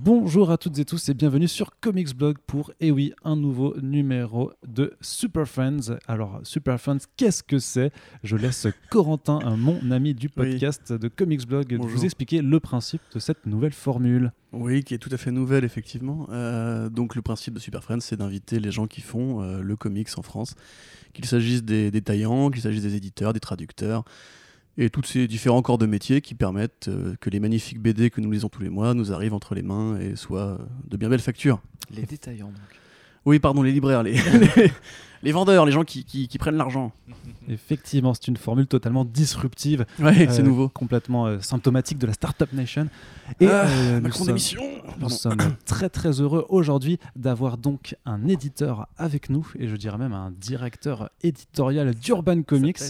Bonjour à toutes et tous et bienvenue sur Comics Blog pour, et eh oui, un nouveau numéro de Super Friends. Alors, Super Friends, qu'est-ce que c'est? Je laisse Corentin, mon ami du podcast de Comics Blog, vous expliquer le principe de cette nouvelle formule. Oui, qui est tout à fait nouvelle, effectivement. Euh, donc, le principe de Super Friends, c'est d'inviter les gens qui font euh, le comics en France, qu'il s'agisse des détaillants, qu'il s'agisse des éditeurs, des traducteurs et tous ces différents corps de métier qui permettent euh, que les magnifiques BD que nous lisons tous les mois nous arrivent entre les mains et soient euh, de bien belles factures. Les détaillants donc. Oui, pardon, les libraires, les, les vendeurs, les gens qui, qui, prennent l'argent. Effectivement, c'est une formule totalement disruptive. Ouais, c'est euh, nouveau. Complètement euh, symptomatique de la Startup Nation. Et ah, euh, nous, sommes, nous sommes très très heureux aujourd'hui d'avoir donc un éditeur avec nous, et je dirais même un directeur éditorial d'Urban Comics.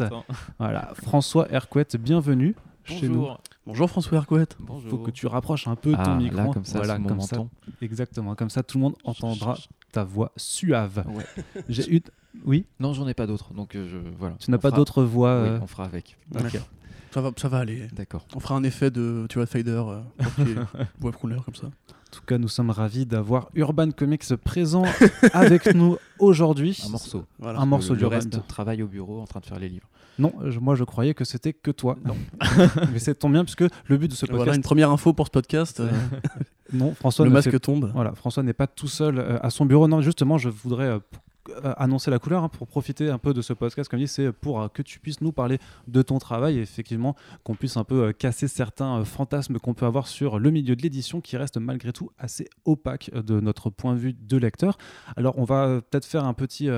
Voilà, François Hercouet, bienvenue. Bonjour. Chez nous. Bonjour François Hercouet. Il faut que tu rapproches un peu ton ah, micro. Là, comme ça, voilà, comme ça. Exactement, comme ça tout le monde entendra ta voix suave. J'ai eu. Oui? Non, j'en ai pas d'autres. Donc euh, je... voilà. Tu n'as pas d'autres voix oui, euh, on fera avec. Ça va, ça va aller. D'accord. On fera un effet de, tu vois, fader, euh, voix couleur comme ça. En tout cas, nous sommes ravis d'avoir Urban Comics présent avec nous aujourd'hui. Un morceau. Un morceau du le reste travaille au bureau en train de faire les livres. Non, moi je croyais que c'était que toi. Non. Mais c'est tant bien puisque le but de ce podcast. Voilà une première info pour ce podcast. Non, François. Le masque tombe. Voilà, François n'est pas tout seul euh, à son bureau. Non, justement, je voudrais euh, euh, annoncer la couleur hein, pour profiter un peu de ce podcast. Comme dit, c'est pour que tu puisses nous parler de ton travail et effectivement qu'on puisse un peu casser certains fantasmes qu'on peut avoir sur le milieu de l'édition qui reste malgré tout assez opaque de notre point de vue de lecteur. Alors, on va peut-être faire un petit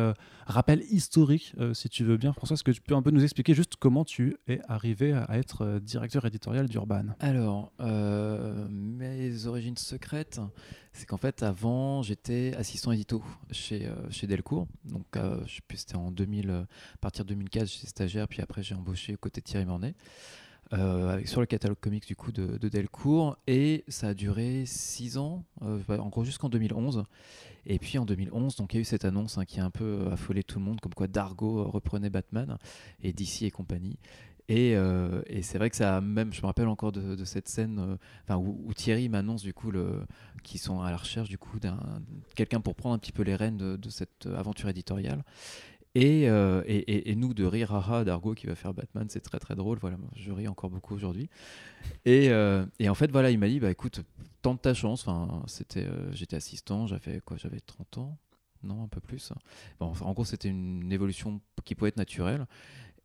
rappel historique, si tu veux bien, François. Est-ce que tu peux un peu nous expliquer juste comment tu es arrivé à être directeur éditorial d'Urban? Alors, mes origines secrètes, c'est qu'en fait, avant, j'étais assistant édito chez, euh, Delcourt. Donc, euh, je sais plus, c'était en 2000, euh, à partir de 2004, j'étais stagiaire, puis après, j'ai embauché côté Thierry Mornay. Avec, sur le catalogue comics du coup de, Delcourt et ça a duré 6 ans, en gros jusqu'en 2011. Et puis en 2011, donc il y a eu cette annonce hein, qui a un peu affolé tout le monde, comme quoi Dargo reprenait Batman et DC et compagnie. Euh, et, c'est vrai que ça, même, je me rappelle encore de, cette scène, euh, où, Thierry m'annonce du coup qu'ils sont à la recherche du coup d'un quelqu'un pour prendre un petit peu les rênes de, cette aventure éditoriale. Euh, et, et, nous de rire haha d'Argo qui va faire Batman, c'est très très drôle. Voilà, je ris encore beaucoup aujourd'hui. Et, en fait, voilà, il m'a dit bah écoute, tente ta chance. Enfin, c'était, j'étais assistant, j'avais quoi, j'avais 30 ans, non un peu plus. Bon, en gros, c'était une évolution qui pouvait être naturelle.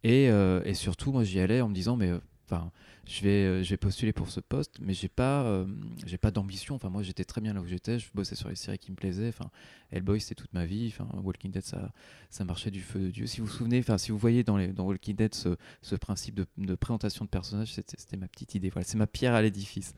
Euh, et, surtout, moi, j'y allais en me disant, mais euh, enfin, je vais, euh, je vais postuler pour ce poste, mais j'ai pas, j'ai pas d'ambition. Enfin, moi, j'étais très bien là où j'étais. Je bossais sur les séries qui me plaisaient. Enfin, Hellboy, c'était toute ma vie. Enfin, Walking Dead, ça, ça marchait du feu de Dieu. Si vous vous souvenez, enfin, si vous voyez dans, Walking Dead ce, ce principe de, de, présentation de personnages, c'était ma petite idée. Voilà, c'est ma pierre à l'édifice.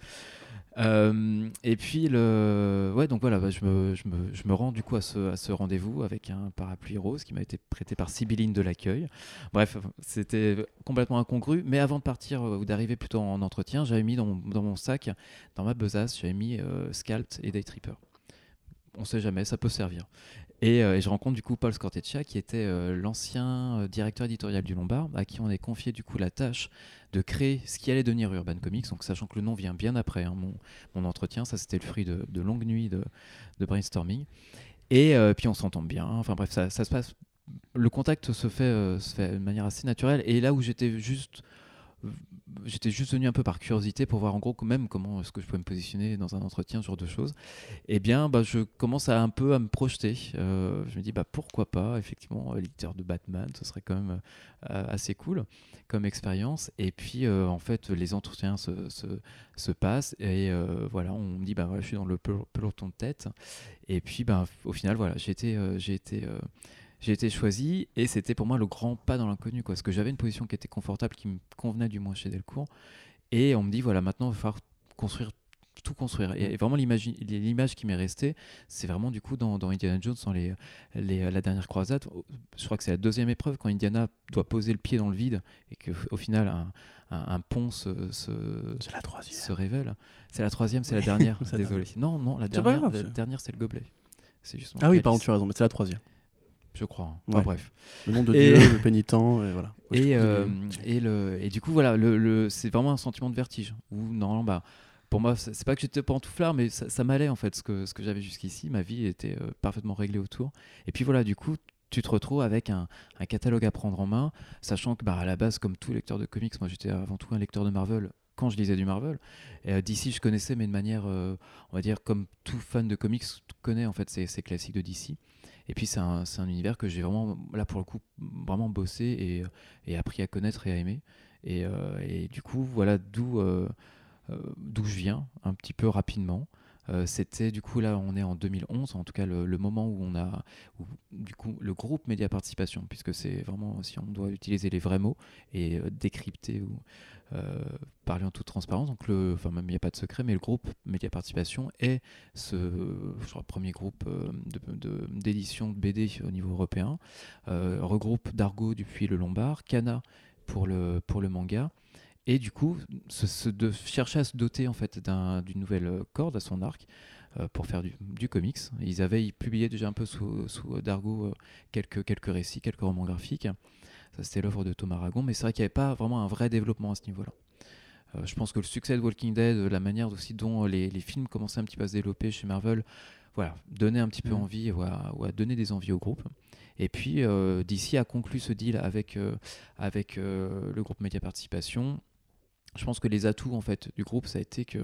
Euh, et puis, le... ouais, donc voilà, bah, je, me, je, me, je, me, rends du coup à ce, à ce rendez-vous avec un parapluie rose qui m'a été prêté par Sibylline de l'accueil. Bref, c'était complètement incongru. Mais avant de partir euh, ou d'arriver plutôt en entretien, j'avais mis dans mon, dans mon, sac, dans ma besace, j'avais mis euh, et Day Tripper. On sait jamais, ça peut servir. Euh, et, je rencontre du coup Paul Scorteccia, qui était euh, l'ancien euh, directeur éditorial du Lombard, à qui on a confié du coup la tâche de créer ce qui allait devenir Urban Comics. Donc, sachant que le nom vient bien après hein, mon, entretien, ça c'était le fruit de, longues nuits de, brainstorming. Et puis on s'entend bien. Enfin bref, ça, se passe. Le contact se fait de manière assez naturelle. Et là où j'étais juste j'étais juste venu un peu par curiosité pour voir en gros même comment est-ce que je pouvais me positionner dans un entretien, ce genre de choses. Eh bien, bah, je commence à un peu à me projeter. Euh, je me dis, bah, pourquoi pas, effectivement, l'éditeur de Batman, ce serait quand même euh, assez cool comme expérience. Et puis, euh, en fait, les entretiens se, se, se passent et voilà, on me dit, bah, je suis dans le peloton de tête. Et puis, bah, au final, voilà, j'ai été, j'ai été j'ai été choisi et c'était pour moi le grand pas dans l'inconnu parce que j'avais une position qui était confortable qui me convenait du moins chez Delcourt. Et on me dit voilà maintenant il va falloir construire tout construire. Et, vraiment l'image qui m'est restée c'est vraiment du coup dans, Indiana Jones dans les, les, la dernière croisade. Je crois que c'est la deuxième épreuve quand Indiana doit poser le pied dans le vide et que au final un, un, pont se, se, la se révèle. C'est la troisième c'est la dernière. désolé. non non la dernière la dernière c'est le gobelet. Ah oui pardon tu as raison mais c'est la troisième je crois. Enfin, bref. Le nom de Dieu, le pénitent, et voilà. et, euh, et, le, et du coup, voilà, le, le c'est vraiment un sentiment de vertige. Où, normalement, bah, pour moi, c'est pas que j'étais pantouflard, mais ça, ça m'allait en fait. Ce que, ce que j'avais jusqu'ici, ma vie était euh, parfaitement réglée autour. Et puis voilà, du coup, tu te retrouves avec un, un catalogue à prendre en main, sachant que bah, à la base, comme tout lecteur de comics, moi j'étais avant tout un lecteur de Marvel quand je lisais du Marvel. Et euh, d'ici, je connaissais, mais de manière, euh, on va dire, comme tout fan de comics connaît en fait ces, ces classiques de DC. Et puis c'est un, univers que j'ai vraiment, là pour le coup, vraiment bossé et, et appris à connaître et à aimer. Et, euh, du coup, voilà d'où euh, euh, d'où je viens, un petit peu rapidement. Euh, C'était du coup là, on est en 2011, en tout cas le, moment où on a, du coup, le groupe Média Participation, puisque c'est vraiment, si on doit utiliser les vrais mots et euh, décrypter ou euh, parler en toute transparence, donc le, enfin même il n'y a pas de secret, mais le groupe Média Participation est ce premier groupe euh, de- de- d'édition de, BD au niveau européen, euh, regroupe Dargo depuis le Lombard, Kana pour le, pour le manga. Et du coup, de chercher à se doter en fait d'un- d'une nouvelle corde à son arc euh, pour faire du, comics. Ils avaient publié déjà un peu sous, sous Dargo euh, quelques, quelques récits, quelques romans graphiques. Ça, c'était l'œuvre de Thomas Aragon, mais c'est vrai qu'il n'y avait pas vraiment un vrai développement à ce niveau-là. Euh, je pense que le succès de Walking Dead, euh, la manière aussi dont les, les films commençaient un petit peu à se développer chez Marvel, voilà, donnait un petit peu Mhm. envie, ou à donner des envies au groupe. Et puis, euh, DC a conclu ce deal avec, euh, avec euh, le groupe Média Participation. Je pense que les atouts en fait du groupe, ça a été que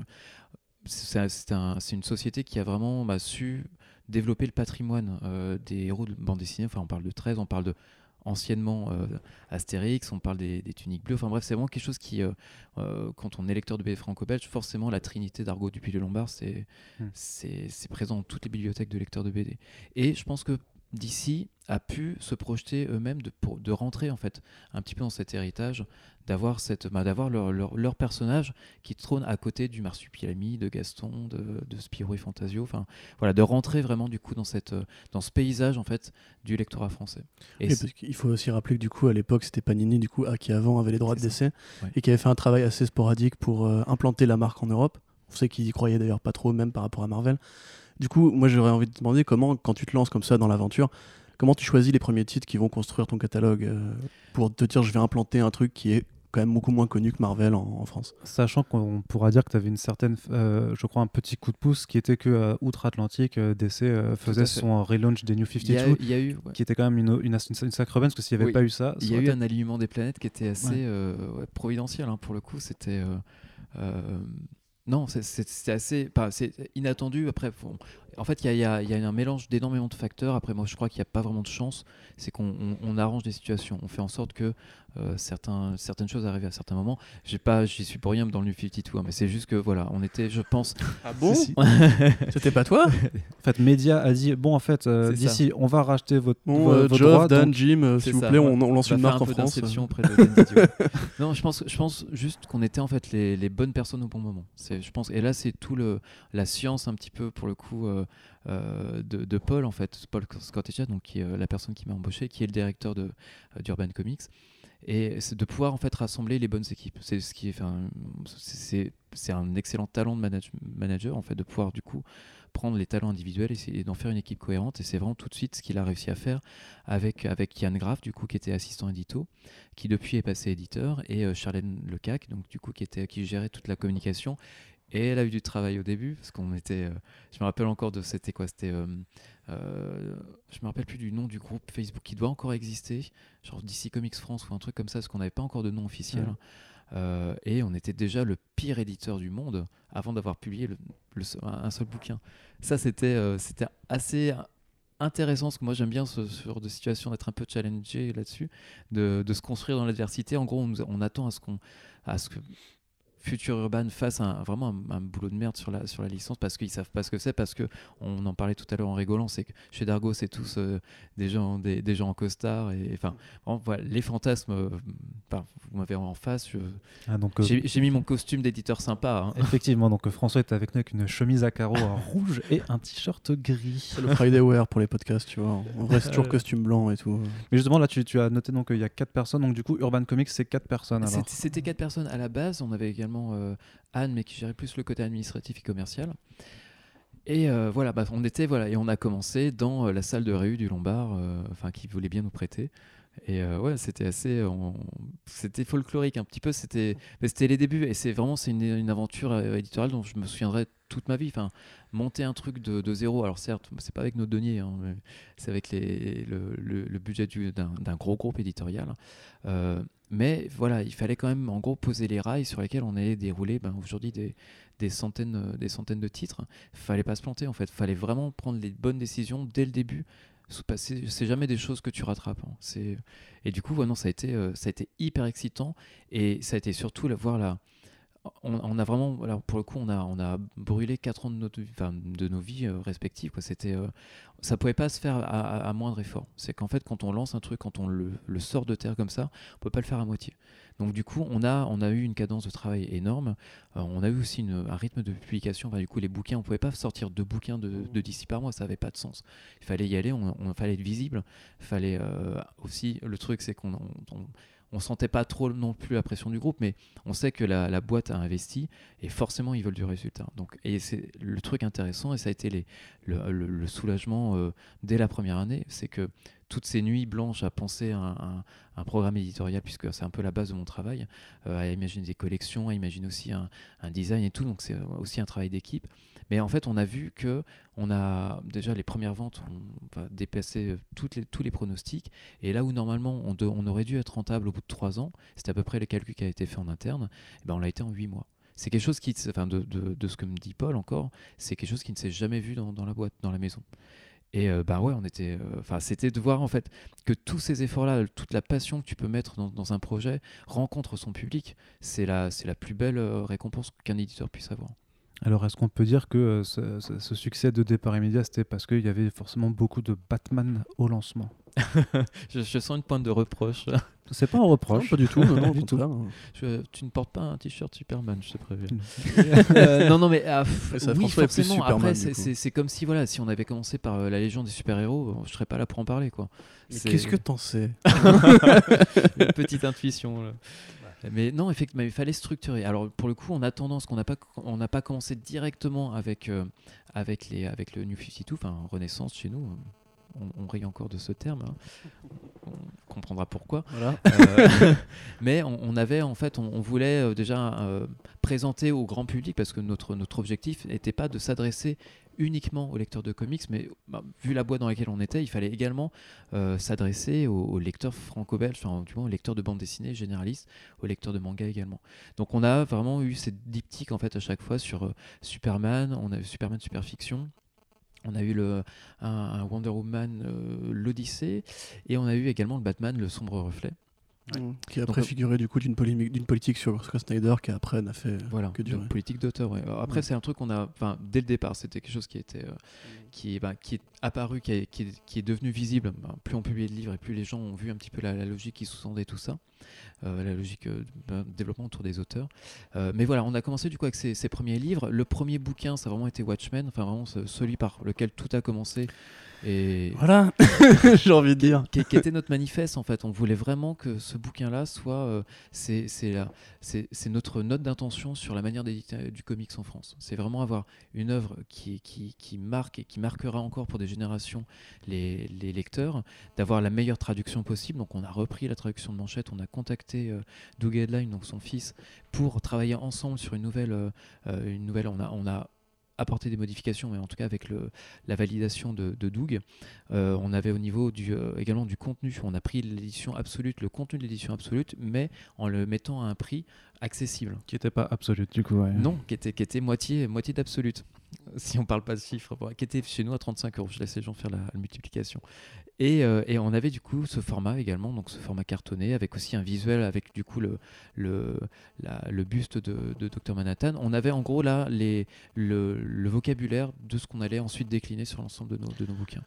c'est un- c'est un- c'est une société qui a vraiment bah, su développer le patrimoine euh, des héros de bande dessinée. Enfin, on parle de 13, on parle de anciennement euh, Astérix, on parle des, des tuniques bleues. Enfin bref, c'est vraiment quelque chose qui, euh, euh, quand on est lecteur de BD franco-belge, forcément la trinité d'Argo Dupuis le Lombard, c'est Hmm. c'est c'est présent dans toutes les bibliothèques de lecteurs de BD. Et je pense que d'ici a pu se projeter eux-mêmes de, pour- de rentrer en fait un petit peu dans cet héritage, d'avoir cette, bah, d'avoir leur, leur, leur personnage qui trône à côté du Marsupilami, de Gaston, de, de Spirou et Fantasio. Enfin voilà, de rentrer vraiment du coup dans cette, dans ce paysage en fait du lectorat français. Et Oui, c'est- parce qu'il faut aussi rappeler que du coup à l'époque c'était Panini du coup qui avant avait les droits de ouais. et qui avait fait un travail assez sporadique pour euh, implanter la marque en Europe. On sait qu'ils y croyaient d'ailleurs pas trop même par rapport à Marvel. Du coup, moi j'aurais envie de te demander comment quand tu te lances comme ça dans l'aventure, comment tu choisis les premiers titres qui vont construire ton catalogue euh, pour te dire je vais implanter un truc qui est quand même beaucoup moins connu que Marvel en, en France? Sachant qu'on pourra dire que tu avais une certaine, euh, je crois, un petit coup de pouce qui était que euh, outre-Atlantique, euh, DC euh, faisait son relaunch des New il y a, 52, il y a eu, ouais. qui était quand même une, une, une parce que s'il n'y avait Oui. pas eu ça, Il y a eu un alignement des planètes qui était assez Ouais. euh, ouais, providentiel hein, pour le coup. C'était euh, euh, non, c'est- assez, inattendu. Après, en fait, il y y a- un mélange d'énormément de facteurs. Après, moi, je crois qu'il n'y a pas vraiment de chance. C'est qu'on on- on arrange des situations. On fait en sorte que euh, certains, certaines choses arrivent à certains moments. J'ai pas, j'y suis pour rien dans le New 52, hein, mais c'est juste que voilà, on était, je pense. Ah bon. C'était pas toi En fait, Média a dit bon, en fait, euh, d'ici, on va racheter votre, Bon, euh, vos Geoff, droits. Dan, donc- Jim, euh, s'il vous ça, plaît, ouais. on, on lance On une marque en France. de non, je pense, je pense juste qu'on était en fait les, les bonnes personnes au bon moment. C'est, je pense, et là c'est tout le la science un petit peu pour le coup euh, euh, de, de Paul en fait, Paul Scotticha, donc qui est euh, la personne qui m'a embauché, qui est le directeur de euh, d'Urban Comics. Et c'est de pouvoir en fait rassembler les bonnes équipes. C'est ce qui est, enfin, c'est- un excellent talent de manage- manager en fait de pouvoir du coup prendre les talents individuels et, d'en faire une équipe cohérente. Et c'est vraiment tout de suite ce qu'il a réussi à faire avec avec Yann Graff du coup qui était assistant édito, qui depuis est passé éditeur et euh, Charlène Lecac donc du coup qui était qui gérait toute la communication. Et elle a eu du travail au début parce qu'on était, euh, je me rappelle encore de c'était quoi, c'était, euh, euh, je me rappelle plus du nom du groupe Facebook qui doit encore exister, genre DC Comics France ou un truc comme ça, parce qu'on n'avait pas encore de nom officiel. Ouais. Euh, et on était déjà le pire éditeur du monde avant d'avoir publié le- le seul- un seul bouquin. Ça, c'était euh, c'était assez intéressant, parce que moi j'aime bien ce, ce genre de situation d'être un peu challengé là-dessus, de, de se construire dans l'adversité. En gros, on attend à ce, qu'on à ce que Future Urban fasse un, vraiment un, un boulot de merde sur la, sur la licence parce qu'ils savent pas ce que c'est, parce que on en parlait tout à l'heure en rigolant, c'est que chez Dargo, c'est tous euh, des, gens, des, des gens en costard, et enfin, voilà, les fantasmes, euh, vous m'avez en face, je- Ah, donc, euh, j'ai j'ai mis mon costume d'éditeur sympa. hein. Effectivement, donc François est avec nous avec une chemise à carreaux rouge et un t-shirt gris. C'est le Friday Wear pour les podcasts, tu vois. On reste toujours costume blanc et tout. Mais justement, là, tu, tu as noté donc il y a quatre personnes. Donc du coup, Urban Comics, c'est quatre personnes. Alors. C'était c'était quatre personnes à la base. On avait également euh, Anne, mais qui gérait plus le côté administratif et commercial. Et euh, voilà, bah, on était voilà, et on a commencé dans euh, la salle de réu du Lombard, enfin qui voulait bien nous prêter. Et ouais, c'était assez, c'était folklorique un petit peu. C'était, c'était les débuts. Et c'est vraiment, c'est une, aventure euh, éditoriale dont je me souviendrai toute ma vie. Enfin, monter un truc de, zéro. Alors certes, c'est pas avec nos deniers, hein, c'est avec le, budget d'un, gros groupe éditorial. Euh, mais voilà, il fallait quand même en gros poser les rails sur lesquels on allait dérouler ben, aujourd'hui des, des, centaines, des centaines de titres. Fallait pas se planter en fait. Fallait vraiment prendre les bonnes décisions dès le début c'est jamais des choses que tu rattrapes. Hein. Et du coup, ça, a été, euh, ça a été hyper excitant. Et ça a été surtout la, voir la. On, a vraiment, alors pour le coup, on a, on a brûlé 4 ans de, notre, de nos vies euh, respectives. Quoi. C'était, euh, ça pouvait pas se faire à, moindre effort. C'est qu'en fait, quand on lance un truc, quand on le, sort de terre comme ça, on peut pas le faire à moitié. Donc du coup, on a, on a eu une cadence de travail énorme. Euh, on a eu aussi un rythme de publication. du coup, les bouquins, on pouvait pas sortir deux bouquins de, d'ici par mois, ça avait pas de sens. Il fallait y aller, on, fallait être visible. Fallait euh, aussi, le truc, c'est qu'on on sentait pas trop non plus la pression du groupe, mais on sait que la, boîte a investi et forcément ils veulent du résultat. Et c'est le truc intéressant et ça a été le, soulagement euh, dès la première année, c'est que toutes ces nuits blanches à penser un, un, programme éditorial, puisque c'est un peu la base de mon travail, euh, à imaginer des collections, à imaginer aussi un, design et tout, donc c'est aussi un travail d'équipe. Mais en fait, on a vu que on a déjà les premières ventes ont dépassé toutes les, tous les pronostics. Et là où normalement on, aurait dû être rentable au bout de trois ans, c'est à peu près le calcul qui a été fait en interne, et eh ben on l'a été en huit mois. C'est quelque chose qui, enfin de, ce que me dit Paul encore, c'est quelque chose qui ne s'est jamais vu dans, la boîte, dans la maison. Et euh, bah ouais, on était, euh, enfin c'était de voir en fait que tous ces efforts-là, toute la passion que tu peux mettre dans, un projet rencontre son public. C'est la, c'est la plus belle euh, récompense qu'un éditeur puisse avoir. Alors, est-ce qu'on peut dire que ce, succès de départ immédiat, c'était parce qu'il y avait forcément beaucoup de Batman au lancement? je, sens une pointe de reproche. C'est pas un reproche. pas du tout. Non, du tout. tu ne portes pas un t-shirt Superman, je te préviens. Euh, non, non, mais ah, oui, forcément. Après, c'est comme si, voilà, si on avait commencé par euh, la Légion des super-héros, je serais pas là pour en parler, quoi. Qu'est-ce que t'en sais? Une petite intuition. Là. Mais non, effectivement, il fallait structurer. Alors pour le coup, on a tendance qu'on n'a pas, on n'a pas commencé directement avec, euh, avec, les, avec le New 52, enfin Renaissance chez nous. On, rit encore de ce terme. Hein. On comprendra pourquoi. Euh, mais on, avait en fait, on, voulait euh, déjà présenter au grand public parce que notre, notre objectif n'était pas de s'adresser uniquement aux lecteurs de comics, mais bah, vu la boîte dans laquelle on était, il fallait également euh, s'adresser aux, lecteurs franco-belges, enfin, du moins aux lecteurs de bande dessinée généralistes, aux lecteurs de manga également. Donc on a vraiment eu cette diptyque en fait à chaque fois sur euh, Superman, on a eu Superman Superfiction, on a eu le, un, Wonder Woman, euh, l'Odyssée, et on a eu également le Batman, le sombre reflet. Mmh. Qui a préfiguré du coup d'une politique sur Scott Snyder qui après n'a fait voilà, que du politique d'auteur. Après c'est un truc qu'on a, enfin dès le départ c'était quelque chose qui était, euh, qui, est, bah, qui est apparu, qui est, qui est, devenu visible. Bah, plus on publiait de livres et plus les gens ont vu un petit peu la, logique qui sous-tendait tout ça, euh, la logique de bah, développement autour des auteurs. Euh, mais voilà, on a commencé du coup avec ces, ces, premiers livres. Le premier bouquin ça a vraiment été Watchmen, enfin vraiment celui par lequel tout a commencé. Et voilà, j'ai envie de dire. Qui, était notre manifeste en fait. On voulait vraiment que ce bouquin-là soit, euh, c'est notre note d'intention sur la manière d'éditer du comics en France. C'est vraiment avoir une œuvre qui, qui, qui, marque et qui marquera encore pour des générations les, les lecteurs, d'avoir la meilleure traduction possible. Donc on a repris la traduction de Manchette, on a contacté euh, Doug Headline, donc son fils, pour travailler ensemble sur une nouvelle, euh, euh, une nouvelle. On a, on a apporter des modifications, mais en tout cas avec le, la validation de, de Doug. Euh, on avait au niveau du, euh, également du contenu, on a pris l'édition absolue, le contenu de l'édition absolue, mais en le mettant à un prix accessible. Qui n'était pas absolue du coup. Non, qui était, qui était moitié, moitié d'absolute si on parle pas de chiffres, qui était chez nous à 35 euros. Je laisse les gens faire la, multiplication. Et, euh, et, on avait du coup ce format également, donc ce format cartonné, avec aussi un visuel, avec du coup le, buste de, Dr Manhattan. On avait en gros là les, le, vocabulaire de ce qu'on allait ensuite décliner sur l'ensemble de nos, de nos bouquins.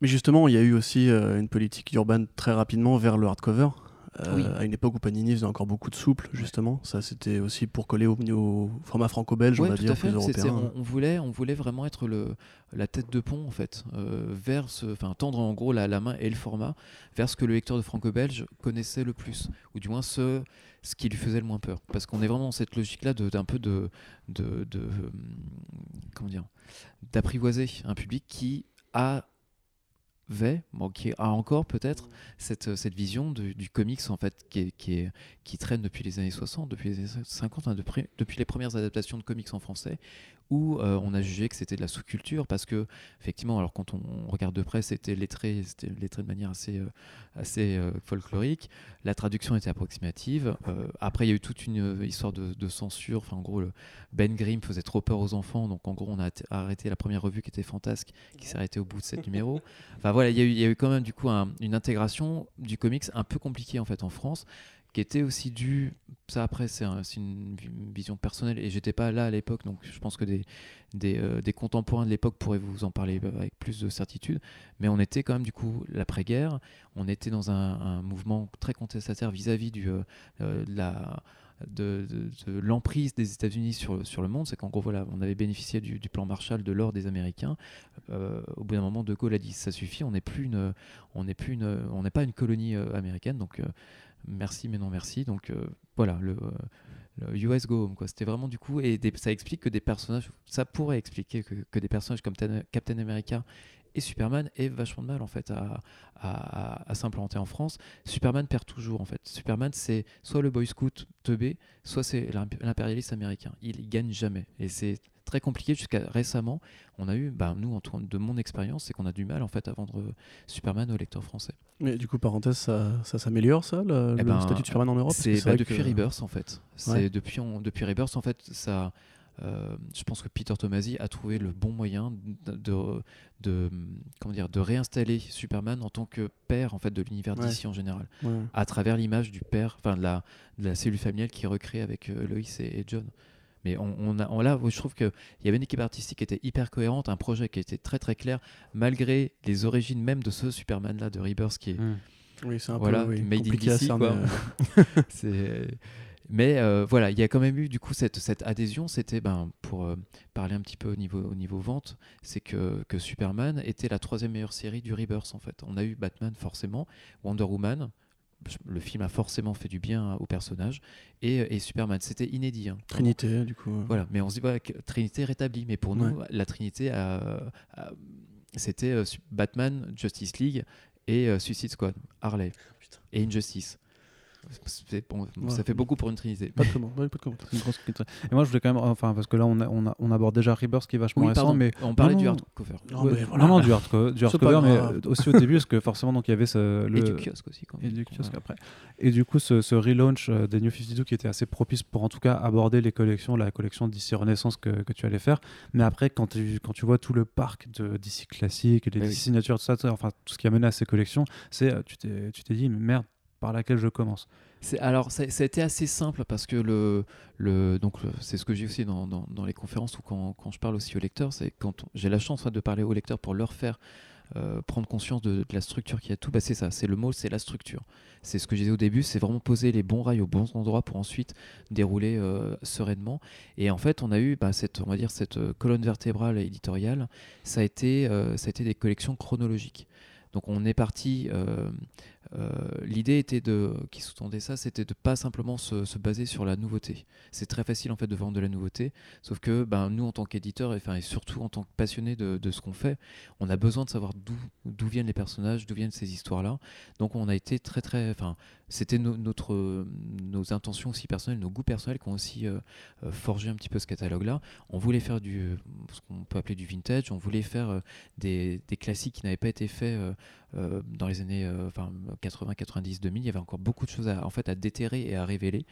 Mais justement, il y a eu aussi euh, une politique urbaine très rapidement vers le hardcover. Euh, à une époque où Panini faisait encore beaucoup de souple, justement. Ça, c'était aussi pour coller au, format franco-belge, on va dire, plus européen. On, voulait, on voulait vraiment être le, la tête de pont, en fait, euh, vers ce, enfin, tendre en gros la, la, main et le format vers ce que le lecteur de franco-belge connaissait le plus, ou du moins ce, ce qui lui faisait le moins peur. Parce qu'on est vraiment dans cette logique-là d'un peu de, de, de comment dire, d'apprivoiser un public qui a qui a encore peut-être cette, cette vision du, comics en fait qui, qui traîne depuis les années 60, depuis les années 50, hein, depuis, depuis les premières adaptations de comics en français, où euh, on a jugé que c'était de la sous-culture parce que effectivement alors quand on regarde de près c'était lettré c'était lettré de manière assez euh, assez euh, folklorique. La traduction était approximative. Après il y a eu toute une histoire de, censure. Enfin en gros Ben Grimm faisait trop peur aux enfants. Donc en gros on a arrêté la première revue qui était fantasque qui s'est arrêtée au bout de sept numéros. Enfin voilà il y, a eu, quand même du coup un, une intégration du comics un peu compliquée en fait en France qui était aussi dû, ça après c'est une vision personnelle et j'étais pas là à l'époque donc je pense que des, des, euh, contemporains de l'époque pourraient vous en parler euh, avec plus de certitude. Mais on était quand même du coup l'après-guerre, on était dans un, mouvement très contestataire vis-à-vis euh, de la de, l'emprise des États-Unis sur, sur le monde, c'est qu'en gros, voilà, on avait bénéficié du, plan Marshall, de l'or des Américains. au bout d'un moment, De Gaulle a dit ça suffit, on n'est plus une, on n'est pas une colonie américaine, donc merci mais non merci. Donc euh, voilà, le, US Go Home, quoi. C'était vraiment du coup, et ça explique que des personnages, ça pourrait expliquer que, des personnages comme Captain America et Superman aient vachement de mal en fait à, à, s'implanter en France. Superman perd toujours en fait. Superman c'est soit le Boy Scout teubé, soit c'est l'impérialiste américain. Il, il gagne jamais. Et c'est très compliqué jusqu'à récemment. On a eu, bah, nous, de mon expérience, c'est qu'on a du mal en fait à vendre euh, Superman aux lecteurs français. Mais du coup, parenthèse, ça, ça s'améliore ça, le, eh ben, statut de Superman en Europe? C'est bah, depuis Rebirth en fait. C'est depuis, depuis Rebirth en fait, ça. Euh, je pense que Peter Tomasi a trouvé le bon moyen de, de, comment dire, de réinstaller Superman en tant que père en fait de l'univers d'ici en général, à travers l'image du père, enfin de la, de la cellule familiale qui est recréée avec euh, Lois et, John. Mais on, a, on, là, je trouve qu'il y avait une équipe artistique qui était hyper cohérente, un projet qui était très très clair, malgré les origines même de ce Superman-là de Rebirth qui est. Hmm. Oui, c'est un peu made compliqué Mais euh, voilà, il y a quand même eu du coup cette, cette adhésion. C'était ben, pour euh, parler un petit peu au niveau, au niveau vente, c'est que, que Superman était la troisième meilleure série du Rebirth en fait. On a eu Batman forcément, Wonder Woman, le film a forcément fait du bien au personnage et, Superman c'était inédit hein. Trinité du coup voilà mais on se dit Trinité rétablie mais pour nous la Trinité c'était euh, Batman Justice League et euh, Suicide Squad Harley et Injustice Bon, Ça fait beaucoup pour une trinité. Pas de comment, pas de comment. Une grosse Et moi, je voulais quand même, enfin, parce que là, on, a, on, a, on aborde déjà Rebirth qui est vachement récent, mais on parlait du hardcover. Non, mais voilà. non, non, du hardcover, du hardcover mais aussi au début, parce que forcément, donc il y avait ce, le... et du kiosque aussi, quand même. Et du kiosque après. Et du coup, ce, ce relaunch euh, des New 52 qui était assez propice pour en tout cas aborder les collections, la collection d'ici Renaissance que, que, tu allais faire. Mais après, quand tu, quand tu vois tout le parc de DC classique, les DC Signature, tout ça, enfin tout ce qui a mené à ces collections, c'est euh, tu t'es dit, mais merde, par laquelle je commence alors, ça, a été assez simple parce que le, le donc c'est ce que j'ai aussi dans, dans, les conférences ou quand, quand, je parle aussi aux lecteurs, c'est quand j'ai la chance de parler aux lecteurs pour leur faire euh, prendre conscience de, la structure qui a tout. Bah, c'est ça, c'est le mot, c'est la structure. C'est ce que je disais au début, c'est vraiment poser les bons rails aux bons endroits pour ensuite dérouler euh, sereinement. Et en fait, on a eu bah, cette, on va dire, cette euh, colonne vertébrale éditoriale. Ça a été, ça a été des collections chronologiques. Donc on est parti l'idée était de, qui sous-tendait ça, c'était de pas simplement se, baser sur la nouveauté. C'est très facile en fait de vendre de la nouveauté, sauf que ben, nous en tant qu'éditeurs et, et surtout en tant que passionnés de, de ce qu'on fait, on a besoin de savoir d'où viennent les personnages, d'où viennent ces histoires-là. Donc on a été très très, enfin c'était notre, nos intentions aussi personnelles, nos goûts personnels qui ont aussi euh, euh, forgé un petit peu ce catalogue-là. On voulait faire du, ce qu'on peut appeler du vintage, on voulait faire des, classiques qui n'avaient pas été faits dans les années enfin, 80, 90, 2000, il y avait encore beaucoup de choses à déterrer et à révéler.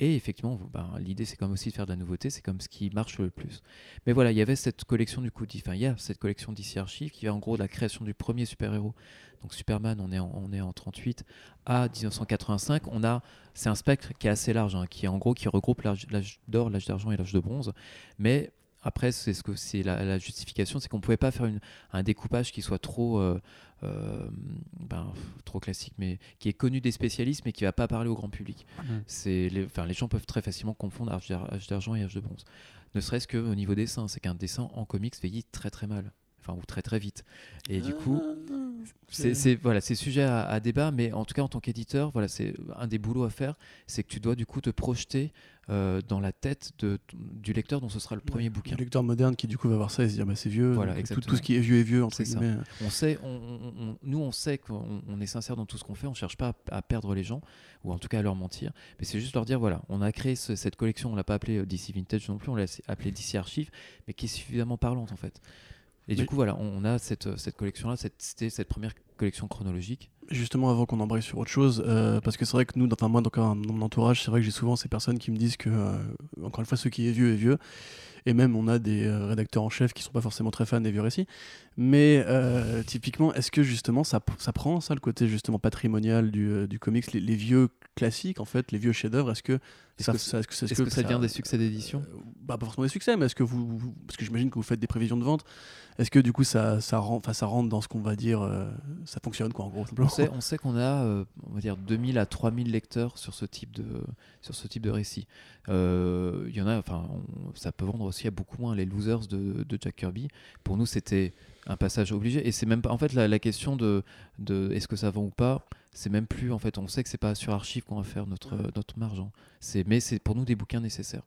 Et effectivement, ben, l'idée, c'est comme aussi de faire de la nouveauté, c'est comme ce qui marche le plus. Mais voilà, il y avait cette collection du coup, enfin, il y a cette collection d'ici Archive qui va en gros de la création du premier super-héros. Donc Superman, on est en, on est en 38 à 1985. On a, c'est un spectre qui est assez large, hein, qui en gros qui regroupe l'âge d'or, l'âge d'argent et l'âge de bronze. Mais après, c'est ce que c'est la, justification, c'est qu'on ne pouvait pas faire un découpage qui soit trop, euh, euh, ben, trop classique, mais qui est connu des spécialistes, mais qui ne va pas parler au grand public. Mmh. C'est les, enfin, les gens peuvent très facilement confondre âge d'argent et âge de bronze. Ne serait-ce qu'au niveau dessin, c'est qu'un dessin en comics vieillit très très mal enfin ou très très vite. Et du coup, c'est voilà, c'est sujet à, débat, mais en tout cas en tant qu'éditeur, voilà, c'est un des boulots à faire, c'est que tu dois du coup te projeter euh, dans la tête de, du lecteur dont ce sera le premier bouquin. Le lecteur moderne qui du coup va voir ça et se dire bah, c'est vieux. Voilà, tout, ce qui est vieux est vieux entre ça. On sait, on- on- on- nous on sait qu'on on est sincère dans tout ce qu'on fait, on cherche pas à, à perdre les gens, ou en tout cas à leur mentir, mais c'est juste leur dire voilà, on a créé ce- cette collection, on l'a pas appelée euh, DC Vintage non plus, on l'a appelée DC Archive, mais qui est suffisamment parlante en fait. Et du coup voilà, on, a cette, cette collection-là, cette- c'était cette première collection chronologique. Justement, avant qu'on embraye sur autre chose, euh, parce que c'est vrai que nous, enfin moi, dans, dans mon entourage, c'est vrai que j'ai souvent ces personnes qui me disent que, euh, encore une fois, ce qui est vieux est vieux. Et même, on a des euh, rédacteurs en chef qui sont pas forcément très fans des vieux récits. Mais euh, typiquement, est-ce que justement, ça, ça prend ça, le côté justement patrimonial du, euh, du comics, les, les vieux classiques, en fait, les vieux chefs-d'œuvre, est-ce que Est-ce ça, que ça- que, Est-ce que, ça devient des succès d'édition? Euh, bah, pas forcément des succès, mais est-ce que vous, vous- parce que j'imagine que vous faites des prévisions de vente, est-ce que du coup ça, ça, rend, ça rentre dans ce qu'on va dire, euh, ça fonctionne quoi en gros On sait, on sait qu'on a, euh, on va dire, 2000 à 3000 lecteurs sur ce type de, sur ce type de récit. Il y en a, enfin, ça peut vendre aussi à beaucoup moins les losers de, de Jack Kirby. Pour nous, c'était un passage obligé. Et c'est même pas, en fait, la, la question de, de est-ce que ça vend ou pas, c'est même plus, en fait, on sait que c'est pas sur archive qu'on va faire notre, notre marge. hein. C'est, mais c'est pour nous des bouquins nécessaires.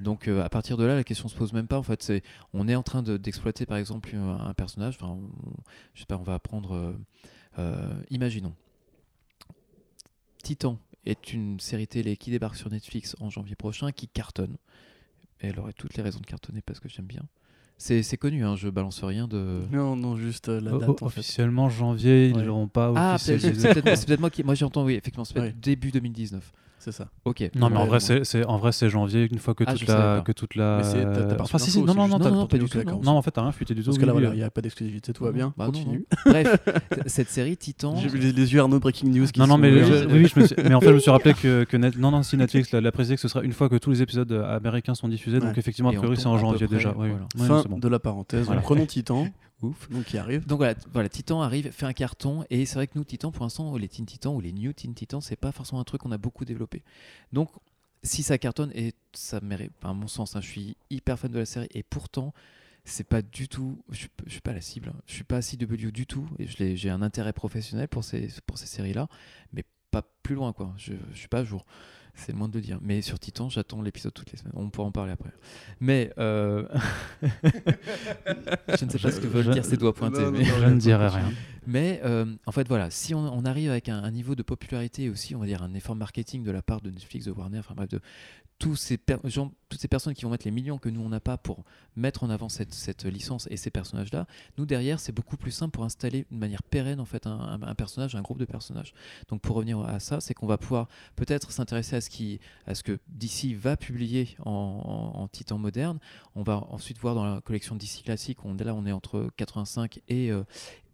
Donc euh, à partir de là, la question se pose même pas. En fait, c'est on est en train de- d'exploiter par exemple un, un personnage. Enfin, je sais pas, on va apprendre. euh, euh, imaginons. Titan est une série télé qui débarque sur Netflix en janvier prochain, qui cartonne. Et elle aurait toutes les raisons de cartonner parce que j'aime bien. C'est c'est connu, hein, je balance rien de. Non, non, juste euh, la date oh, en fait. officiellement janvier, ils Ouais. l'auront pas Ah, c'est peut-être moi qui. Moi j'entends, oui, effectivement, c'est peut-être Ouais. début 2019. C'est ça. Ok. Non, mais en Ouais, vrai, c'est c'est- en vrai, c'est janvier, une fois que Ah, toute la. Que toute la... Mais c'est- t'as- t'as pas Enfin, si, non, non, non, non, pas du tout, non. en fait, t'as rien fuité du tout. Parce que là, il n'y a pas d'exclusivité, tout va bien. Bah Continue. non. Bref, cette série Titan. J'ai vu les, les yeux Arnaud Breaking News qui Non, non, mais, je- oui, oui, je me suis- mais en fait, je me suis rappelé que, que Net- non, non, si Netflix l'a l'a précisé que ce sera une fois que tous les épisodes euh, américains sont diffusés, donc effectivement, a priori, c'est en janvier déjà. Fin de la parenthèse. Prenons Titan, Ouf. donc qui arrive. Donc voilà, voilà, Titan arrive, fait un carton, et c'est vrai que nous, Titan, pour l'instant, les Teen Titans ou les New Teen Titans, c'est pas forcément un truc qu'on a beaucoup développé. Donc, si ça cartonne, et ça mérite, à mon sens, hein, je suis hyper fan de la série, et pourtant, c'est pas du tout, je je suis pas la cible, hein. je suis pas CW du tout, et j'ai un intérêt professionnel pour ces, pour ces séries-là, mais pas plus loin, quoi. Je, je suis pas à jour. C'est le moins de le dire. Mais sur Titan, j'attends l'épisode toutes les semaines. On pourra en parler après. Mais euh, je ne sais pas ce que veulent dire ces doigts pointés. mais- Je ne dirai rien. mais euh, en fait, voilà, si on, on arrive avec un, un niveau de popularité et aussi, on va dire, un effort marketing de la part de Netflix, de Warner, enfin bref, de tous ces gens, toutes ces personnes qui vont mettre les millions que nous on n'a pas pour mettre en avant cette, cette licence et ces personnages-là, nous derrière, c'est beaucoup plus simple pour installer de manière pérenne en fait un, un- un personnage, un groupe de personnages. Donc pour revenir à ça, c'est qu'on va pouvoir peut-être s'intéresser à ce qui, à ce que DC va publier en, en- en titan moderne. On va ensuite voir dans la collection DC classique, on, là on est entre 85 et euh,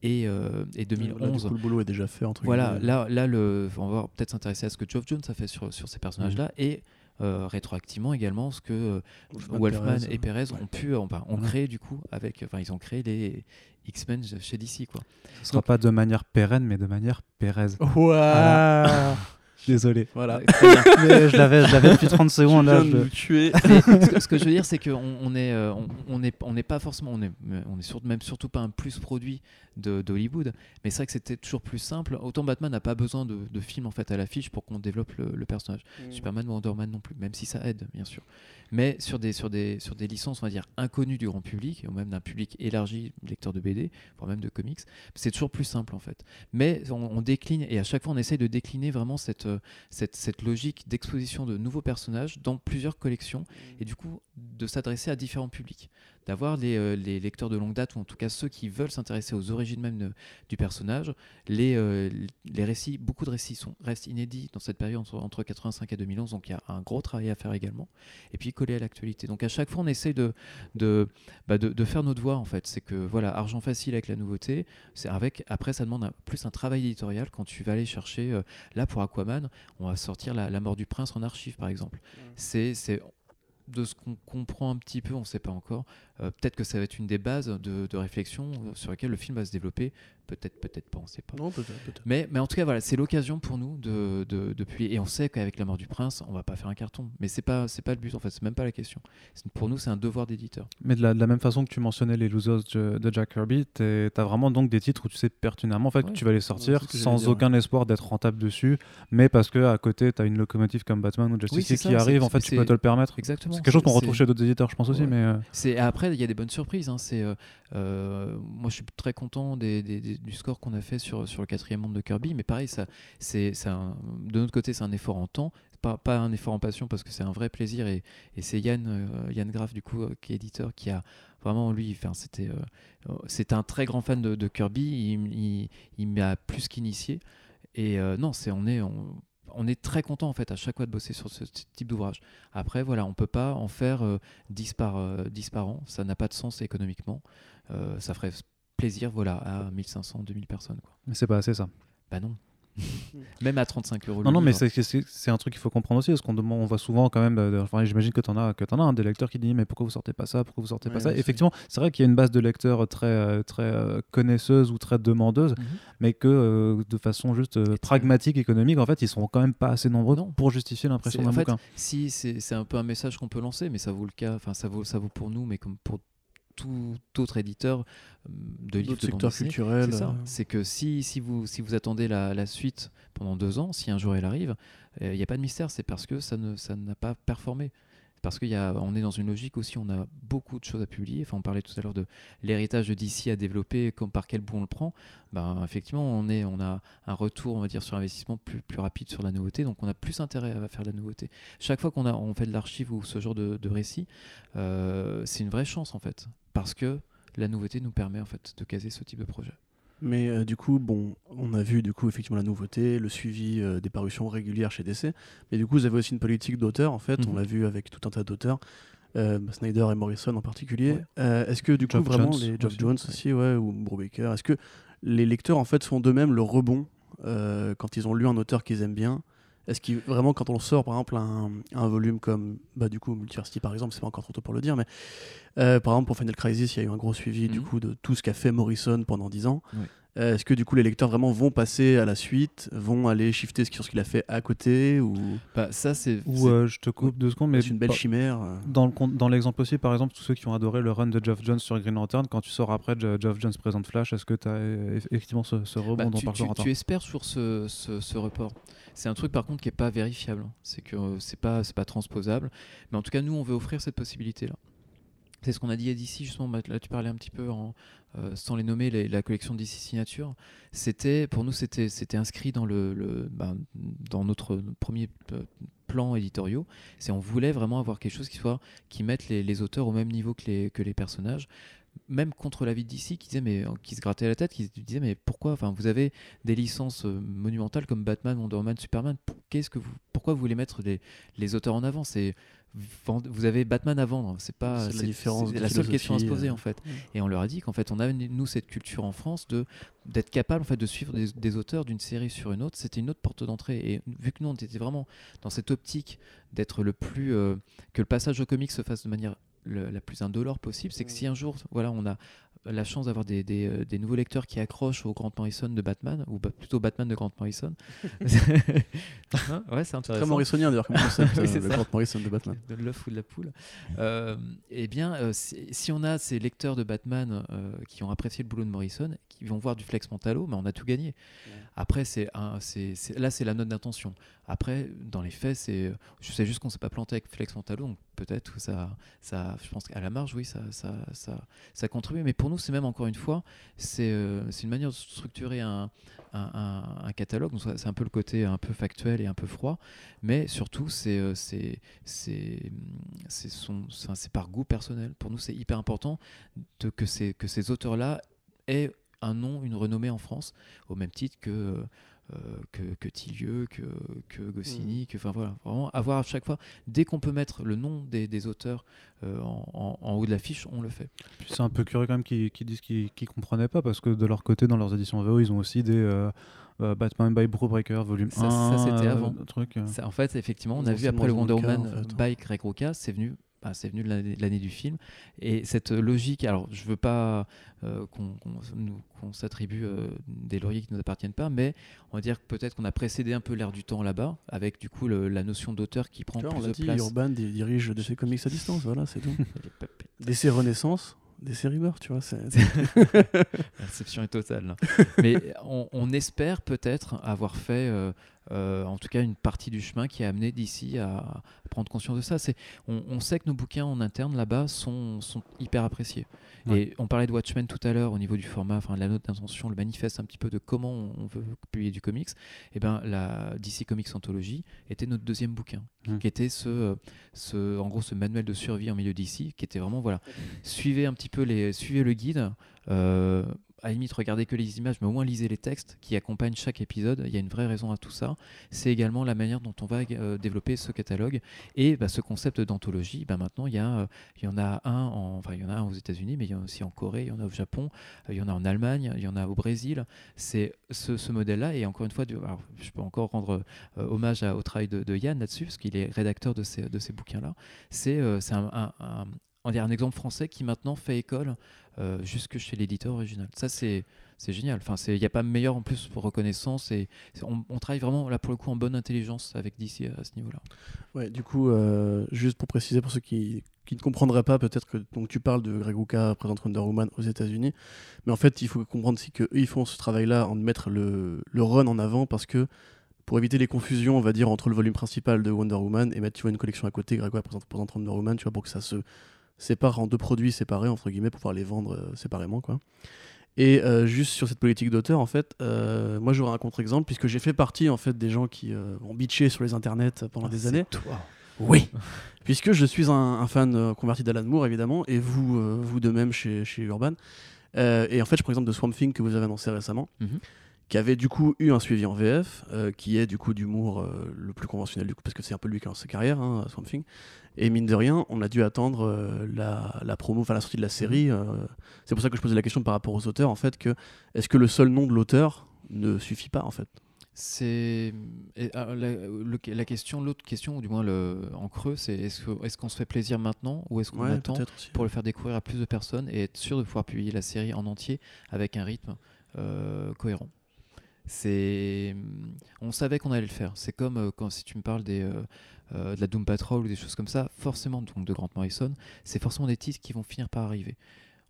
et, euh, et Là, du 2011. coup, le boulot est déjà fait entre Voilà, guillemets. là, là le, on va peut-être s'intéresser à ce que Geoff Jones a fait sur, sur ces personnages-là et euh, rétroactivement également ce que euh, Wolfman, Wolfman Perez, et Perez ouais. ont pu, enfin, ont Ouais. créé du coup avec, enfin, ils ont créé les X-Men chez DC quoi. Ce sera pas de manière pérenne, mais de manière Pérez. Ouah Désolé. Voilà. Mais je l'avais je l'avais depuis 30 secondes. Là, viens je- de nous tuer. Ce, que, ce que je veux dire, c'est qu'on on est, euh, on, on est, on n'est pas forcément, on est, on est sur- même surtout pas un plus produit de- d'Hollywood. Mais c'est vrai que c'était toujours plus simple. Autant Batman n'a pas besoin de, de film en fait à l'affiche pour qu'on développe le, le personnage. Superman ou Wonder Man non plus, même si ça aide bien sûr. Mais sur des, sur des, sur des licences, on va dire inconnues du grand public, ou même d'un public élargi, lecteur de BD, voire même de comics, c'est toujours plus simple en fait. Mais on, on décline et à chaque fois on essaye de décliner vraiment cette, euh, cette, cette logique d'exposition de nouveaux personnages dans plusieurs collections et du coup de s'adresser à différents publics. D'avoir les, euh, les lecteurs de longue date, ou en tout cas ceux qui veulent s'intéresser aux origines même de- du personnage. Les, euh, les récits, beaucoup de récits sont, restent inédits dans cette période entre, entre 85 et 2011, donc il y a un gros travail à faire également. Et puis coller à l'actualité. Donc à chaque fois, on essaye de, de, bah, de, de faire notre voix en fait. C'est que voilà, argent facile avec la nouveauté. C'est avec après, ça demande un- plus un travail éditorial quand tu vas aller chercher. euh, là pour Aquaman, on va sortir la, la mort du prince en archive par exemple. C'est de ce qu'on comprend un petit peu, on ne sait pas encore. Euh, peut-être que ça va être une des bases de, de réflexion sur lesquelles le film va se développer. Peut-être, peut-être pas, on sait pas. Non, peut-être. peut-être. Mais, mais en tout cas, voilà, c'est l'occasion pour nous de, de, de publier. Et on sait qu'avec La mort du prince, on va pas faire un carton. Mais c'est pas, c'est pas le but, en fait, c'est même pas la question. C'est- Pour nous, c'est un devoir d'éditeur. Mais de la, de la même façon que tu mentionnais les losers de, de Jack Kirby, tu as vraiment donc des titres où tu sais pertinemment en fait, Ouais. que tu vas les sortir sans dire, aucun espoir d'être rentable dessus, mais parce que à côté tu as une locomotive comme Batman ou Justice Oui, qui ça, arrive, en fait tu peux te le permettre. Exactement. C'est quelque chose qu'on retrouve chez d'autres éditeurs, je pense aussi, Ouais. mais euh, C'est après il y a des bonnes surprises. hein. Euh, euh, moi je suis très content du score qu'on a fait sur sur le quatrième monde de Kirby, mais pareil ça c'est de notre côté c'est un effort en temps, pas pas un effort en passion parce que c'est un vrai plaisir et, c'est Yann euh, Yann Graff du coup qui est éditeur qui a vraiment lui c'était c'est un très grand fan de, Kirby, il, il, m'a plus qu'initié et non c'est on est on, on est très content en fait à chaque fois de bosser sur ce type d'ouvrage. Après voilà, on peut pas en faire euh, 10 par, euh, 10 par an, ça n'a pas de sens économiquement. Euh, ça ferait plaisir voilà à 1500 2000 personnes quoi. mais c'est pas assez ça. Bah non. Même à 35 euros. Non, non, mais c'est- un truc qu'il faut comprendre aussi, parce qu'on demande, on voit souvent quand même, de- enfin, j'imagine que tu en as, que en as un des lecteurs qui dit mais pourquoi vous sortez pas ça, pourquoi vous sortez pas ça? Effectivement, c'est vrai qu'il y a une base de lecteurs très, euh, très euh, connaisseuse ou très demandeuse, Mhm. mais que euh, de façon juste euh, pragmatique, économique, en fait, ils sont quand même pas assez nombreux Non. pour justifier l'impression d'un bouquin. Si c'est c'est un peu un message qu'on peut lancer, mais ça vaut le cas, enfin ça vaut ça vaut pour nous, mais comme pour tout autre éditeur euh, de livres de bande. C'est ça. euh, C'est que si, si, vous, si vous attendez la, la suite pendant deux ans, si un jour elle arrive, il n'y a pas de mystère. C'est parce que ça ne ça n'a pas performé. Parce qu'on est dans une logique aussi, on a beaucoup de choses à publier. Enfin, on parlait tout à l'heure de l'héritage DC à développer, comme par quel bout on le prend. Ben, effectivement, on, est, on a un retour, on va dire, sur investissement plus, rapide sur la nouveauté. Donc, on a plus intérêt à faire de la nouveauté. Chaque fois qu'on fait de l'archive ou ce genre de, de récit, euh, c'est une vraie chance en fait. Parce que la nouveauté nous permet en fait de caser ce type de projet. Mais euh, du coup, bon, on a vu du coup effectivement la nouveauté, le suivi euh, des parutions régulières chez DC. Mais du coup, vous avez aussi une politique d'auteur en fait. Mhm. On l'a vu avec tout un tas d'auteurs, euh, Snyder et Morrison en particulier. Ouais. Est-ce que du coup vraiment Jones les Geoff. Jones aussi, ouais, ou Brubaker, est-ce que les lecteurs en fait font d'eux-mêmes le rebond quand ils ont lu un auteur qu'ils aiment bien Est-ce qu'ils vraiment quand on sort par exemple un, un volume comme bah du coup Multiversity par exemple, c'est pas encore trop tôt pour le dire, mais euh, par exemple pour Final Crisis, il y a eu un gros suivi du Mhm. coup de tout ce qu'a fait Morrison pendant 10 ans. Ouais. Euh, Est-ce que du coup les lecteurs vraiment vont passer à la suite, vont aller shifter sur ce qu'il a fait à côté ou Bah, ça, c'est. Ou euh, je te coupe deux secondes, mais c'est une belle pas- chimère euh, Dans le con- dans l'exemple aussi, par exemple, tous ceux qui ont adoré le run de Geoff Jones sur Green Lantern, quand tu sors après Geoff Jones présente Flash, est-ce que tu as effectivement ce, ce rebond bah, dont tu, parle tu- Corentin tu espères sur ce, ce, ce report. C'est un truc par contre qui est pas vérifiable. C'est que c'est pas c'est pas transposable. Mais en tout cas, nous, on veut offrir cette possibilité-là. C'est ce qu'on a dit à DC justement. bah, Là, tu parlais un petit peu en, euh, sans les nommer la collection DC Signature. C'était pour nous, c'était inscrit ben, dans notre premier euh, plan éditoriaux. C'est on voulait vraiment avoir quelque chose qui mette les, auteurs au même niveau que les personnages. Même contre l'avis DC qui mais qui se grattait la tête, qui disait mais pourquoi Enfin, vous avez des licences euh, monumentales comme Batman, Wonder Woman, Superman. Qu'est-ce que vous Pourquoi vous voulez mettre les, auteurs en avant? Vous avez Batman à vendre. C'est pas C'est la différence c'est de la seule question à se poser euh, en fait. ouais. Et on leur a dit qu'en fait on a nous cette culture en France de d'être capable en fait de suivre des, des auteurs d'une série sur une autre. C'était une autre porte d'entrée. Et vu que nous on était vraiment dans cette optique d'être le plus euh, que le passage au comics se fasse de manière le- la plus indolore possible, c'est que si un jour voilà on a la chance d'avoir des, des, euh, des nouveaux lecteurs qui accrochent au Grant Morrison de Batman, ou ba- plutôt Batman de Grant Morrison. Hein ouais, c'est intéressant. Très Morrisonien d'ailleurs comme concept, Oui, euh, c'est le ça. Grant Morrison de Batman. de l'œuf ou de la poule. Euh, eh bien, euh, si, si on a ces lecteurs de Batman euh, qui ont apprécié le boulot de Morrison, qui vont voir du Flex Mentalo, mais on a tout gagné. Après, c'est un, c'est, c'est- là, c'est la note d'intention. Après, dans les faits, c'est, je sais juste qu'on s'est pas planté avec Flex Mentalo, donc peut-être que ça, ça, je pense qu'à la marge, oui, ça, ça, ça, ça contribue. Mais pour nous, c'est même encore une fois, c'est, euh, une manière de structurer un, un, un- un catalogue. C'est un peu le côté un peu factuel et un peu froid, mais surtout, c'est, euh, c'est, par goût personnel. Pour nous, c'est hyper important que, ces, que ces auteurs-là aient un nom, une renommée en France, au même titre que, que, que Tillieu, que, que Goscinny, que, enfin voilà, vraiment avoir à chaque fois, dès qu'on peut mettre le nom des, des auteurs euh, en, en- en haut de l'affiche, on le fait. Puis c'est un peu curieux quand même qu'ils qu'ils disent qu'ils qu'ils comprenaient pas parce que de leur côté, dans leurs éditions VO, ils ont aussi des euh, euh, Batman by Brubaker volume Ça- 1. ça, c'était euh, avant. truc, euh. Ça, en fait, effectivement, on a vu après le Wonder Woman en fait. by Greg Rucka, c'est venu bah, c'est venu de l'année de du film. Et cette logique, alors je veux pas euh, qu'on s'attribue euh, des lauriers qui ne nous appartiennent pas, mais on va dire que peut-être qu'on a précédé un peu l'air du temps là-bas, avec du coup le- la notion d'auteur qui prend vois, on plus l'a de dit, place. Urban di- dirige DC Comics à distance, voilà, c'est tout. DC Renaissance, DC Rebirth, tu vois. La réception est totale. Mais on, on espère peut-être avoir fait, euh, euh, en tout cas, une partie du chemin qui a amené d'ici à, prendre conscience de ça. C'est, on, on sait que nos bouquins en interne là-bas sont, sont hyper appréciés. Ouais. Et on parlait de Watchmen tout à l'heure au niveau du format, enfin de la note d'intention, le manifeste un petit peu de comment on veut publier du comics. Et ben la DC Comics Anthology était notre deuxième bouquin, Mm. qui était ce, ce, en gros, ce manuel de survie en milieu DC, qui était vraiment voilà, suivez un petit peu les, suivez le guide. euh, à la limite, regardez que les images, mais au moins lisez les textes qui accompagnent chaque épisode. Il y a une vraie raison à tout ça. C'est également la manière dont on va euh, développer ce catalogue et bah, ce concept d'anthologie. Bah, maintenant, il y, a, euh, il y en a un, en, enfin, il y en a un aux États-Unis, mais il y en a aussi en Corée, il y en a au Japon, euh, il y en a en Allemagne, il y en a au Brésil. C'est ce, modèle-là. Et encore une fois, je peux encore rendre hommage au travail de, Yann là-dessus, parce qu'il est rédacteur de ces, de ces bouquins-là. C'est un, un- un- un exemple français qui maintenant fait école euh, jusque chez l'éditeur original. Ça, c'est génial. Enfin, il n'y a pas meilleur en plus pour reconnaissance. Et on, travaille vraiment là pour le coup en bonne intelligence avec DC à ce niveau-là. Ouais, du coup, euh, juste pour préciser pour ceux qui, qui ne comprendraient pas, peut-être que donc tu parles de Greg Rucka présente Wonder Woman aux États-Unis, mais en fait, il faut comprendre aussi qu'eux, ils font ce travail-là en mettre le, le run en avant parce que pour éviter les confusions, on va dire, entre le volume principal de Wonder Woman et mettre tu vois, une collection à côté, Rucka présente, présente Wonder Woman, tu vois, pour que ça se sépare en deux produits séparés, entre guillemets, pour pouvoir les vendre euh, séparément, quoi. Et euh, juste sur cette politique d'auteur, en fait, euh, moi j'aurais un contre-exemple, puisque j'ai fait partie en fait des gens qui euh, ont bitché sur les internets pendant des années. Toi. Oui, puisque je suis un, un fan converti d'Alan Moore, évidemment, et vous, vous de même chez, chez Urban. Et en fait, je prends l'exemple de Swamp Thing que vous avez annoncé récemment, Mhm. Qui avait du coup eu un suivi en VF, euh, qui est du coup d'humour euh, le plus conventionnel, du coup, parce que c'est un peu lui qui a lancé sa carrière, hein, Swamp Thing. Et mine de rien, on a dû attendre euh, la, la promo, enfin la sortie de la série. euh, c'est pour ça que je posais la question par rapport aux auteurs, en fait, que est-ce que le seul nom de l'auteur ne suffit pas, en fait? C'est alors, la, le- la question, l'autre question, ou du moins le, en creux, c'est est-ce est-ce qu'on se fait plaisir maintenant ou est-ce qu'on Ouais, attend pour le faire découvrir à plus de personnes et être sûr de pouvoir publier la série en entier avec un rythme cohérent? C'est, on savait qu'on allait le faire. C'est comme euh, quand si tu me parles euh, euh, de la Doom Patrol ou des choses comme ça, forcément donc de Grant Morrison, c'est forcément des titres qui vont finir par arriver.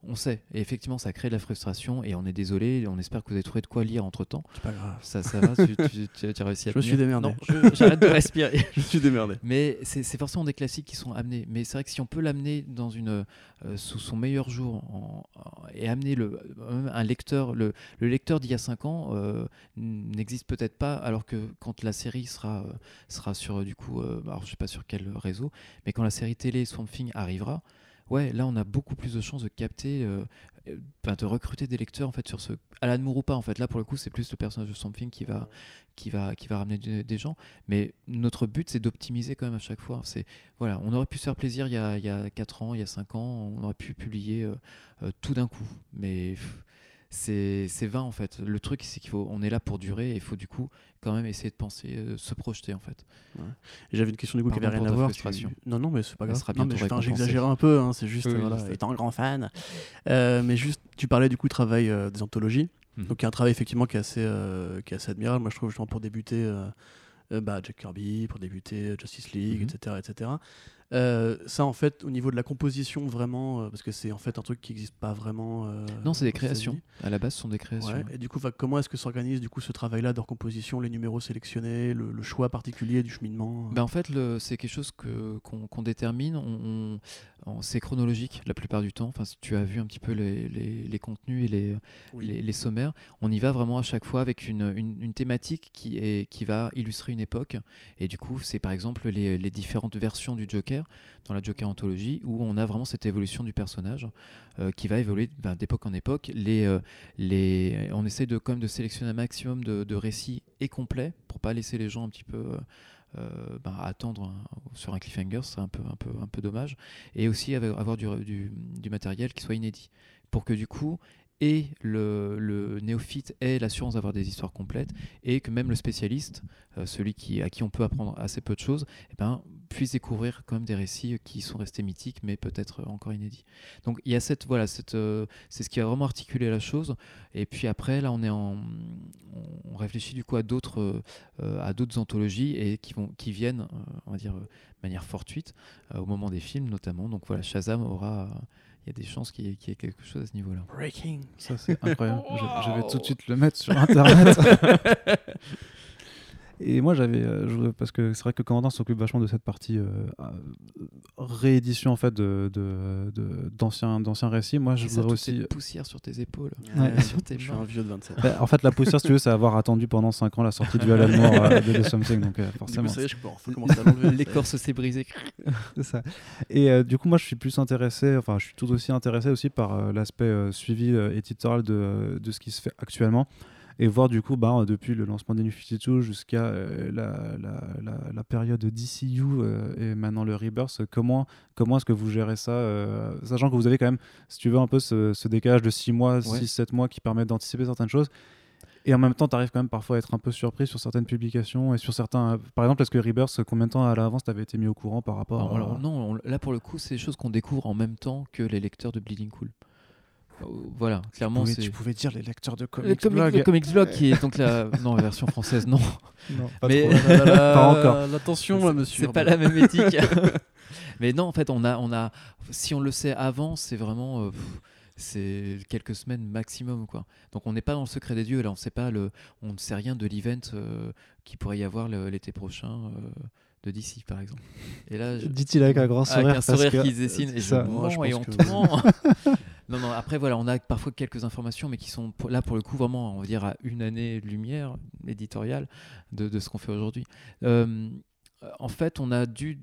On sait, et effectivement, ça crée de la frustration et on est désolé. On espère que vous avez trouvé de quoi lire entre temps. C'est pas grave. Ça, ça va, tu, tu- tu- tu as réussi à Je me suis démerdé. Non, j'arrête de respirer. Je suis démerdé. Mais c'est forcément des classiques qui sont amenés. Mais c'est vrai que si on peut l'amener dans une euh, sous son meilleur jour en- en- et amener le même un lecteur, le, le lecteur d'il y a 5 ans euh, n'existe peut-être pas, alors que quand la série sera euh, sera sur euh, du coup, euh, alors je sais pas sur quel réseau, mais quand la série télé Swamp Thing arrivera. Ouais, là on a beaucoup plus de chances de capter, euh, euh, de recruter des lecteurs en fait sur ce Alan Moore ou pas en fait. Là pour le coup c'est plus le personnage de Swamp Thing qui va qui va qui va ramener des- des gens. Mais notre but, c'est d'optimiser quand même à chaque fois. C'est voilà, on aurait pu se faire plaisir il y a, il y a 4 ans, il y a 5 ans, on aurait pu publier euh, euh, tout d'un coup. Mais pff, c'est vain en fait. Le truc, c'est qu'il faut, on est là pour durer et il faut du coup quand même essayer de penser, euh, se projeter en fait. J'avais une question du coup qui Pardon avait rien à voir. tu- Non, non, mais c'est pas grave. J'exagère un peu, hein, c'est juste, Oui, voilà, étant un grand fan. Euh, mais juste, tu parlais du coup travail euh, des anthologies. Mhm. Donc il y a un travail effectivement qui est assez, qui est assez admirable. Moi je trouve justement pour débuter bah, Jack Kirby, pour débuter Justice League, Mhm. etc. etc. Euh, ça en fait au niveau de la composition vraiment, euh, parce que c'est en fait un truc qui n'existe pas vraiment. euh, Non, c'est des créations. À la base, ce sont des créations. Ouais, Et du coup, comment est-ce que s'organise du coup ce travail-là de recomposition, les numéros sélectionnés, le, le choix particulier du cheminement Ben, en fait, c'est quelque chose que, qu'on, détermine. On, on- on- c'est chronologique la plupart du temps. Enfin, si tu as vu un petit peu les, les- les contenus et les, Oui. les, les sommaires. On y va vraiment à chaque fois avec une, une- une thématique qui, est, qui va illustrer une époque. Et du coup, c'est par exemple les, les différentes versions du Joker dans la Joker Anthology où on a vraiment cette évolution du personnage euh, qui va évoluer ben, d'époque en époque. Les, euh, les, on essaie de, quand même de sélectionner un maximum de, de récits et complets pour pas laisser les gens un petit peu. euh, euh, ben, attendre sur un cliffhanger, c'est un peu, dommage. Et aussi avoir du matériel qui soit inédit. Pour que du coup, et le, néophyte ait l'assurance d'avoir des histoires complètes et que même le spécialiste, euh, celui qui, à qui on peut apprendre assez peu de choses, eh ben, puisse découvrir quand même des récits qui sont restés mythiques mais peut-être encore inédits. Donc il y a cette voilà cette euh, c'est ce qui a vraiment articulé la chose et puis après là on est on réfléchit du coup à d'autres euh, à d'autres anthologies et qui vont qui viennent on va dire de manière fortuite au moment des films notamment. Donc voilà Shazam aura il y a des chances qu'il y, ait quelque chose à ce niveau-là. Breaking. Ça, c'est incroyable. je, je, vais tout de suite le mettre sur Internet. Et moi, j'avais, euh, parce que c'est vrai que Commandant s'occupe vachement de cette partie euh, euh, réédition en fait de, de, d'anciens, d'anciens récits. Moi, je voudrais aussi. poussière sur tes épaules, ouais. sur tes Je suis un vieux de 27. Bah, en fait, la poussière, si tu veux, c'est avoir attendu pendant 5 ans la sortie du Alan Moore de The Something, donc forcément. Du coup, je peux commencer à l'enlever. L'écorce s'est brisée. c'est ça. Et du coup, moi, je suis plus intéressé, enfin, je suis tout aussi intéressé aussi par l'aspect suivi éditorial de, de ce qui se fait actuellement et voir du coup bah, depuis le lancement des New 52 jusqu'à euh, la, la, la, période DCU euh, et maintenant le Rebirth, comment, comment est-ce que vous gérez ça, euh, sachant que vous avez quand même, si tu veux, un peu ce, ce décalage de 6 mois, 6-7 mois qui permet d'anticiper certaines choses. Et en même temps, tu arrives quand même parfois à être un peu surpris sur certaines publications et sur certains. Par exemple, est-ce que Rebirth, combien de temps à l'avance tu avais été mis au courant par rapport alors, à... Non, là pour le coup, c'est des choses qu'on découvre en même temps que les lecteurs de Bleeding Cool. Voilà, clairement. Tu pouvais, tu pouvais, dire les lecteurs de comics blog. Le comics blog qui est donc la non, version française, non. non pas, Mais... trop. pas encore. Attention, monsieur. C'est pas la même éthique. Mais non, en fait, on a, on a, si on le sait avant, c'est vraiment. Euh, c'est quelques semaines maximum quoi. Donc on n'est pas dans le secret des dieux là, on sait pas le on ne sait rien de l'event euh, qui pourrait y avoir l'été prochain euh, de DC par exemple. Et là dit-il avec un grand sourire avec un sourire qui se dessine et ça, je mens et on ment. Non, non, après, voilà, on a parfois quelques informations, mais qui sont là pour le coup vraiment, on va dire, à une année de lumière éditoriale de, de ce qu'on fait aujourd'hui. Euh, en fait, on a dû.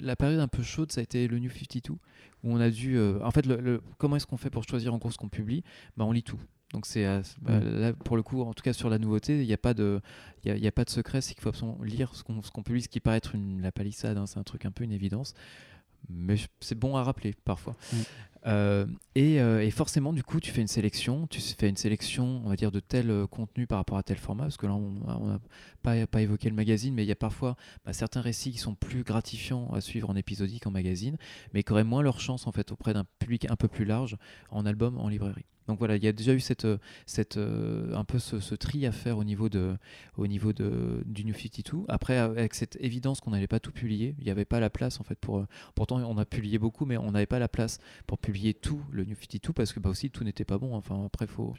la période un peu chaude, ça a été le New 52, où on a dû. Euh, en fait, le, comment est-ce qu'on fait pour choisir en gros ce qu'on publie? Bah, On lit tout. Donc c'est euh, bah, là pour le coup, en tout cas sur la nouveauté, il n'y a pas de, il y, a, pas de secret, c'est qu'il faut absolument lire ce qu'on publie, ce qui paraît être une, la palissade, hein, c'est un truc un peu une évidence mais c'est bon à rappeler parfois. Mm. Euh, euh, et, forcément, du coup, tu fais une sélection, tu fais une sélection, on va dire, de tel euh, contenu par rapport à tel format, parce que là, on n'a pas, évoqué le magazine, mais il y a parfois bah, certains récits qui sont plus gratifiants à suivre en épisodique, en magazine, mais qui auraient moins leur chance, en fait, auprès d'un public un peu plus large, en album, en librairie. Donc voilà, il y a déjà eu cette, cette, un peu ce, tri à faire au niveau, de, au niveau de, du New 52. Après, avec cette évidence qu'on n'allait pas tout publier, il n'y avait pas la place en fait pour. Pourtant, on a publié beaucoup, mais on n'avait pas la place pour publier tout le New 52 parce que bah, aussi tout n'était pas bon. Enfin, après, faut.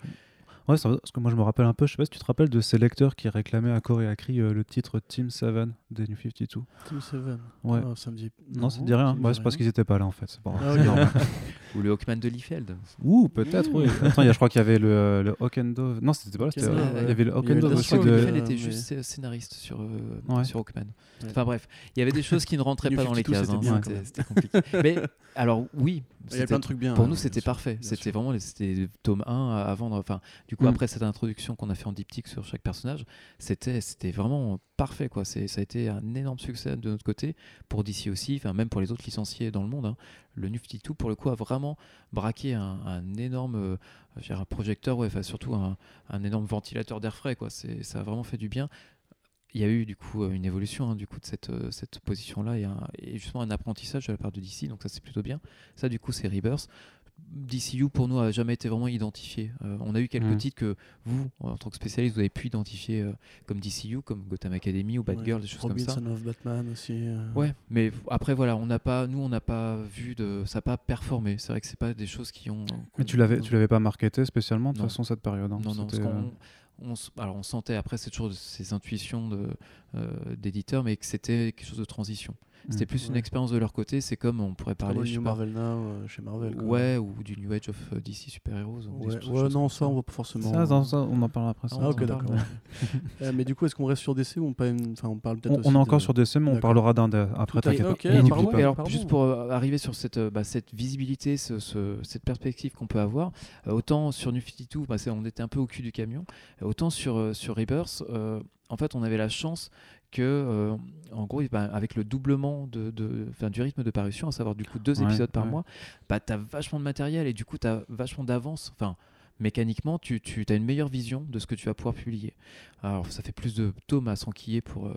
Ouais, parce que moi je me rappelle un peu, je sais pas si tu te rappelles de ces lecteurs qui réclamaient à corps et à cri euh, le titre Team 7 des New 52. Team 7 Ouais. Oh, ça me dit... Non, ça me dit rien. Ouais, c'est parce qu'ils étaient pas là en fait. Pas ah, Ou le Hawkman de Liefeld. Ouh, peut-être, oui. Attends, y a, je crois qu'il y avait le, le Hawk Dove. Non, c'était pas là. Il y avait le Hawk Dove aussi. De... Liefeld était juste scénariste sur, euh, sur Hawkman. Enfin bref, il y avait des choses qui ne rentraient pas dans les cases. C'était hein, compliqué. Mais alors, oui. Il y a plein de trucs bien. Pour nous, c'était parfait. C'était vraiment c'était tome 1 à vendre. Enfin, du coup, mm. après cette introduction qu'on a fait en diptyque sur chaque personnage, c'était vraiment parfait. Quoi. Ça a été un énorme succès de notre côté, pour DC aussi, enfin, même pour les autres licenciés dans le monde. Hein. Le New 52, pour le coup, a vraiment braqué un, énorme euh, un projecteur, ouais, surtout un, énorme ventilateur d'air frais. Quoi. Ça a vraiment fait du bien il y a eu du coup une évolution hein, du coup de cette, euh, cette position là et, et, justement un apprentissage de la part de DC donc ça c'est plutôt bien ça du coup c'est Rebirth DCU pour nous a jamais été vraiment identifié. Euh, on a eu quelques mm. titres que vous, en tant que spécialiste, vous avez pu identifier euh, comme DCU, comme Gotham Academy ou Batgirl, des choses comme ça. of Batman aussi. Euh. Ouais, mais après voilà, on n'a pas, nous on n'a pas vu de, ça n'a pas performé. C'est vrai que c'est pas des choses qui ont. Mais tu l'avais, tu l'avais pas marketé spécialement de toute façon cette période. Hein. non, non, on, alors on sentait après c'est toujours ces intuitions d'éditeurs, mais que c'était quelque chose de transition. C'était mm. plus une expérience de leur côté. C'est comme on pourrait parler. Comme Marvel Now euh, chez Marvel. Ouais, ou du New Age of euh, DC Super Heroes. Ouais, non, ça, on va pas forcément. Ça, ça, on en parle après. Ça. Ah, ok, d'accord. Euh, mais du coup, est-ce qu'on reste sur DC ou on, enfin, on parle peut-être. On, est encore sur DC, mais on parlera d'un après. Okay, alors, juste pour arriver sur cette, bah, cette visibilité, ce, cette perspective qu'on peut avoir, autant sur New 52, bah, on était un peu au cul du camion, autant sur, sur Rebirth, en fait, on avait la chance que, euh, en gros, bah, avec le doublement de, de du rythme de parution, à savoir du coup deux épisodes par mois, bah, tu as vachement de matériel et du coup, tu as vachement d'avance. Enfin, mécaniquement, tu, tu as une meilleure vision de ce que tu vas pouvoir publier. Alors, ça fait plus de tomes à s'enquiller pour euh,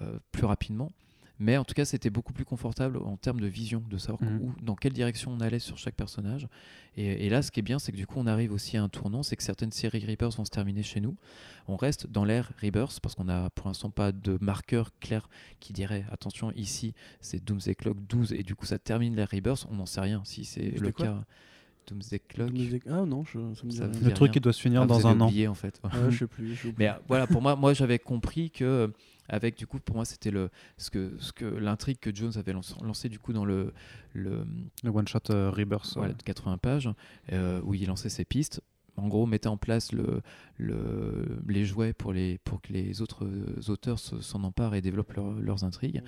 euh, plus rapidement. Mais en tout cas, c'était beaucoup plus confortable en termes de vision, de savoir Mhm. où- dans quelle direction on allait sur chaque personnage. Et, et là, ce qui est bien, c'est que du coup, on arrive aussi à un tournant, c'est que certaines séries Rebirth vont se terminer chez nous. On reste dans l'ère Rebirth parce qu'on n'a pour l'instant pas de marqueur clair qui dirait attention, ici, c'est Doomsday Clock 12 et du coup, ça termine l'ère Rebirth. On n'en sait rien si c'est le cas. Doomsday Clock. Ah non, je, ça me dit Ça Le truc qui doit se finir Ah, dans un an. oublié, en fait. Ouais, je sais plus. j'ai oublié. Mais voilà, pour moi, moi j'avais compris que avec du coup, pour moi, c'était le ce que ce que l'intrigue que Jones avait lancé, lancé, du coup dans le le Le one shot euh, Rebirth. voilà, de 80 pages euh, où il lançait ses pistes. En gros, mettait en place le, le, les jouets pour, les, pour que les autres euh, auteurs se- s'en emparent et développent leur- leurs intrigues.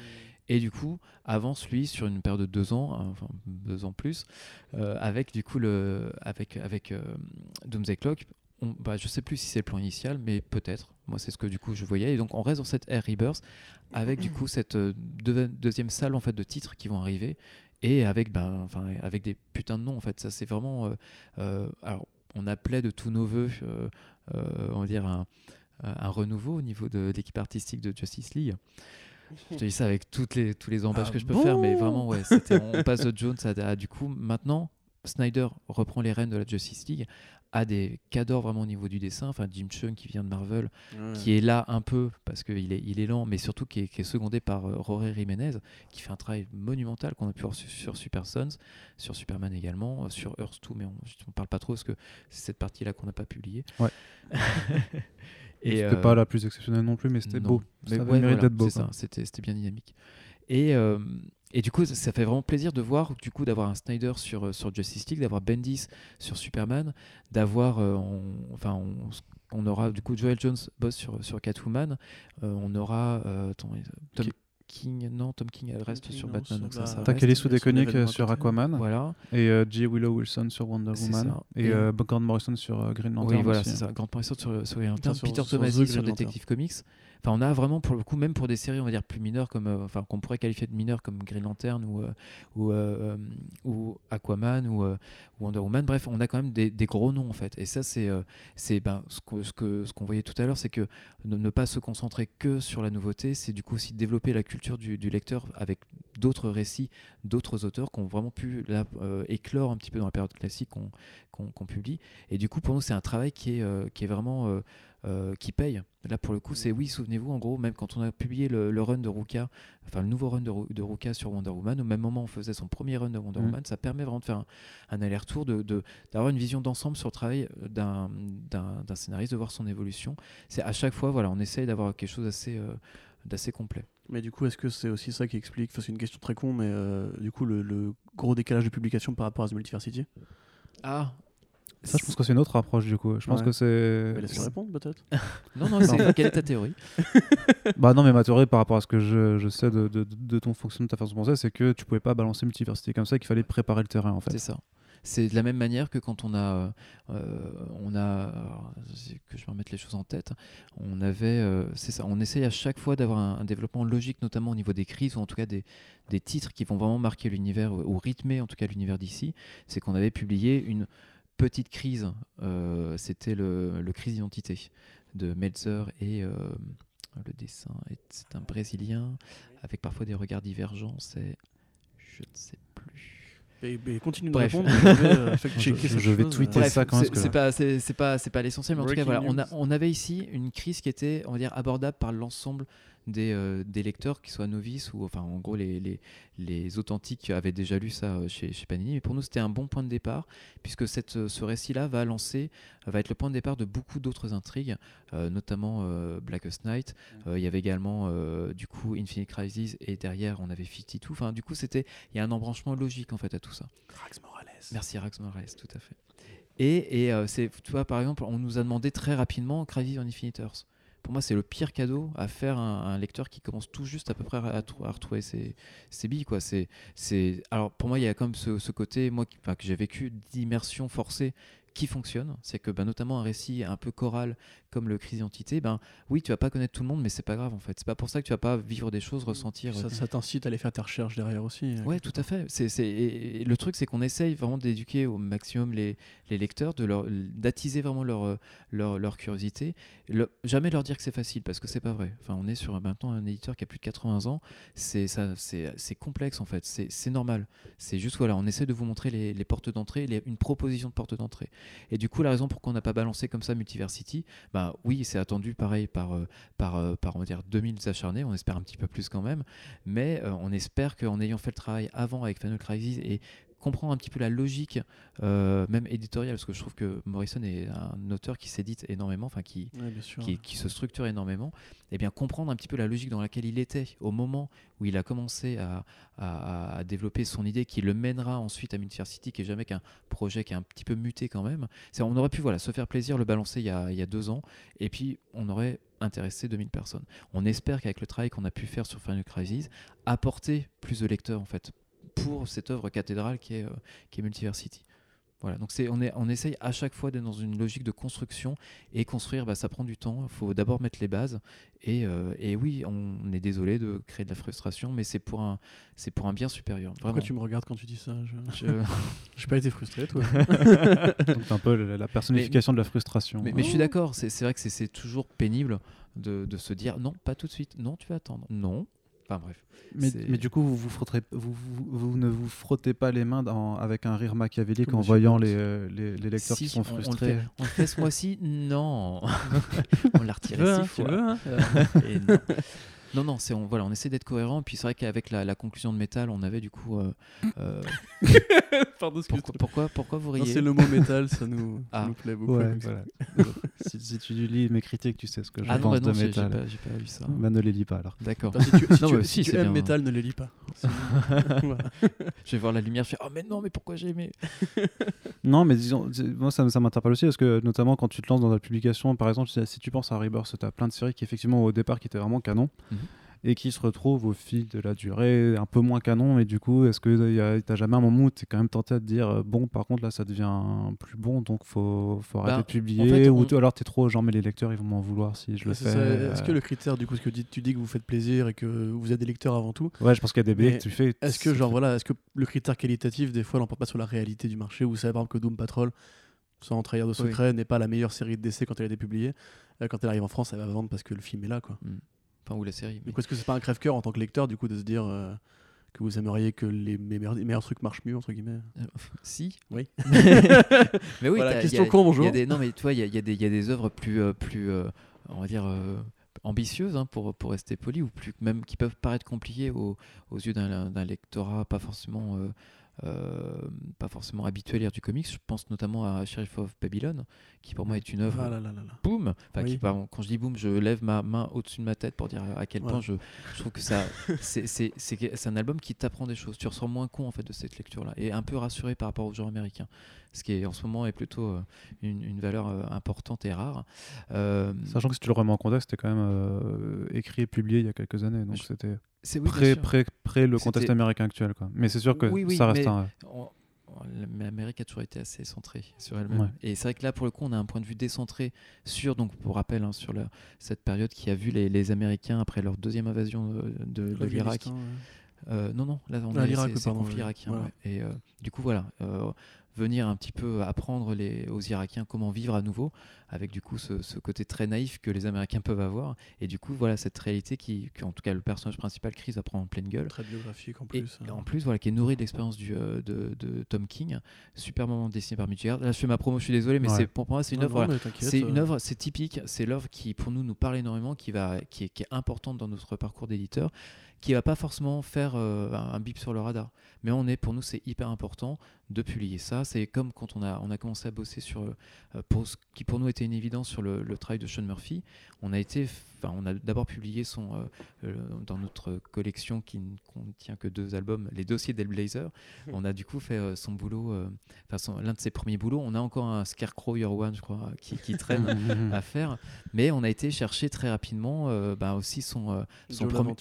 Et du coup, avance lui sur une période de deux ans, hein, enfin deux ans plus, euh, avec du coup le, avec avec euh, Doomsday Clock. On, bah, je sais plus si c'est le plan initial, mais peut-être. Moi, c'est ce que du coup je voyais. Et donc, on reste dans cette ère Rebirth avec du coup cette euh, deux- deuxième salle en fait de titres qui vont arriver et avec ben enfin avec des putains de noms en fait. Ça c'est vraiment euh, alors on appelait de tous nos voeux, on va dire un, un renouveau au niveau de l'équipe artistique de Justice League. Je te dis ça avec toutes les, tous les emballages Ah que je peux bon faire, mais vraiment, ouais, c'était- on passe de Jones à, à- du coup, maintenant, Snyder reprend les rênes de la Justice League, a des cadors vraiment au niveau du dessin, enfin Jim Chung qui vient de Marvel, Ouais. qui est là un peu parce qu'il est, il est lent, mais surtout qui est, qui est secondé par euh, Rory Jiménez, qui fait un travail monumental qu'on a pu voir sur, sur Super Sons, sur Superman également, euh, sur Earth 2, mais on ne parle pas trop parce que c'est cette partie-là qu'on n'a pas publiée. Ouais. Et, C'était euh, pas la plus exceptionnelle non plus, mais c'était beau. Mais ça ouais, voilà, d'être beau. c'était bien dynamique. Et, euh, et du coup, ça, ça fait vraiment plaisir de voir, du coup, d'avoir un Snyder sur, euh, sur Justice League, d'avoir Bendis sur Superman, d'avoir, euh, enfin, on, on aura du coup Joel Jones boss sur, sur Catwoman, on aura Tom Qui- King, non, Tom King elle reste sur non, Batman, ça donc ça, va. ça. Takeli Reste sur. Aquaman Voilà, et euh, J. Willow Wilson sur Wonder Woman ça. et Et- euh, Grant Morrison sur euh, Green Lantern. oui, voilà, c'est ça. Grande Morrison sur, sur Green Lantern, sur- Peter Tomasi sur Detective Comics. Enfin, on a vraiment, pour le coup, même pour des séries, on va dire, plus mineures, comme, euh, enfin, qu'on pourrait qualifier de mineures, comme Green Lantern ou, euh, euh, Aquaman ou, Wonder Woman. Bref, on a quand même des, gros noms, en fait. Et ça, c'est c'est ben, ce qu'on que, ce qu'on voyait tout à l'heure, c'est que ne, pas se concentrer que sur la nouveauté, c'est du coup aussi développer la culture du, lecteur avec d'autres récits, d'autres auteurs qui ont vraiment pu là, éclore un petit peu dans la période classique qu'on qu'on qu'on publie. Et du coup, pour nous, c'est un travail qui est, qui est vraiment euh, qui paye. Là, pour le coup, c'est oui, souvenez-vous, en gros, même quand on a publié le, le run de Ruka, enfin le nouveau run de, de Ruka sur Wonder Woman, au même moment, on faisait son premier run de Wonder Mm. Woman, ça permet vraiment de faire un, un aller-retour, de, de- d'avoir une vision d'ensemble sur le travail d'un, scénariste, de voir son évolution. C'est à chaque fois, voilà, on essaye d'avoir quelque chose d'assez, euh, complet. Mais du coup, est-ce que c'est aussi ça qui explique enfin, C'est une question très con, mais euh, du coup, le, le gros décalage de publication par rapport à The Multiversity? Ah Ça, je pense que c'est une autre approche du coup. Je pense Ouais. que c'est. Mais Laisse-le répondre, peut-être. Non, non, c'est, quelle est ta théorie Bah non, mais ma théorie par rapport à ce que je, je sais de, de, de ton fonctionnement, de ta façon de penser, c'est que tu pouvais pas balancer multiversité comme ça, qu'il fallait préparer le terrain en fait. C'est ça. C'est de la même manière que quand on a, euh, on a, que je vais remettre les choses en tête. On avait, euh, c'est ça. On essaye à chaque fois d'avoir un, un développement logique, notamment au niveau des crises ou en tout cas des, des titres qui vont vraiment marquer l'univers ou, ou rythmer en tout cas l'univers d'ici. C'est qu'on avait publié une petite crise. euh, C'était le, le crise d'identité de Meltzer et euh, le dessin. est- C'est un Brésilien avec parfois des regards divergents. C'est, je ne sais plus. Et, et continue de Bref. répondre. je vais, euh, Je- je vais tweeter ça quand que- c'est pas, c'est pas, c'est pas l'essentiel, mais en tout cas, voilà, on, a- on avait ici une crise qui était, on va dire, abordable par l'ensemble des, euh, des lecteurs, qu'ils soient novices ou, enfin, en gros, les, les, les authentiques avaient déjà lu ça euh, chez, chez Panini. Mais pour nous, c'était un bon point de départ, puisque cette, euh, ce récit-là va lancer, va être le point de départ de beaucoup d'autres intrigues, euh, notamment euh, Blackest Night. Euh, il y avait également, du coup, Infinite Crisis, et derrière, on avait 52. Enfin, du coup, c'était, il y a un embranchement logique, en fait, à tout ça. Rax Morales. Merci Rax Morales, tout à fait. Et, et c'est, tu vois, par exemple, on nous a demandé très rapidement Crisis on Infinite Earths. Pour moi, c'est le pire cadeau à faire à un, lecteur qui commence tout juste à peu près à, trou- à retrouver ses, ses billes. Quoi. C'est, c'est... Alors, pour moi, il y a quand même ce, côté, moi, que j'ai vécu d'immersion forcée qui fonctionne. C'est que bah, notamment un récit un peu choral comme le crise d'identité, ben oui, tu vas pas connaître tout le monde, mais c'est pas grave en fait. C'est pas pour ça que tu vas pas vivre des choses, ressentir. Ça, ça t'incite à aller faire tes recherches derrière aussi. euh, Ouais, tout à fait. C'est, c'est- et- le truc, c'est qu'on essaye vraiment d'éduquer au maximum les, les lecteurs, de leur, d'attiser vraiment leur, euh, leur, leur curiosité. Le- jamais leur dire que c'est facile, parce que c'est pas vrai. Enfin, on est sur maintenant un éditeur qui a plus de 80 ans. C'est, ça, c'est, c'est complexe en fait. C'est, c'est normal. C'est juste, voilà, on essaie de vous montrer les, les portes d'entrée, les- une proposition de porte d'entrée. Et du coup, la raison pour qu'on n'a pas balancé comme ça Multiversity, bah oui, c'est attendu pareil par, euh, par, euh, par on va dire 2000 acharnés. On espère un petit peu plus quand même. Mais euh, on espère qu'en ayant fait le travail avant avec Final Crisis et comprendre un petit peu la logique, euh, même éditoriale, parce que je trouve que Morrison est un auteur qui s'édite énormément, enfin qui, Ouais, bien sûr. qui, qui se structure énormément, et bien comprendre un petit peu la logique dans laquelle il était au moment où il a commencé à, à- à développer son idée, qui le mènera ensuite à Multiversity, qui est jamais qu'un projet qui est un petit peu muté quand même. On aurait pu voilà, se faire plaisir, le balancer il y, a, il y a deux ans, et puis on aurait intéressé 2000 personnes. On espère qu'avec le travail qu'on a pu faire sur Final Crisis, apporter plus de lecteurs en fait pour cette œuvre cathédrale qui est, euh, qui est Multiversity. Voilà, donc c'est, on, est, on essaye à chaque fois d'être dans une logique de construction et construire, bah, ça prend du temps. Il faut d'abord mettre les bases. Et, euh, et oui, on est désolé de créer de la frustration, mais c'est pour un, c'est pour un bien supérieur. Pourquoi tu me regardes quand tu dis ça? Je Je- J'ai pas été frustré, toi. Donc, c'est un peu la, la personnification de la frustration. mais, mais je suis d'accord, c'est, c'est vrai que c'est, c'est toujours pénible de, de se dire non, pas tout de suite, non, tu vas attendre, non. Enfin bref. Mais, mais du coup, vous, vous, frotterez- vous, vous, vous ne vous frottez pas les mains dans- avec un rire machiavélique en voyant les, euh, les, les lecteurs Si, qui sont on- on le frustrés. fait. On le fait ce mois-ci Non. on l'a retiré six hein, tu fois. veux, hein Et non. Non, non, c'est on, voilà, on essaie d'être cohérent. Puis c'est vrai qu'avec la, la conclusion de métal, on avait du coup. euh, euh, Pardon, pourquoi, pourquoi, pourquoi vous Non, riez c'est le mot métal, ça nous, ça Ah. nous plaît beaucoup. Ouais, Donc, voilà. si, si tu lis mes critiques, tu sais ce que je Ah non, pense bah non, de métal. pas, j'ai pas vu ça. Bah, ne les lis pas alors. D'accord. Si tu, si Non, tu- mais si si, tu c'est aimes bien. métal, ne les lis pas. Je vais voir la lumière, je fais Oh, mais non, mais pourquoi j'ai aimé? Non, mais disons, moi ça, m'interpelle aussi parce que notamment quand tu te lances dans la publication, par exemple, si, si tu penses à Rebirth, tu as plein de séries qui effectivement au départ qui étaient vraiment canon Mhm. Et qui se retrouvent au fil de la durée un peu moins canon. Et du coup, est-ce que tu jamais un moment où tu es quand même tenté à te dire euh, bon, par contre là ça devient plus bon donc faut, faut arrêter Bah, de publier en fait, ou on- alors tu es trop genre mais les lecteurs ils vont m'en vouloir si je le fais. ça. euh, Est-ce que le critère, du coup, ce que tu dis, tu dis que vous faites plaisir et que vous êtes des lecteurs avant tout, Ouais, je pense qu'il y a des BD Mais que tu fais. est-ce que, genre, voilà, est-ce que le critère qualitatif, des fois, l'emporte pas sur la réalité du marché par exemple, que Doom Patrol, sans trahir de secret, n'est pas la meilleure série de DC quand elle a été publiée. Euh, Quand elle arrive en France, elle va vendre parce que le film est là, quoi. Enfin, ou la série. mais- est-ce que c'est pas un crève-cœur en tant que lecteur, du coup, de se dire euh, que vous aimeriez que les, mes meilleurs, les meilleurs trucs marchent mieux, entre guillemets? Euh, si. Oui. mais oui, Voilà, question y a- con, bonjour. y a des, non, mais tu vois, il y a, il y a des- œuvres plus, euh, plus on va dire, ambitieuses, hein, pour, pour rester poli, ou plus, même qui peuvent paraître compliquées aux, aux yeux d'un lectorat pas forcément, euh, pas forcément habitué à lire du comics. Je pense notamment à Sheriff of Babylon, qui pour moi est une œuvre Ah là là là là. boum. Enfin, Oui. qui, pardon, quand je dis boum, je lève ma main au-dessus de ma tête pour dire à quel point je, je trouve que ça, c'est un album qui t'apprend des choses. Tu ressors moins con en fait de cette lecture-là et un peu rassuré par rapport au genre américain, ce qui est en ce moment est plutôt euh, une, une valeur euh, importante et rare. Euh, Sachant que si tu le remets en contexte, c'était quand même euh, écrit et publié il y a quelques années, donc Je- c'était c'est oui, près, près, près le contexte américain actuel. Quoi. Mais c'est sûr que Oui, oui, ça reste mais- un. On- L'Amérique a toujours été assez centrée sur elle-même. Ouais. Et c'est vrai que là, pour le coup, on a un point de vue décentré sur, donc pour rappel, hein, sur la- cette période qui a vu les, les Américains, après leur deuxième invasion euh, de, de l'Irak, ouais. Euh, non, non, là on Ah, est l'Irak, c'est- conflit irakien. Voilà. ouais. Et euh, du coup, voilà, euh, venir un petit peu apprendre les, aux Irakiens comment vivre à nouveau, avec du coup ce, ce côté très naïf que les Américains peuvent avoir. Et du coup, voilà cette réalité qui, en tout cas, le personnage principal, Chris, va prendre en pleine gueule. Très biographique en Et plus. hein. en plus, voilà, qui est nourri de l'expérience du, euh, de, de Tom King, super moment dessiné par Mitch. Là, je fais ma promo, je suis désolé, mais Ouais. c'est pour moi, c'est une Non, œuvre. voilà, c'est euh, une œuvre, c'est typique, c'est l'œuvre qui pour nous nous parle énormément, qui va, qui est, qui est importante dans notre parcours d'éditeur, qui va pas forcément faire euh, un, bip sur le radar, mais on est pour nous c'est hyper important de publier ça. C'est comme quand on a commencé à bosser sur euh, ce qui pour nous était une évidence sur le, le travail de Sean Murphy. On a été, enfin on a d'abord publié son euh, euh, dans notre collection qui ne contient que deux albums, les dossiers d'Hellblazer. On a du coup fait euh, son boulot, enfin l'un de ses premiers boulots. On a encore un Scarecrow Year One, je crois, qui, qui traîne à faire. Mais on a été chercher très rapidement bah, aussi son, son premier.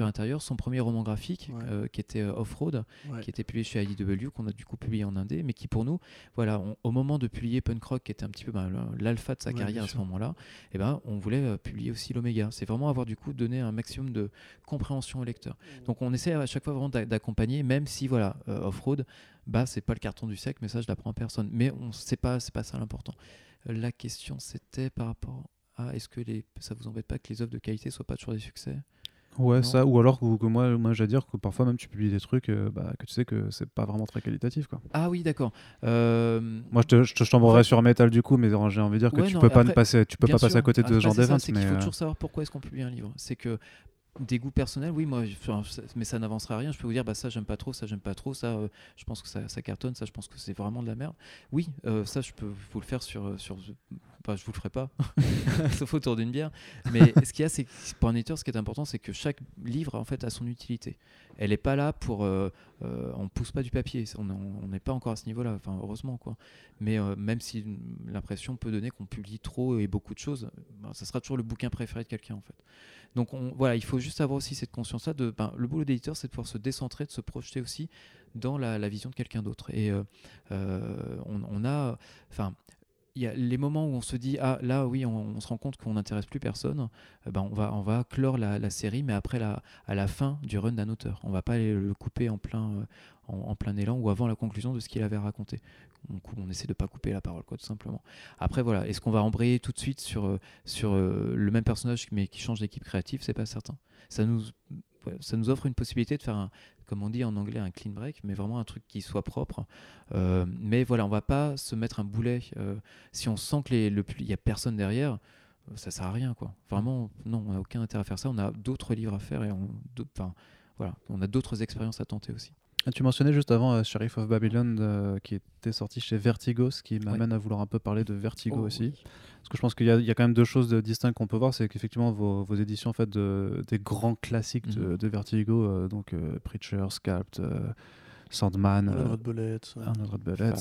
intérieure. son premier roman graphique Ouais. qui était Off-Road, Ouais. qui était publié chez IDW, qu'on a du coup publié en indé, mais qui pour nous, voilà, on- au moment de publier Punk Rock, qui était un petit peu ben, l'alpha de sa Ouais, carrière à ce moment-là, et ben, on voulait publier aussi l'Oméga. C'est vraiment avoir du coup donné un maximum de compréhension au lecteur. Donc on essaie à chaque fois vraiment d'a- d'accompagner, même si voilà, euh, Off-Road, bah c'est pas le carton du siècle, mais ça je l'apprends à personne. Mais on sait pas, c'est pas ça l'important. La question c'était par rapport à est-ce que les, ça vous embête pas que les œuvres de qualité soient pas toujours des succès? Ouais, Non. ça, ou alors que, que moi, moi j'ai à dire que parfois même tu publies des trucs euh, bah, que tu sais que c'est pas vraiment très qualitatif. Quoi. Ah oui, d'accord. Euh, Moi je te, je te chambrerai En fait- sur Metal du coup, mais j'ai envie de dire que Ouais, tu non, peux pas après, ne passer, tu peux pas passer à côté de ce genre Mais qu'il faut euh, toujours savoir pourquoi est-ce qu'on publie un livre. C'est que des goûts personnels, oui, moi, mais ça n'avancera à rien. Je peux vous dire, bah ça j'aime pas trop, ça j'aime pas trop, ça, euh, je pense que ça, ça cartonne, ça, je pense que c'est vraiment de la merde. Oui, euh, ça, je peux vous le faire sur, sur, bah, je vous le ferai pas, sauf autour d'une bière. Mais ce qu'il y a, c'est que pour un éditeur, ce qui est important, c'est que chaque livre, en fait, a son utilité. Elle n'est pas là pour, euh, euh, on pousse pas du papier. On n'est pas encore à ce niveau-là. Enfin, heureusement, quoi. Mais euh, même si l'impression peut donner qu'on publie trop et beaucoup de choses, ben, ça sera toujours le bouquin préféré de quelqu'un en fait. Donc on, voilà, il faut juste avoir aussi cette conscience-là de ben, le boulot d'éditeur, c'est de pouvoir se décentrer, de se projeter aussi dans la, la vision de quelqu'un d'autre. Et euh, euh, on, on a, enfin. Il y a les moments où on se dit ah là oui on, se rend compte qu'on n'intéresse plus personne euh, ben on va on va clore la, série mais après la à la fin du run d'un auteur. On va pas le couper en plein euh, en, plein élan ou avant la conclusion de ce qu'il avait raconté. On, on essaie de pas couper la parole quoi tout simplement. Après voilà est-ce qu'on va embrayer tout de suite sur euh, sur le même personnage mais qui change d'équipe créative? C'est pas certain. Ça nous ça nous offre une possibilité de faire un comme on dit en anglais un clean break mais vraiment un truc qui soit propre. Euh, mais voilà on va pas se mettre un boulet euh, si on sent que les, le il y a personne derrière ça sert à rien quoi. Vraiment non on n'a aucun intérêt à faire ça. On a d'autres livres à faire et on voilà on a d'autres expériences à tenter aussi Ah, Tu mentionnais juste avant euh, Sheriff of Babylon euh, qui était sorti chez Vertigo, ce qui m'amène à vouloir un peu parler de Vertigo Oh, aussi. oui. Parce que je pense qu'il y, a- il y a quand même deux choses de distinctes qu'on peut voir, c'est qu'effectivement vos, vos éditions en fait, de, des grands classiques de, Mhm. de Vertigo, euh, donc euh, Preacher, Sculpt, Sandman, Voilà, euh, Red Bullet,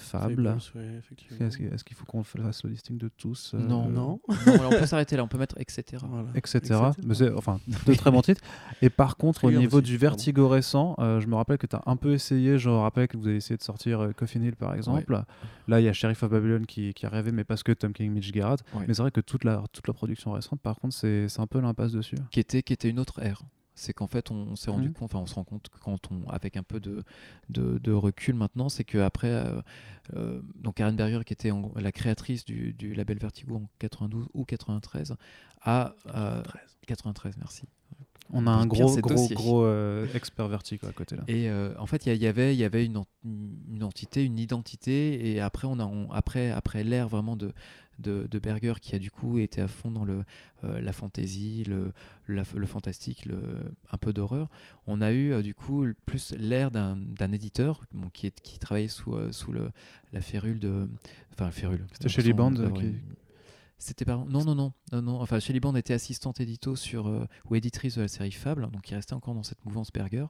Fable. Ouais. Est-ce qu'il faut qu'on fasse le listing de tous euh, Non. Non. Non, alors on peut s'arrêter là on peut mettre etc Voilà. etc. Mais enfin, de très bons titres. Et par contre, au niveau aussi, du pardon. Vertigo récent, euh, je me rappelle que tu as un peu essayé. Je me rappelle que vous avez essayé de sortir euh, Coffin Hill, par exemple. Là, il y a Sheriff of Babylon qui, qui a rêvé, mais parce que Tom King, Mitch Gerrard. Ouais. Mais c'est vrai que toute la, toute la production récente, par contre, c'est c'est un peu l'impasse dessus. qui était, qui était une autre ère. C'est qu'en fait, on, on s'est rendu Mhm. compte, enfin, on se rend compte que quand on, avec un peu de, de, de recul maintenant, c'est qu'après, euh, euh, donc Karen Berger, qui était en- la créatrice du, du label Vertigo en 92 ou 93, a. euh, 93, merci. On a un gros, gros, dossier. gros euh, expert Vertigo à côté là. Et euh, en fait, il y, il y avait, il y avait une, une entité, une identité. Et après, on a, on- après, après l'ère vraiment de, de, de Berger, qui a du coup été à fond dans le, euh, la fantasy, le, la- le fantastique, le, un peu d'horreur, on a eu euh, du coup plus l'ère d'un d'un éditeur bon, qui, est, qui travaillait sous, euh, sous le, la férule de. Enfin, la férule. C'était chez Liband, avoir qui- C'était par... non, non, non, non, non. Enfin, Shelley Band était assistante édito sur, euh, ou éditrice de la série Fable, donc il restait encore dans cette mouvance Berger,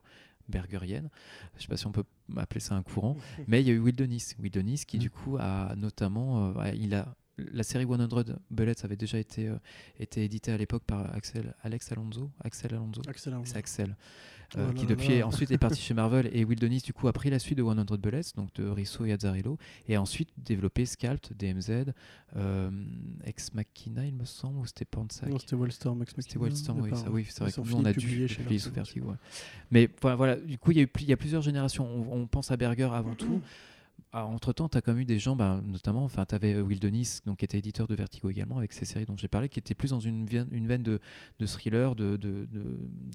bergerienne. Je sais pas si on peut appeler ça un courant, mais il y a eu Will Denis. Will Denis qui, Mm. du coup, a notamment. euh, il a, la série 100 Bullets avait déjà été, euh, été éditée à l'époque par Axel, Alex Alonso. Axel Alonso. C'est Axel. Oh euh, là qui depuis ensuite est parti chez Marvel et Will Denis du coup a pris la suite de 100 Bullets donc de Risso et Azzarello et a ensuite développé Scalp, DMZ, euh, Ex Machina il me semble ou c'était Pansac Non, c'était Wildstorm, Ex c'était Machina, Wildstorm, au oui, départ, ça, oui, c'est vrai que nous on a dû publier sous Vertigo. Ouais. Mais voilà, voilà, du coup il y, a eu pli- il y a plusieurs générations. On, on pense à Berger avant tout. Entre temps, tu as quand même eu des gens, bah, notamment, enfin, tu avais Will Denis, donc, qui était éditeur de Vertigo également, avec ses séries dont j'ai parlé, qui était plus dans une veine, une veine de, de thriller, de, de,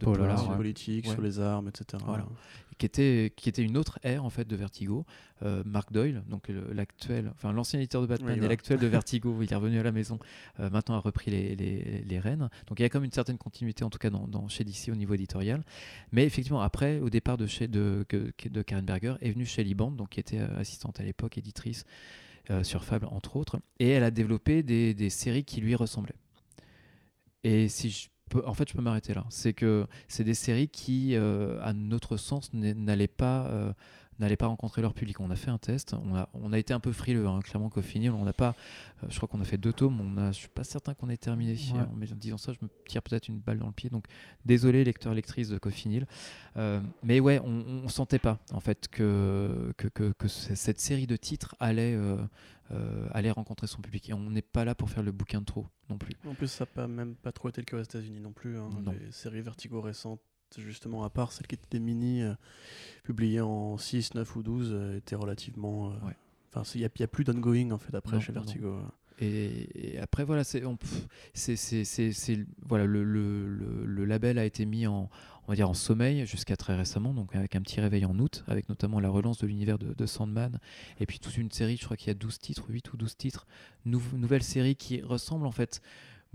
Polar, Sur ouais politique, Ouais. sur les armes, etc. Voilà. qui était, qui était une autre ère en fait de Vertigo. Euh, Mark Doyle, donc l'actuel, enfin l'ancien éditeur de Batman Oui, et l'actuel de Vertigo, il est revenu à la maison, euh, maintenant a repris les, les, les rênes. Donc il y a comme une certaine continuité en tout cas dans, dans- chez DC au niveau éditorial. Mais effectivement après, au départ de chez de, Karen Berger, est venue Shelley Band, donc qui était euh, à l'époque, éditrice euh, sur Fable entre autres, et elle a développé des, des séries qui lui ressemblaient. Et si je peux, en fait, je peux m'arrêter là. C'est que c'est des séries qui, euh, à notre sens, n'allaient pas, euh, n'allaient pas rencontrer leur public. On a fait un test, on a, on a été un peu frileux, hein, clairement qu'au final, on n'a pas, euh, je crois qu'on a fait deux tomes, on a, je suis pas certain qu'on ait terminé. Ouais. En, mais en disant ça, je me tire peut-être une balle dans le pied, donc désolé lecteurs lectrices de Cofinil. Euh, mais ouais, on, on sentait pas en fait que, que, que, cette série de titres allait, euh, euh, allait rencontrer son public. Et on n'est pas là pour faire le bouquin de trop non plus. En plus, ça n'a pas, même pas trop été le cas aux États-Unis non plus. hein. Non. Les séries Vertigo récentes, justement, à part celles qui étaient des mini, euh, publiées en 6, 9 ou 12, euh, étaient relativement. euh. Enfin, il n'y a, plus d'ongoing en fait après Non, chez non. Vertigo. euh. Et, et après, voilà, c'est, voilà, le, le, le- le label a été mis en, on va dire, en sommeil jusqu'à très récemment, donc avec un petit réveil en août, avec notamment la relance de l'univers de, de Sandman, et puis toute une série, je crois qu'il y a 12 titres, 8 ou 12 titres, nou- nouvelle série qui ressemble en fait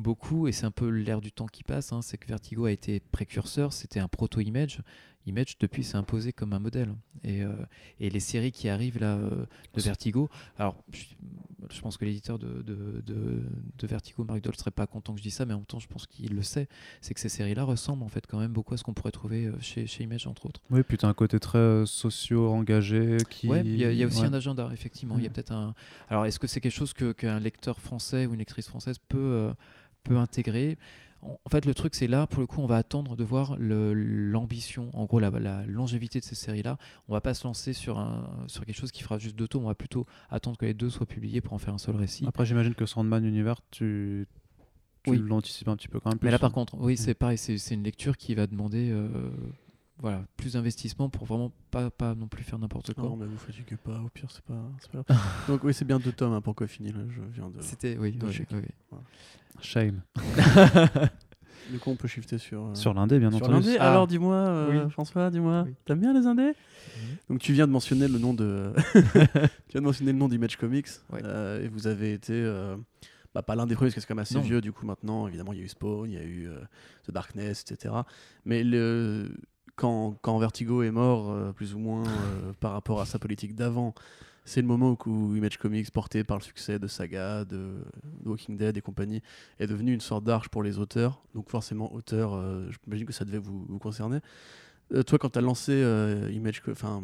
beaucoup, et c'est un peu l'air du temps qui passe, hein, c'est que Vertigo a été précurseur, c'était un proto-image. Image, depuis, s'est imposé comme un modèle. Et, euh, et les séries qui arrivent là euh, de Vertigo, alors je, je pense que l'éditeur de, de, de- de Vertigo, Mark Doll, serait pas content que je dise ça, mais en même temps, je pense qu'il le sait. C'est que ces séries-là ressemblent en fait quand même beaucoup à ce qu'on pourrait trouver euh, chez, chez Image, entre autres. Oui, puis tu as un côté très euh, socio-engagé qui. Ouais, il y, a- il y a aussi Ouais. un agenda, effectivement. Il y a Mm. peut-être un. Alors, est-ce que c'est quelque chose qu'un lecteur français ou une lectrice française peut, peut intégrer en fait, le truc, c'est là, pour le coup, on va attendre de voir l'ambition, en gros, la, la longévité de ces séries-là. On va pas se lancer sur, un, sur quelque chose qui fera juste deux tours. On va plutôt attendre que les deux soient publiés pour en faire un seul récit. Après, j'imagine que Sandman Univers, tu, tu Oui. l'anticipes un petit peu quand même plus. Mais là, par contre, oui, Mm. c'est pareil, c'est c'est une lecture qui va demander euh, voilà, plus d'investissement pour vraiment pas, pas non plus faire n'importe quoi. Non, mais vous fatiguez pas, au pire, c'est pas, pas grave. Donc, oui, c'est bien deux tomes hein, pour Coffini. Là, je viens de. C'était, oui, de oui, oui. Shame. Du coup, on peut shifter sur. euh, Sur l'indé, bien sur entendu. l'indé. Ah. Alors, dis-moi, euh, Oui. François, dis-moi, Oui. t'aimes bien les indés? Mhm. Donc, tu viens de mentionner le nom de. tu viens de mentionner le nom d'Image Comics. Ouais. euh, et vous avez été. euh, bah, pas l'un des premiers, parce que c'est quand même assez Non. vieux, du coup, maintenant. Évidemment, il y a eu Spawn, il y a eu euh, The Darkness, etc. Mais le. Quand, quand Vertigo est mort, euh, plus ou moins, euh, par rapport à sa politique d'avant, c'est le moment où, Image Comics, porté par le succès de Saga, de, de Walking Dead et compagnie, est devenu une sorte d'arche pour les auteurs. Donc forcément, auteur, euh, j'imagine que ça devait vous, vous concerner. Euh, toi, quand tu as lancé euh, Image, enfin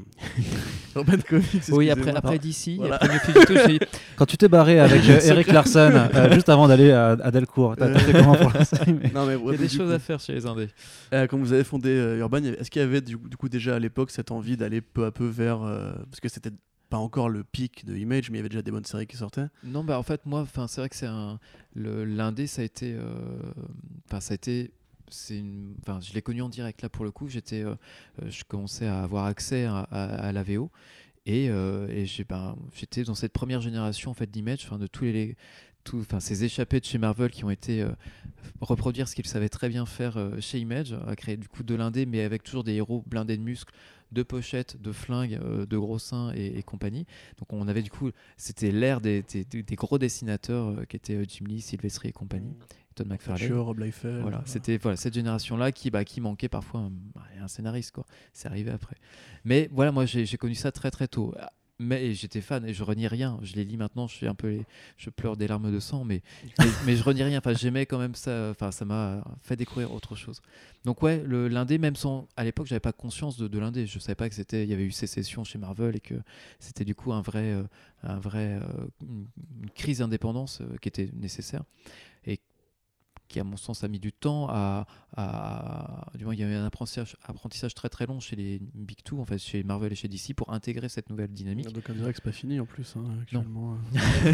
Urban Comics, Oui, après, après Voilà. Fugito, dit, Quand tu t'es barré avec euh, Eric Larson euh, juste avant d'aller à, à Delcourt, t'as t'as fait comment pour la série mais- il y a des choses coup, à faire chez les Indés. euh, quand vous avez fondé euh, Urban, est-ce qu'il y avait du, du coup déjà à l'époque cette envie d'aller peu à peu vers euh, parce que c'était pas encore le pic de Image, mais il y avait déjà des bonnes séries qui sortaient? Non, bah en fait, moi, enfin, c'est vrai que c'est un. le- L'indé, ça a été. euh, Enfin, ça a été. C'est enfin, je l'ai connu en direct là pour le coup. J'étais, euh, euh, je commençais à avoir accès à, à, la VO et, euh, et ben, j'étais dans cette première génération en fait d'Image, enfin de tous les, tout, enfin ces échappés de chez Marvel qui ont été reproduire ce qu'ils savaient très bien faire chez Image, à créer du coup de l'indé, mais avec toujours des héros blindés de muscles, de pochettes, de flingues, de gros seins et, compagnie. Donc on avait du coup, c'était l'ère des, des, gros dessinateurs euh, qui étaient Jim Lee, Sylvester et compagnie, Todd McFarlane. Sure, Rob Liefeld. Voilà, c'était voilà, cette génération-là qui, bah, qui manquait parfois un, bah, un scénariste. quoi. C'est arrivé après. Mais voilà, moi j'ai connu ça très très tôt. Mais et j'étais fan et je renie rien. Je les lis maintenant, je suis un peu, les- je pleure des larmes de sang, mais mais, mais je renie rien. Enfin, j'aimais quand même ça. Enfin, ça m'a fait découvrir autre chose. Donc ouais, le l'indé, même sans, à l'époque, j'avais pas conscience de, de l'indé. Je savais pas que c'était, il y avait eu sécession chez Marvel et que c'était du coup un vrai, euh, un vrai, euh, une crise d'indépendance euh, qui était nécessaire et qui à mon sens a mis du temps à, à- du moins il y a eu un apprentissage, apprentissage très très long chez les Big Two en fait chez Marvel et chez DC pour intégrer cette nouvelle dynamique Donc on dirait que c'est pas fini en plus hein, actuellement.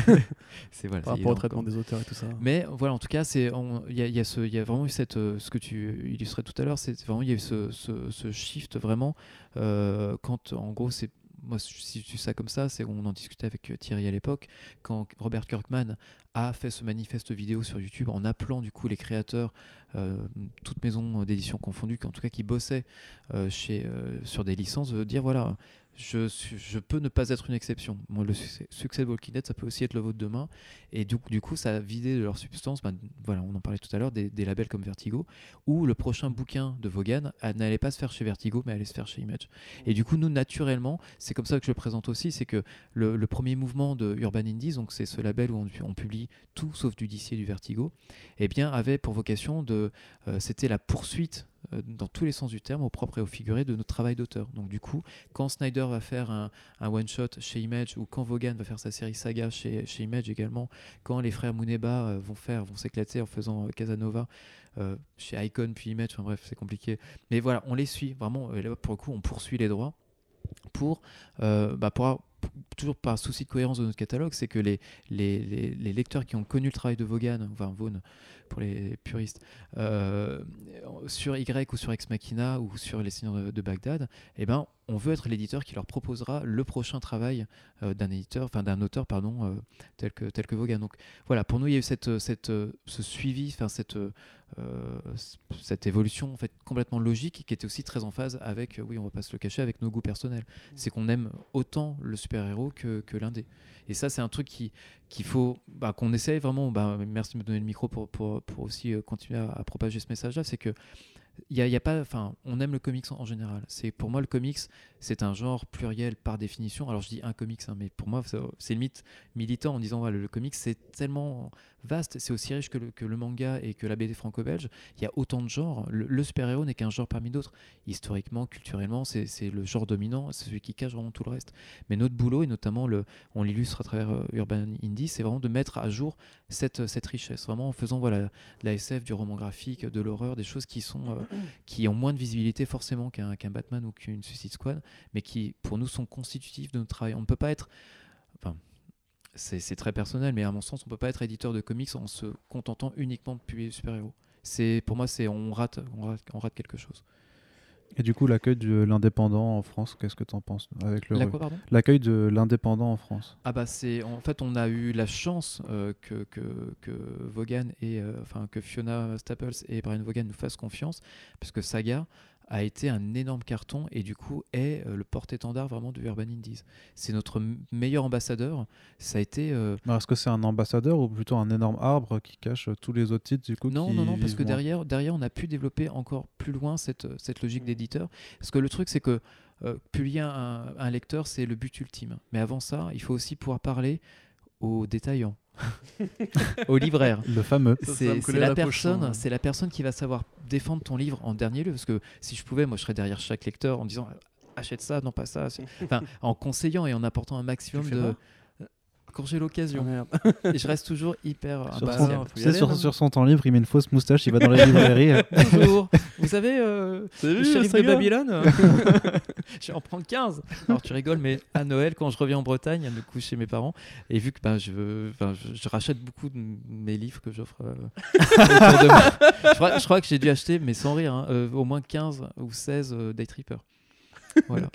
euh, c'est voilà par rapport au traitement des auteurs et tout ça. mais voilà en tout cas il y a, il y a ce il y a vraiment eu cette euh, ce que tu illustrais tout à l'heure c'est vraiment il y a eu ce, ce, ce shift vraiment euh, quand en gros c'est moi si je dis ça comme ça c'est on en discutait avec euh, Thierry à l'époque quand Robert Kirkman a fait ce manifeste vidéo sur YouTube en appelant du coup les créateurs euh, toutes maisons d'édition confondues en tout cas qui bossaient euh, euh, sur des licences de dire voilà je, peux ne pas être une exception. Moi, le succès, de Walking Dead, ça peut aussi être le vôtre demain. Et du, coup- ça a vidé de leur substance, ben, voilà, on en parlait tout à l'heure, des, labels comme Vertigo, où le prochain bouquin de Vaughan n'allait pas se faire chez Vertigo, mais allait se faire chez Image. Et du coup, nous, naturellement, c'est comme ça que je le présente aussi, c'est que le, premier mouvement de Urban Indies, donc c'est ce label où on, publie tout sauf du DC et du Vertigo, eh bien, avait pour vocation de... euh, C'était la poursuite dans tous les sens du terme, au propre et au figuré de notre travail d'auteur. Donc du coup, quand Snyder va faire un, one-shot chez Image, ou quand Vaughan va faire sa série Saga chez, chez Image également, quand les frères Muneba euh, vont faire, vont s'éclater en faisant Casanova, chez Icon puis Image, enfin bref, c'est compliqué. Mais voilà, on les suit, vraiment, pour le coup, on poursuit les droits pour, bah, pour toujours par souci de cohérence de notre catalogue, c'est que les, les, les, lecteurs qui ont connu le travail de Vaughan, enfin Vaughan pour les puristes, euh, sur Y ou sur Ex Machina ou sur Les Seigneurs de, Bagdad, eh ben, on veut être l'éditeur qui leur proposera le prochain travail euh, d'un éditeur, enfin d'un auteur, pardon, euh, tel que tel que Vaughan. Donc voilà, pour nous, il y a eu cette, cette, ce suivi, enfin cette cette évolution en fait complètement logique qui était aussi très en phase avec, oui, on va pas se le cacher, avec nos goûts personnels. C'est qu'on aime autant le super-héros que, que l'indé. Et ça, c'est un truc qui qu'il faut bah, qu'on essaye vraiment. Bah, merci de me donner le micro pour, pour, pour aussi euh, continuer à, à propager ce message-là. C'est que il y a, pas, enfin, on aime le comics en, général. C'est pour moi le comics, c'est un genre pluriel par définition. Alors je dis un comics, hein, mais pour moi c'est limite militant en disant voilà, le comics c'est tellement vaste, c'est aussi riche que le, manga et que la BD franco-belge. Il y a autant de genres. Le, super-héros n'est qu'un genre parmi d'autres. Historiquement, culturellement, c'est le genre dominant, c'est celui qui cache vraiment tout le reste. Mais notre boulot et notamment le, on l'illustre à travers euh, Urban Indie, c'est vraiment de mettre à jour cette, cette richesse, vraiment en faisant voilà de la SF, du roman graphique, de l'horreur, des choses qui sont euh, qui ont moins de visibilité forcément qu'un Batman ou qu'une Suicide Squad, mais qui pour nous sont constitutifs de notre travail. On ne peut pas être, enfin, c'est très personnel, mais à mon sens, on ne peut pas être éditeur de comics en se contentant uniquement de publier des super-héros. Pour moi, on on rate, on rate quelque chose. Et du coup, l'accueil de l'indépendant en France, qu'est-ce que tu en penses avec le L'accueil de l'indépendant en France? Ah bah c'est en fait on a eu la chance euh, que, que, que, Vaughan et euh, enfin que Fiona Staples et Brian Vaughan nous fassent confiance parce que Saga a été un énorme carton et du coup est euh, le porte-étendard vraiment du Urban Indies. C'est notre meilleur ambassadeur. Ça a été. Euh, est-ce que c'est un ambassadeur ou plutôt un énorme arbre qui cache tous les autres titres du coup Non, non, non, parce que derrière, derrière, on a pu développer encore plus loin cette, cette logique d'éditeur. Parce que le truc, c'est que euh, publier un, un lecteur, c'est le but ultime. Mais avant ça, il faut aussi pouvoir parler aux détaillants au libraire. Le fameux. C'est la, personne, c'est la personne qui va savoir défendre ton livre en dernier lieu. Parce que si je pouvais, moi, je serais derrière chaque lecteur en disant achète ça, non pas ça. Enfin, en conseillant et en apportant un maximum de quand j'ai l'occasion. Oh, et je reste toujours hyper. Sur, son, sur, son temps libre, il met une fausse moustache, il va dans les librairies. Bonjour. Vous savez, euh, le shérif de Babylone Je vais en prendre 15. Alors tu rigoles, mais à Noël, quand je reviens en Bretagne, à me coucher chez mes parents, et vu que ben, je, je, je, rachète beaucoup de mes livres que j'offre euh, je, crois, je, crois, que j'ai dû acheter, mais sans rire, hein, euh, au moins 15 ou 16 Day Tripper. Voilà.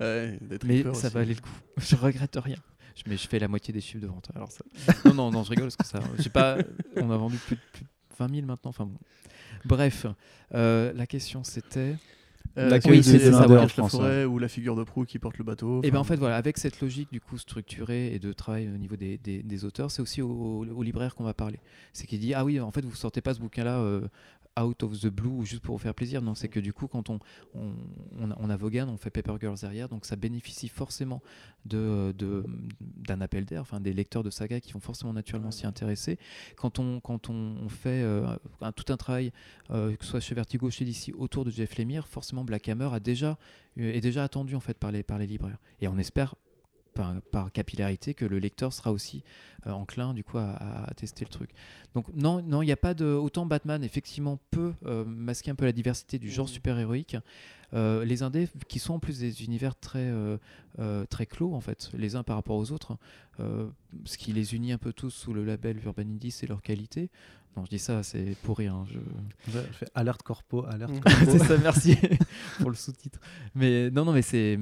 ouais, mais ça va aller le coup. Je regrette rien mais je fais la moitié des chiffres de vente. Alors ça... non, non, non, je rigole parce que ça. Je sais pas, on a vendu plus de, 20 000 maintenant. Enfin bon. Bref, euh, la question c'était. Euh, L'accueil oui, de la forêt ou la figure de proue qui porte le bateau. Et eh ben en fait voilà, avec cette logique du coup structurée et de travail au niveau des, des, des auteurs, c'est aussi au, au, libraire qu'on va parler. C'est qu'il dit ah oui en fait vous sortez pas ce bouquin là euh, out of the blue juste pour vous faire plaisir. Non, c'est que du coup, quand on, on, on, a, Vaughan, on fait Paper Girls derrière, donc ça bénéficie forcément d'un de, d'un appel d'air, enfin des lecteurs de saga qui vont forcément naturellement s'y intéresser. Quand on, quand on, fait euh, un, tout un travail, euh, que ce soit chez Vertigo, chez DC, autour de Jeff Lemire, forcément Black Hammer a déjà, euh, est déjà attendu en fait par les, par les libraires. Et on espère par, capillarité que le lecteur sera aussi euh, enclin du coup à, tester le truc. Donc non, non, il n'y a pas de autant Batman effectivement peut euh, masquer un peu la diversité du genre mmh. super héroïque. Euh, les indés qui sont en plus des univers très très clos en fait, les uns par rapport aux autres, ce qui les unit un peu tous sous le label Urban Indie, c'est leur qualité. Non, je dis ça, c'est pour rien. Hein, je... fais alerte corpo, alerte mm. corpo. c'est ça, merci pour le sous-titre. Mais non, non, mais c'est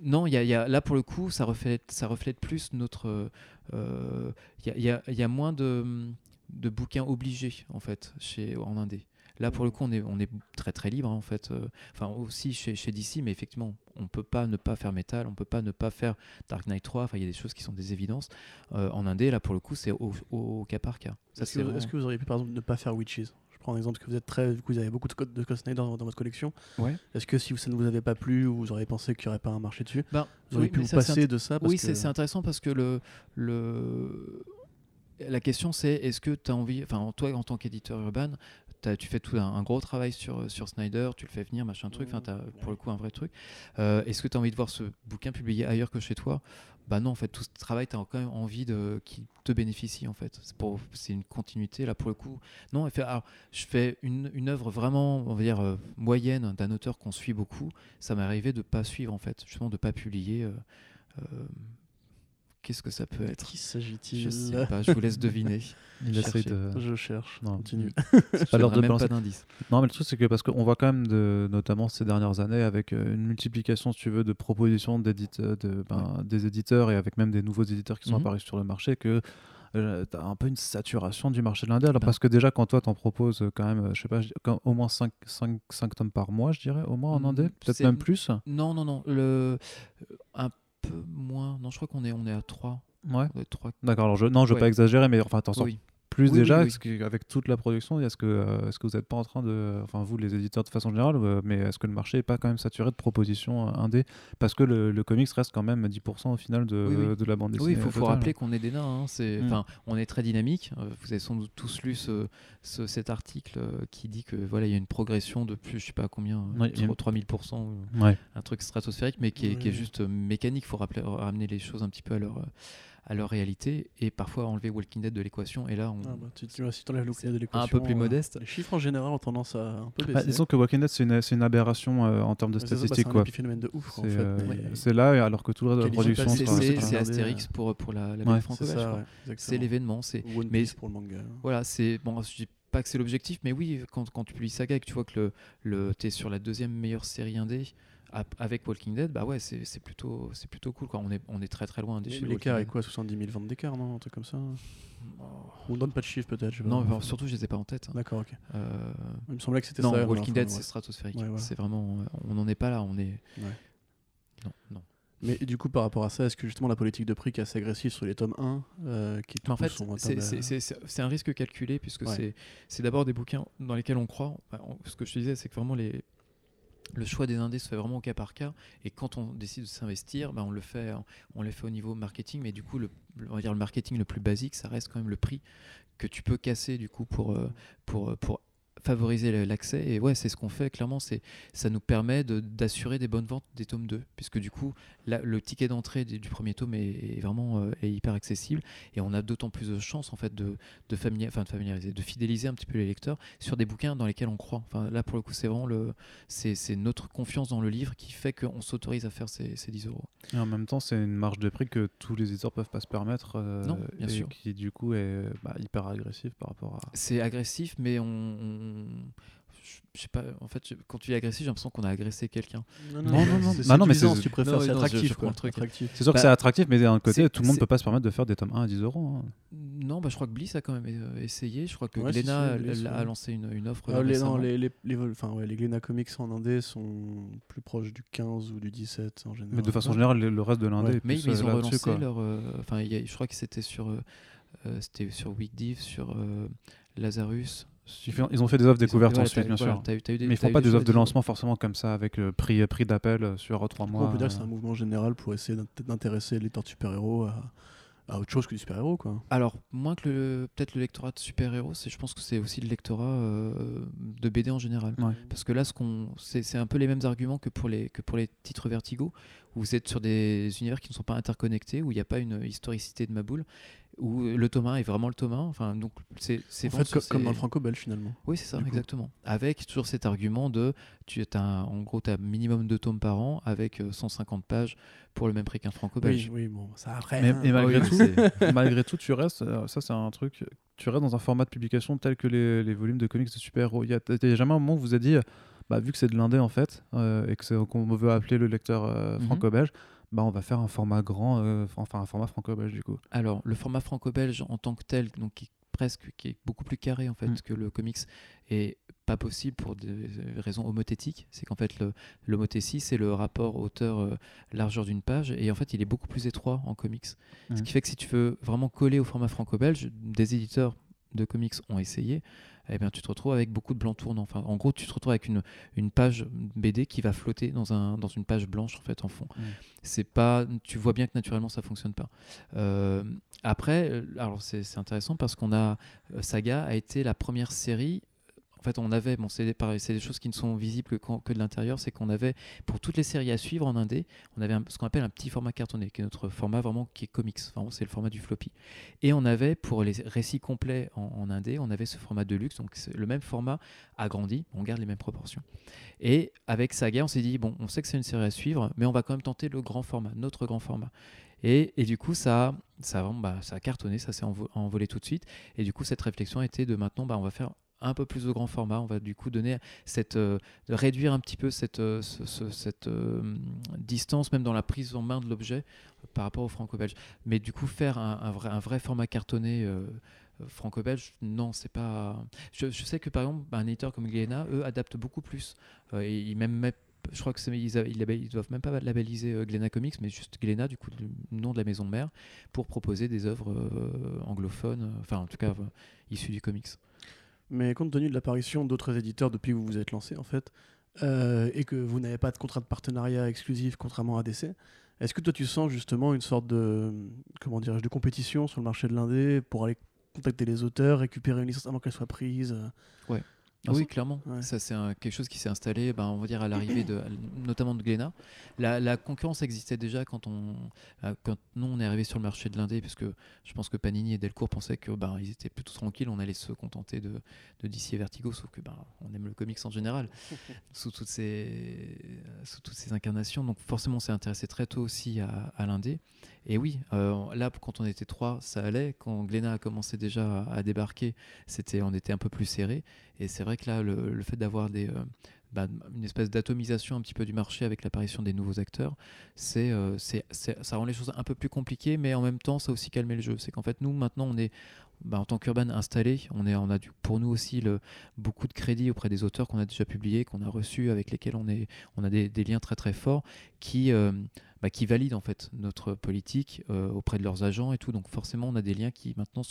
non, il y, y a, là pour le coup, ça reflète, ça reflète plus notre. Euh, il y, a, y, a, moins de, de bouquins obligés en fait chez en indé. Là, pour le coup, on est, on est très très libre hein, en fait. Euh, enfin, aussi chez, chez DC, mais effectivement, on peut pas ne pas faire Metal, on peut pas ne pas faire Dark Knight 3. Enfin, il y a des choses qui sont des évidences. Euh, en indé, là, pour le coup, c'est au, cas par cas. Est-ce que, vous auriez pu, par exemple, ne pas faire Witches? Je prends un exemple parce que vous êtes très, vous avez beaucoup de codes de Cosney dans, dans, votre collection. Ouais. Est-ce que si ça ne vous avait pas plu ou vous auriez pensé qu'il n'y aurait pas un marché dessus, ben, vous auriez pu vous passer de ça Oui, c'est intéressant parce que le, le la question c'est est-ce que tu as envie, enfin toi en tant qu'éditeur urbain, tu fais tout un, un gros travail sur, sur Snyder, tu le fais venir, machin truc, enfin, t'as pour le coup un vrai truc. Euh, Est-ce que tu as envie de voir ce bouquin publié ailleurs que chez toi? Bah non, en fait, tout ce travail, tu as quand même envie de qu'il te bénéficie, en fait. C'est une continuité, là, pour le coup. Non, fait, alors, je fais une, une œuvre vraiment, on va dire, euh, moyenne d'un auteur qu'on suit beaucoup. Ça m'est arrivé de pas suivre, en fait, justement, de pas publier. euh, euh, Qu'est-ce que ça peut être Qui s'agit-il Je sais pas, je vous laisse deviner. Il Cherchez. essaie de. Je cherche. Non. Continue. Je pas l'heure de même balancer. pas d'indice. Non, mais le truc, c'est que parce qu'on voit quand même, de, notamment ces dernières années, avec euh, une multiplication, si tu veux, de propositions d'éditeurs, de, ben, des éditeurs et avec même des nouveaux éditeurs qui sont Mhm. apparus sur le marché, que tu as un peu une saturation du marché de l'indé. Alors, Ben. Parce que déjà, quand toi, t'en proposes euh, quand même, euh, je sais pas, quand- au moins 5, tomes par mois, je dirais, au moins en Mm, indé, peut-être même plus. Non, non, non. Le... Un peu moins. Non, je crois qu'on est, on est à 3. Ouais. trois... D'accord, alors je, non, je veux Ouais. pas exagérer, mais enfin, Oui. Plus Oui, déjà oui, oui. est-ce que- avec toute la production. Est-ce que, euh, est-ce que vous n'êtes pas en train de, enfin vous les éditeurs de façon générale, euh, mais est-ce que le marché est pas quand même saturé de propositions euh, indé? Parce que le, le comics reste quand même 10% au final de, Oui, oui. de la bande dessinée. Oui, il faut, rappeler qu'on est des nains. hein, c'est, Mm. enfin, on est très dynamique. Euh, Vous avez sans doute tous lu ce, ce- cet article euh, qui dit que voilà, il y a une progression de plus, je sais pas combien, euh, Oui, il y a une- 3000%, ou Ouais. un truc stratosphérique, mais qui est, qui est juste euh, mécanique. Il faut rappeler, ramener les choses un petit peu à leur, euh, à leur réalité et parfois enlever Walking Dead de l'équation. Et là, on, Ah bah, tu, tu vois, si t'enlèves le C'est de l'équation. un peu plus euh, modeste. Les chiffres en général ont tendance à un peu baisser. Bah, disons que Walking Dead c'est une, aberration euh, en termes de Ouais, bah, statistiques C'est un quoi. épiphénomène de ouf, en fait. euh, mais- c'est là, alors que tout le reste de la production c'est, Astérix euh, pour, pour la, la Ouais, C'est ouais, l'événement. C'est pour le manga. Voilà, c'est bon. Je dis pas que c'est l'objectif, mais oui, quand, quand tu publies Saga et que tu vois que le, le t'es sur la deuxième meilleure série indé avec Walking Dead, bah ouais, c'est plutôt c'est plutôt cool. Quoi. On est on est très très loin des Et chiffres. L'écart est quoi 70 000 ventes d'écart, non Un truc comme ça Dead. On donne pas de chiffres peut-être. Non, surtout je les ai pas en tête. hein. D'accord, ok. Euh, Il me semblait que c'était non, ça. mais Walking Dead ouais. c'est stratosphérique. Ouais. C'est vraiment, euh, on n'en est pas là. On est. Non, non. Mais du coup, par rapport à ça, est-ce que justement la politique de prix qui est assez agressive sur les tomes 1, euh, qui en fait, sont c'est- un risque calculé puisque c'est- d'abord des bouquins dans lesquels on croit. Ce que je te disais, c'est que vraiment les, le choix des indés se fait vraiment au cas par cas. Et quand on décide de s'investir, bah, on le fait, on fait au niveau marketing. Mais du coup, le, on va dire le marketing le plus basique, ça reste quand même le prix que tu peux casser du coup pour, euh, euh, pour favoriser l'accès. Et ouais, c'est ce qu'on fait clairement. C'est ça nous permet de- d'assurer des bonnes ventes des tomes 2, puisque du coup, là, le ticket d'entrée du, du premier tome est, est vraiment euh, est hyper accessible et on a d'autant plus de chances en fait de, de, familia- enfin, de familiariser, de fidéliser un petit peu les lecteurs sur des bouquins dans lesquels on croit. Enfin, là, pour le coup, c'est vraiment le, c'est c'est notre confiance dans le livre qui fait qu'on s'autorise à faire ces, ces 10 euros. Et en même temps, c'est une marge de prix que tous les éditeurs peuvent pas se permettre. euh, Non, bien et sûr. qui du coup est bah, hyper agressif par rapport à. C'est agressif, mais on, on- je- sais pas. En fait, quand tu es agressif, j'ai l'impression qu'on a agressé quelqu'un. Non, Non, non, non. c'est Bah non, mais tu préfères, c'est attractif. C'est sûr que Bah, c'est attractif, mais d'un côté, tout le monde peut pas se permettre de faire des tomes 1 à 10 euros. hein. Non, bah, je crois que Bliss a quand même euh, essayé. Je crois que Ouais, si, Glénat si, elle- Bliss, elle a lancé une, une offre. Ah, les, les, les, les, vol- enfin, ouais, les Glénat Comics en indé sont plus proches du 15 ou du 17 en général. Mais de façon générale, le reste de l'indé Mais, plus, mais euh, ils ont relancé quoi. leur. euh, Enfin, je crois que c'était sur, c'était sur sur euh, Lazarus. Ils ont fait des offres découvertes ensuite, bien sûr. eu des- Mais ils t'as font pas des des offres de lancement forcément comme ça, avec euh, prix, prix d'appel euh, sur 3 Du coup, mois. on peut dire que euh. c'est un mouvement général pour essayer d'int- d'intéresser les de super-héros à, à autre chose que du super-héros. quoi. Alors, moins que le, peut-être le lectorat de super-héros, c'est, je pense que c'est aussi le lectorat euh, de BD en général. Ouais. Parce que là, ce qu'on, c'est, c'est un peu les mêmes arguments que pour les, que pour les titres Vertigo, où vous êtes sur des univers qui ne sont pas interconnectés, où il n'y a pas une historicité de ma boule, où le tome 1 est vraiment le tome 1. Enfin, donc, c'est, c'est En fait, co- comme dans le franco-belge finalement. Oui, c'est ça, exactement. Avec toujours cet argument de, tu as un- en gros, tu as minimum deux tomes par an, avec euh, 150 pages pour le même prix qu'un franco-belge. Oui, oui, bon, ça après. Mais, hein. et malgré, oui, tout, malgré tout, tu restes, euh, ça c'est un truc, tu restes dans un format de publication tel que les, les volumes de comics de super-héros. Il y a, il y a jamais un moment où vous avez dit, bah, vu que c'est de l'indé en fait, euh, et que c'est- qu'on veut appeler le lecteur euh, Mhm. franco-belge, bah, on va faire un format grand, euh, enfin un format franco-belge du coup. Alors, le format franco-belge en tant que tel, donc qui est presque, qui est beaucoup plus carré en fait Mm. que le comics, est pas possible pour des raisons homothétiques. C'est qu'en fait, l'homothétie, c'est le rapport hauteur-largeur d'une page, et en fait, il est beaucoup plus étroit en comics. Ce qui fait que si tu veux vraiment coller au format franco-belge, des éditeurs de comics ont essayé, eh bien, tu te retrouves avec beaucoup de blancs tournants. Enfin, en gros, tu te retrouves avec une, une page BD qui va flotter dans, un, dans une page blanche en fait en fond. C'est pas, tu vois bien que naturellement ça fonctionne pas. Euh, après, euh, alors c'est c'est intéressant parce qu'on a euh, Saga a été la première série. Fait, on avait, bon, c'est des, choses qui ne sont visibles que, de l'intérieur, c'est qu'on avait, pour toutes les séries à suivre en indé, on avait ce qu'on appelle un petit format cartonné, qui est notre format vraiment qui est comics, vraiment, c'est le format du floppy. Et on avait, pour les récits complets en, en indé, on avait ce format de luxe, donc le même format agrandi, on garde les mêmes proportions. Et avec Saga, on s'est dit, bon, on sait que c'est une série à suivre, mais on va quand même tenter le grand format, notre grand format. Et, du coup, ça, ça, bah, ça a cartonné, ça s'est envo- envolé tout de suite. Et du coup, cette réflexion était de maintenant, bah, on va faire un peu plus de grand format. On va du coup donner cette, euh, réduire un petit peu cette, euh, ce- ce- cette euh, distance, même dans la prise en main de l'objet par rapport au franco-belge. Mais du coup, faire un, vrai, un vrai format cartonné. franco-belge, non, c'est pas. Je, sais que par exemple, un éditeur comme Glénat, eux, adaptent beaucoup plus. Et ils même je crois que ils, doivent même pas labelliser euh, Glénat Comics, mais juste Glénat, du coup, le nom de la maison mère, pour proposer des œuvres anglophones, enfin en tout cas issues du comics. Mais compte tenu de l'apparition d'autres éditeurs depuis que vous vous êtes lancé, en fait, euh, et que vous n'avez pas de contrat de partenariat exclusif, contrairement à DC, est-ce que toi tu sens justement une sorte de, comment dirais-je, de compétition sur le marché de l'indé pour aller contacter les auteurs, récupérer une licence avant qu'elle soit prise euh, Ah oui, clairement. Ouais. Ça, c'est quelque chose qui s'est installé, ben, on va dire, à l'arrivée de, notamment de Glénat. La, la concurrence existait déjà quand, on, euh, quand nous, on est arrivé sur le marché de l'indé, parce que je pense que Panini et Delcourt pensaient que ben, ils étaient plutôt tranquilles, on allait se contenter de, de DC et Vertigo, sauf que ben, on aime le comics en général, sous, toutes ces, sous toutes ces incarnations. Donc forcément, on s'est intéressé très tôt aussi à, à l'indé. Et oui, euh, là, quand on était trois, ça allait. Quand Glénat a commencé déjà à, débarquer, c'était, on était un peu plus serré. Et c'est vrai que là, le, fait d'avoir des, euh, bah, une espèce d'atomisation un petit peu du marché avec l'apparition des nouveaux acteurs, euh, c'est- ça rend les choses un peu plus compliquées, mais en même temps, ça a aussi calmé le jeu. C'est qu'en fait, nous, maintenant, on est, bah, en tant qu'urban installé, on, a pour nous aussi beaucoup de crédits auprès des auteurs qu'on a déjà publiés, qu'on a reçus, avec lesquels on, a des, liens très très forts qui, euh, bah, valident en fait notre politique euh, auprès de leurs agents et tout. Donc forcément, on a des liens qui maintenant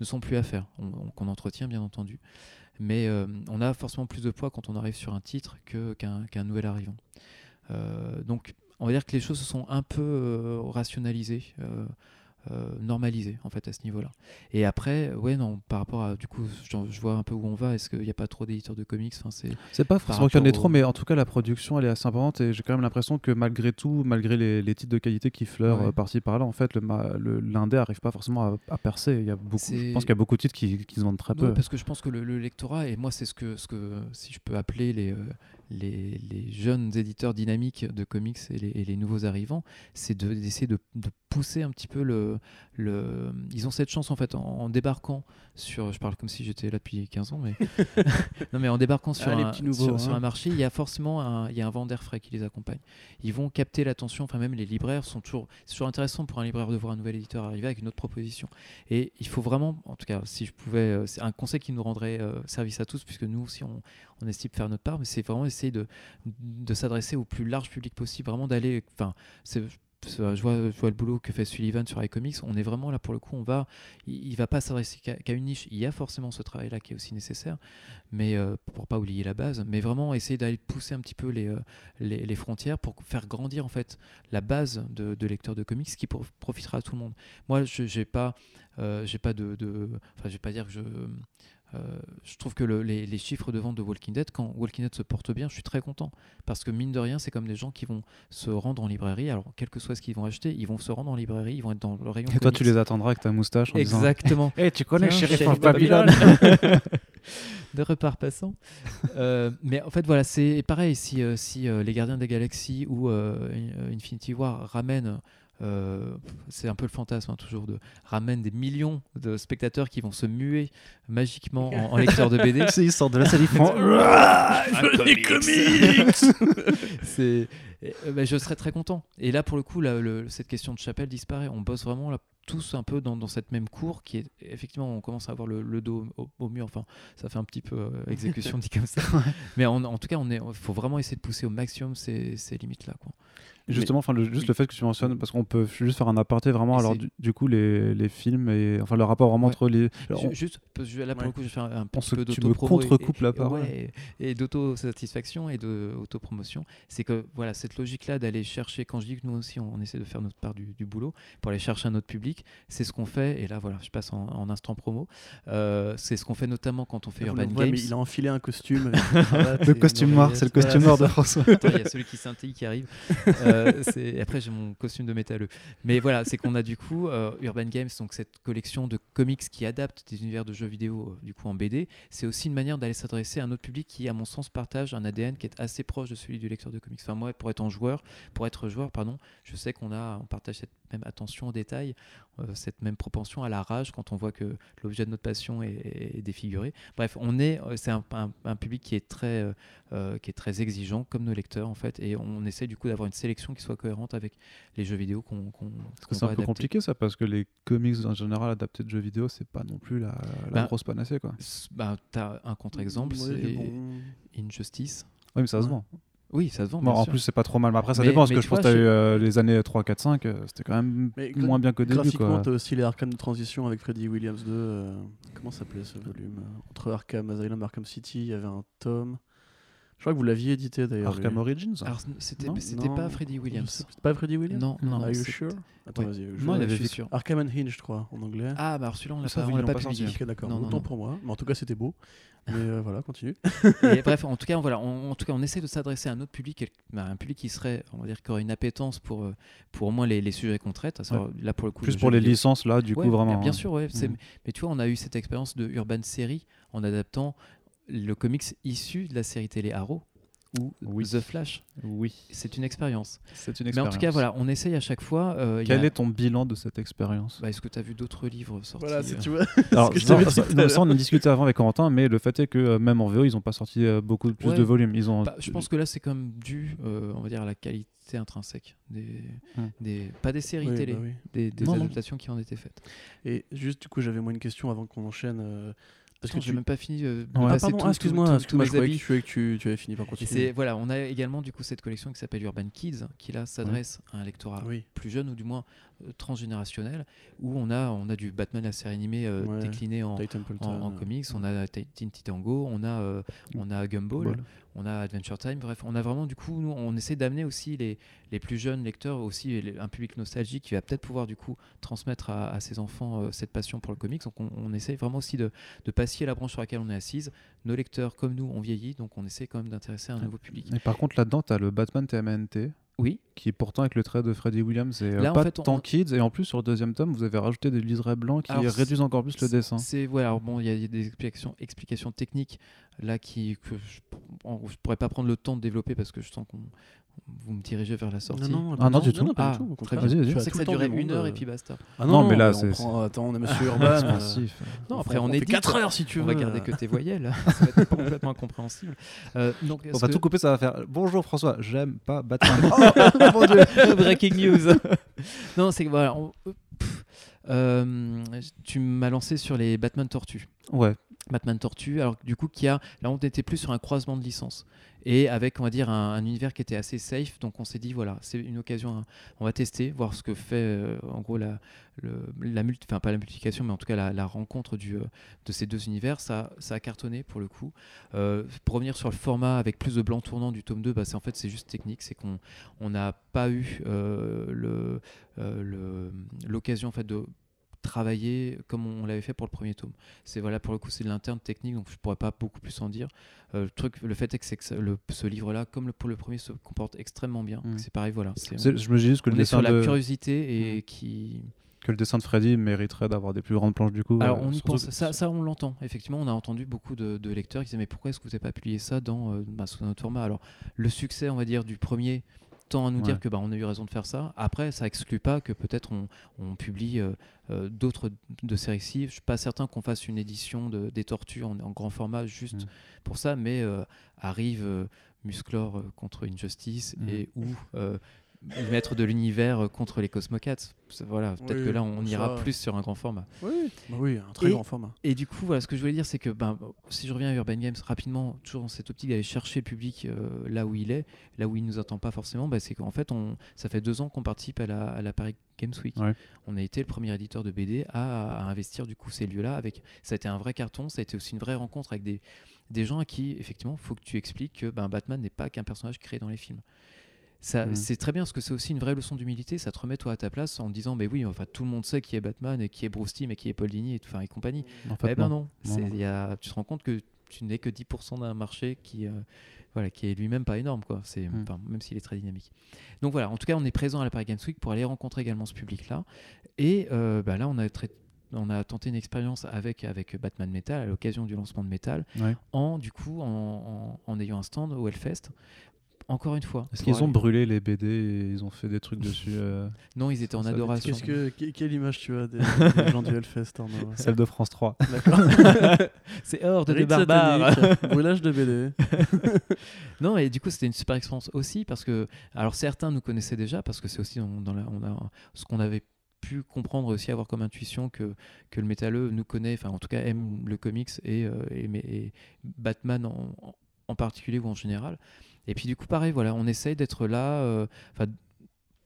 ne sont plus à faire, on- on- qu'on entretient bien entendu. Mais euh, on a forcément plus de poids quand on arrive sur un titre qu'un nouvel arrivant. Donc on va dire que les choses se sont un peu rationalisées. Euh, normalisées en fait à ce niveau-là. Et après, ouais non, par rapport à du coup, je vois un peu où on va. Est-ce qu'il n'y a pas trop d'éditeurs de comics? Enfin, c'est C'est pas forcément qu'il y en ait trop, mais en tout cas, la production, elle est assez importante et j'ai quand même l'impression que malgré tout, malgré les, les titres de qualité qui fleurent Ouais. euh, par-ci par-là, en fait, le, l'indé arrive pas forcément à, à percer. Il y a beaucoup, je pense qu'il y a beaucoup de titres qui, qui se vendent très Ouais, peu. parce que je pense que le, le lectorat, et moi c'est ce que, ce que, si je peux appeler les, euh, les, les jeunes éditeurs dynamiques de comics et les, et les nouveaux arrivants, c'est de- d'essayer de, de pousser un petit peu le, le... Ils ont cette chance en fait en, en débarquant sur... Je parle comme si j'étais là depuis 15 ans, mais... non mais en débarquant sur, Ah, un, nouveaux, sur, sur hein. un marché, il y a forcément un, il y a un vent d'air frais qui les accompagne. Ils vont capter l'attention, enfin même les libraires sont toujours... C'est toujours intéressant pour un libraire de voir un nouvel éditeur arriver avec une autre proposition. Et il faut vraiment, en tout cas, si je pouvais, euh, c'est un conseil qui nous rendrait euh, service à tous, puisque nous aussi, on, on estime faire notre part, mais c'est vraiment essayer de, de s'adresser au plus large public possible, vraiment d'aller, enfin, je vois, je vois le boulot que fait Sullivan sur iComics. On est vraiment là pour le coup. On va, il, il va pas s'adresser qu'à une niche. Il y a forcément ce travail-là qui est aussi nécessaire, mais euh, pour pas oublier la base. Mais vraiment essayer d'aller pousser un petit peu les, euh, les, les frontières pour faire grandir en fait la base de, de lecteurs de comics qui pro- profitera à tout le monde. Moi, je j'ai pas, euh, j'ai pas de, de- enfin, je vais pas dire que je euh, je trouve que le- les, les chiffres de vente de Walking Dead, quand Walking Dead se porte bien, je suis très content. Parce que mine de rien, c'est comme des gens qui vont se rendre en librairie. Alors, quel que soit ce qu'ils vont acheter, ils vont se rendre en librairie, ils vont être dans le rayon. Et toi, tu les attendras avec ta moustache en disant Exactement. Eh, tu connais Sheriff of Babylon de repart passant. Euh, mais en fait, voilà, c'est pareil. Si, euh, si euh, les Gardiens des Galaxies ou Infinity War ramènent, euh, c'est un peu le fantasme hein, toujours, de ramènent des millions de spectateurs qui vont se muer magiquement en, en lecteurs de BD. ils sortent de la salle, ils font c'est euh, bah, je serais très content. Et là pour le coup là, le- cette question de chapelle disparaît. On bosse vraiment là tous un peu dans, dans cette même cour qui est effectivement on commence à avoir le, le dos au, au mur. Enfin ça fait un petit peu euh, exécution dit comme ça. Mais en, en tout cas on est il faut vraiment essayer de pousser au maximum ces, ces limites là quoi Justement, enfin, le, juste le fait que tu mentionnes, parce qu'on peut juste faire un aparté vraiment. Alors, du, du coup, les, les films et enfin le rapport vraiment Ouais. entre les. alors, Ju- on- Juste, là pour Ouais. le coup, je vais faire un petit peu tu me d'auto-promo. et- contre-coupes la et- parole. ouais, et, et d'auto-satisfaction et d'auto-promotion. C'est que voilà, cette logique-là d'aller chercher, quand je dis que nous aussi on, on essaie de faire notre part du, du boulot pour aller chercher un autre public, c'est ce qu'on fait. Et là, voilà, je passe en, en instant promo. Euh, c'est ce qu'on fait notamment quand on fait Vous Urban Games. mais il a enfilé un costume. Le costume noir, c'est le costume noir de. François. Il y a celui qui scintille qui arrive. Euh, et après, j'ai mon costume de métalleux. Mais voilà, c'est qu'on a du coup euh, Urban Games, donc cette collection de comics qui adaptent des univers de jeux vidéo euh, du coup en BD. C'est aussi une manière d'aller s'adresser à un autre public qui, à mon sens, partage un ADN qui est assez proche de celui du lecteur de comics. Enfin, moi, pour être en joueur, pour être joueur, pardon, je sais qu'on a, on partage cette même attention aux détails, euh, cette même propension à la rage quand on voit que l'objet de notre passion est, est défiguré. Bref, on est, euh, c'est un, un- un public qui est très, euh, qui est très exigeant, comme nos lecteurs en fait, et on essaie du coup d'avoir une sélection qui soit cohérente avec les jeux vidéo qu'on qu'on qu'on C'est un va peu compliqué ça parce que les comics en général adaptés de jeux vidéo, c'est pas non plus la, la Ben, grosse panacée quoi. Bah, t'as un contre-exemple, Ouais, c'est bon. Injustice. Oui, mais ça se vend. Oui, ça se vend. Bon, bien en sûr. plus, c'est pas trop mal. Mais après, ça Mais- dépend parce que tu je pense que vois, t'as eu euh, les années 3, 4, 5, euh, c'était quand même Mais moins bien qu'au début. Graphiquement, Quoi. t'as aussi les Arkham de transition avec Freddy Williams 2. euh, comment s'appelait ce volume euh, Entre Arkham Asylum et Arkham City, il y avait un tome. Je crois que vous l'aviez édité d'ailleurs. Arkham lui. Origins Alors, c'était pas Freddy Williams. C'était pas Freddy Williams Non, non. Are you sure? Attends, Ouais. vas-y. je Non, il avait sûr. Arkham Unhinged, je crois, en anglais. Ah, bah alors celui-là, on l'a pas, pas pas publié. Ok, d'accord. Non, non, Autant non. pour moi. Mais en tout cas, c'était beau. Mais euh, voilà, continue. Et bref, en tout cas, voilà, on, en tout cas, on essaie de s'adresser à un autre public, bah, un public qui serait, on va dire, qui aurait une appétence pour, euh, pour au moins les, les sujets qu'on traite. Là, pour le coup, Plus pour les vidéo. licences, là, du Ouais, coup, vraiment. Bien, hein. sûr, ouais. Mhm. Mais tu vois, on a eu cette expérience de Urban Série en adaptant le comics issu de la série télé Arrow ou Oui. The Flash. Oui, C'est une expérience. c'est une Mais expérience. en tout cas, voilà, on essaye à chaque fois. euh, y Quel a- est ton bilan de cette expérience? Bah, Est-ce que tu as vu d'autres livres sortis Voilà, si euh, tu vois. Alors, que non, ça, non, on en discutait avant avec Corentin, mais le fait est que euh, même en VO, ils n'ont pas sorti euh, beaucoup plus Ouais. de volumes. Ils ont. Bah, je pense que là, c'est quand même dû, euh, on va dire, à la qualité intrinsèque des, des pas des séries Oui, télé, bah oui. des, des Non, non. adaptations qui en étaient faites. Et juste, du coup, j'avais moi une question avant qu'on enchaîne. Parce Attends, que tu. même pas fini euh, Ouais. Ah, pardon, ah, tout- excuse-moi, excuse-moi, je croyais que tu, tu, avais fini par continuer. voilà, on a également du coup cette collection qui s'appelle Urban Kids, qui là s'adresse à un lectorat Oui. plus jeune ou du moins transgénérationnel, où on a on a du Batman la série animée euh, Ouais. décliné en, euh, comics, on a Teen Titan Go, on a euh, on a Gumball, Ball. on a Adventure Time, bref, on a vraiment du coup nous on essaie d'amener aussi les, les plus jeunes lecteurs aussi les- un public nostalgique qui va peut-être pouvoir du coup transmettre à, à ses enfants euh, cette passion pour le comics. Donc on, on essaie vraiment aussi de, de passer la branche sur laquelle on est assise. Nos lecteurs comme nous on vieillit, donc on essaie quand même d'intéresser un nouveau public. Et par contre, là-dedans, tu as le Batman TMNT, Oui, qui est pourtant avec le trait de Freddie Williams et euh, en pas on- tant kids. Et en plus, sur le deuxième tome, vous avez rajouté des liserés blancs qui Alors, réduisent encore plus le dessin. C'est voilà, alors bon, il y, a- il y a des explications, explications techniques là qui que je, je pourrais pas prendre le temps de développer parce que je sens qu'on vous me dirigez vers la sortie. Non, non, Ah, non, du tout. pas Ah, du tout. Au très bien. Je as sais que ça durait du une heure et puis basta. Ah Non, mais là, on c'est- prend- Attends, on est Monsieur Urban. euh. Non, après on, fait est 4 heures si tu veux. On va garder que tes voyelles, ça va être complètement incompréhensible. Euh, donc, On va que- tout couper, ça va faire Bonjour François, j'aime pas Batman. oh mon Breaking news. non, c'est que voilà. euh, tu m'as lancé sur les Batman Tortues. Ouais, Batman Tortue, alors du coup, qui a là on était plus sur un croisement de licences et avec on va dire un, un univers qui était assez safe. Donc on s'est dit voilà, c'est une occasion, hein, on va tester, voir ce que fait euh, en gros la, la multi, enfin pas la multiplication, mais en tout cas la, rencontre du, euh, de ces deux univers. Ça, ça a cartonné pour le coup. Euh, pour revenir sur le format avec plus de blanc tournant du tome 2, bah, c'est en fait c'est juste technique, c'est qu'on on n'a pas eu euh, le, le- l'occasion en fait de travailler comme on l'avait fait pour le premier tome. C'est voilà pour le coup c'est de l'interne technique donc je pourrais pas beaucoup plus en dire. Euh, le truc, le fait est que, le- ce livre-là, comme le, pour le premier, se comporte extrêmement bien. Mm. C'est pareil, voilà. c'est- je me dis juste que le, est sur dessin la de, curiosité et qui. que le dessin de Freddy mériterait d'avoir des plus grandes planches du coup. Alors euh, on y pense, que- ça, ça on l'entend. Effectivement, on a entendu beaucoup de, de lecteurs qui disaient mais pourquoi est-ce que vous n'avez pas publié ça dans euh, bah, sous notre format? Alors le succès, on va dire, du premier tend à nous dire que bah, on a eu raison de faire ça. Après, ça exclut pas que peut-être on, on publie euh, euh, d'autres de ces récits. Je suis pas certain qu'on fasse une édition de, des Tortues en, en grand format juste Mm. pour ça, mais euh, arrive Musclor contre Injustice Mm. et ou maître de l'univers euh, contre les Cosmocats. Voilà, peut-être Oui, que là, on ça ira plus sur un grand format. Oui, bah oui, un très Et- grand format. Et du coup, voilà, ce que je voulais dire, c'est que ben, si je reviens à Urban Games rapidement, toujours dans cette optique d'aller chercher le public euh, là où il est, là où il nous attend pas forcément, bah, c'est qu'en fait, on, ça fait deux ans qu'on participe à la, à la Paris Games Week. Ouais. On a été le premier éditeur de BD à, à investir du coup ces lieux-là. Avec, ça a été un vrai carton, ça a été aussi une vraie rencontre avec des, des gens à qui, effectivement, il faut que tu expliques que ben, Batman n'est pas qu'un personnage créé dans les films. Ça, Mhm. C'est très bien parce que c'est aussi une vraie leçon d'humilité. Ça te remet toi à ta place en disant, mais oui, enfin tout le monde sait qui est Batman et qui est Bruce Timm et qui est Paul Dini et, tout, enfin, et compagnie. En fait, Eh ben non. non, Non, C'est- non. il y a- tu te rends compte que tu n'es que 10% d'un marché qui, euh, voilà, qui est lui-même pas énorme, quoi. C'est, Mm. enfin, même s'il est très dynamique. Donc voilà, en tout cas, on est présent à la Paris Games Week pour aller rencontrer également ce public-là. Et euh, bah là, on a, on a tenté une expérience avec, avec Batman Metal à l'occasion du lancement de Metal, Ouais. en, du coup, en, en- en ayant un stand au Hellfest. Encore une fois. Est-ce qu'ils ont brûlé les BD et ils ont fait des trucs dessus euh, Non, ils étaient en Ça, adoration. Que, quelle image tu as des, des gens du Hellfest en Celle de France 3. D'accord. C'est horde de Rite barbares. brûlage de BD. Non, et du coup, c'était une super expérience aussi parce que, alors certains nous connaissaient déjà parce que c'est aussi dans, dans la, on a, ce qu'on avait pu comprendre aussi avoir comme intuition que, que le métalleux nous connaît, enfin en tout cas aime le comics et, euh, et, mais- et Batman en, en particulier ou en général. Et puis du coup, pareil, voilà, on essaye d'être là, euh,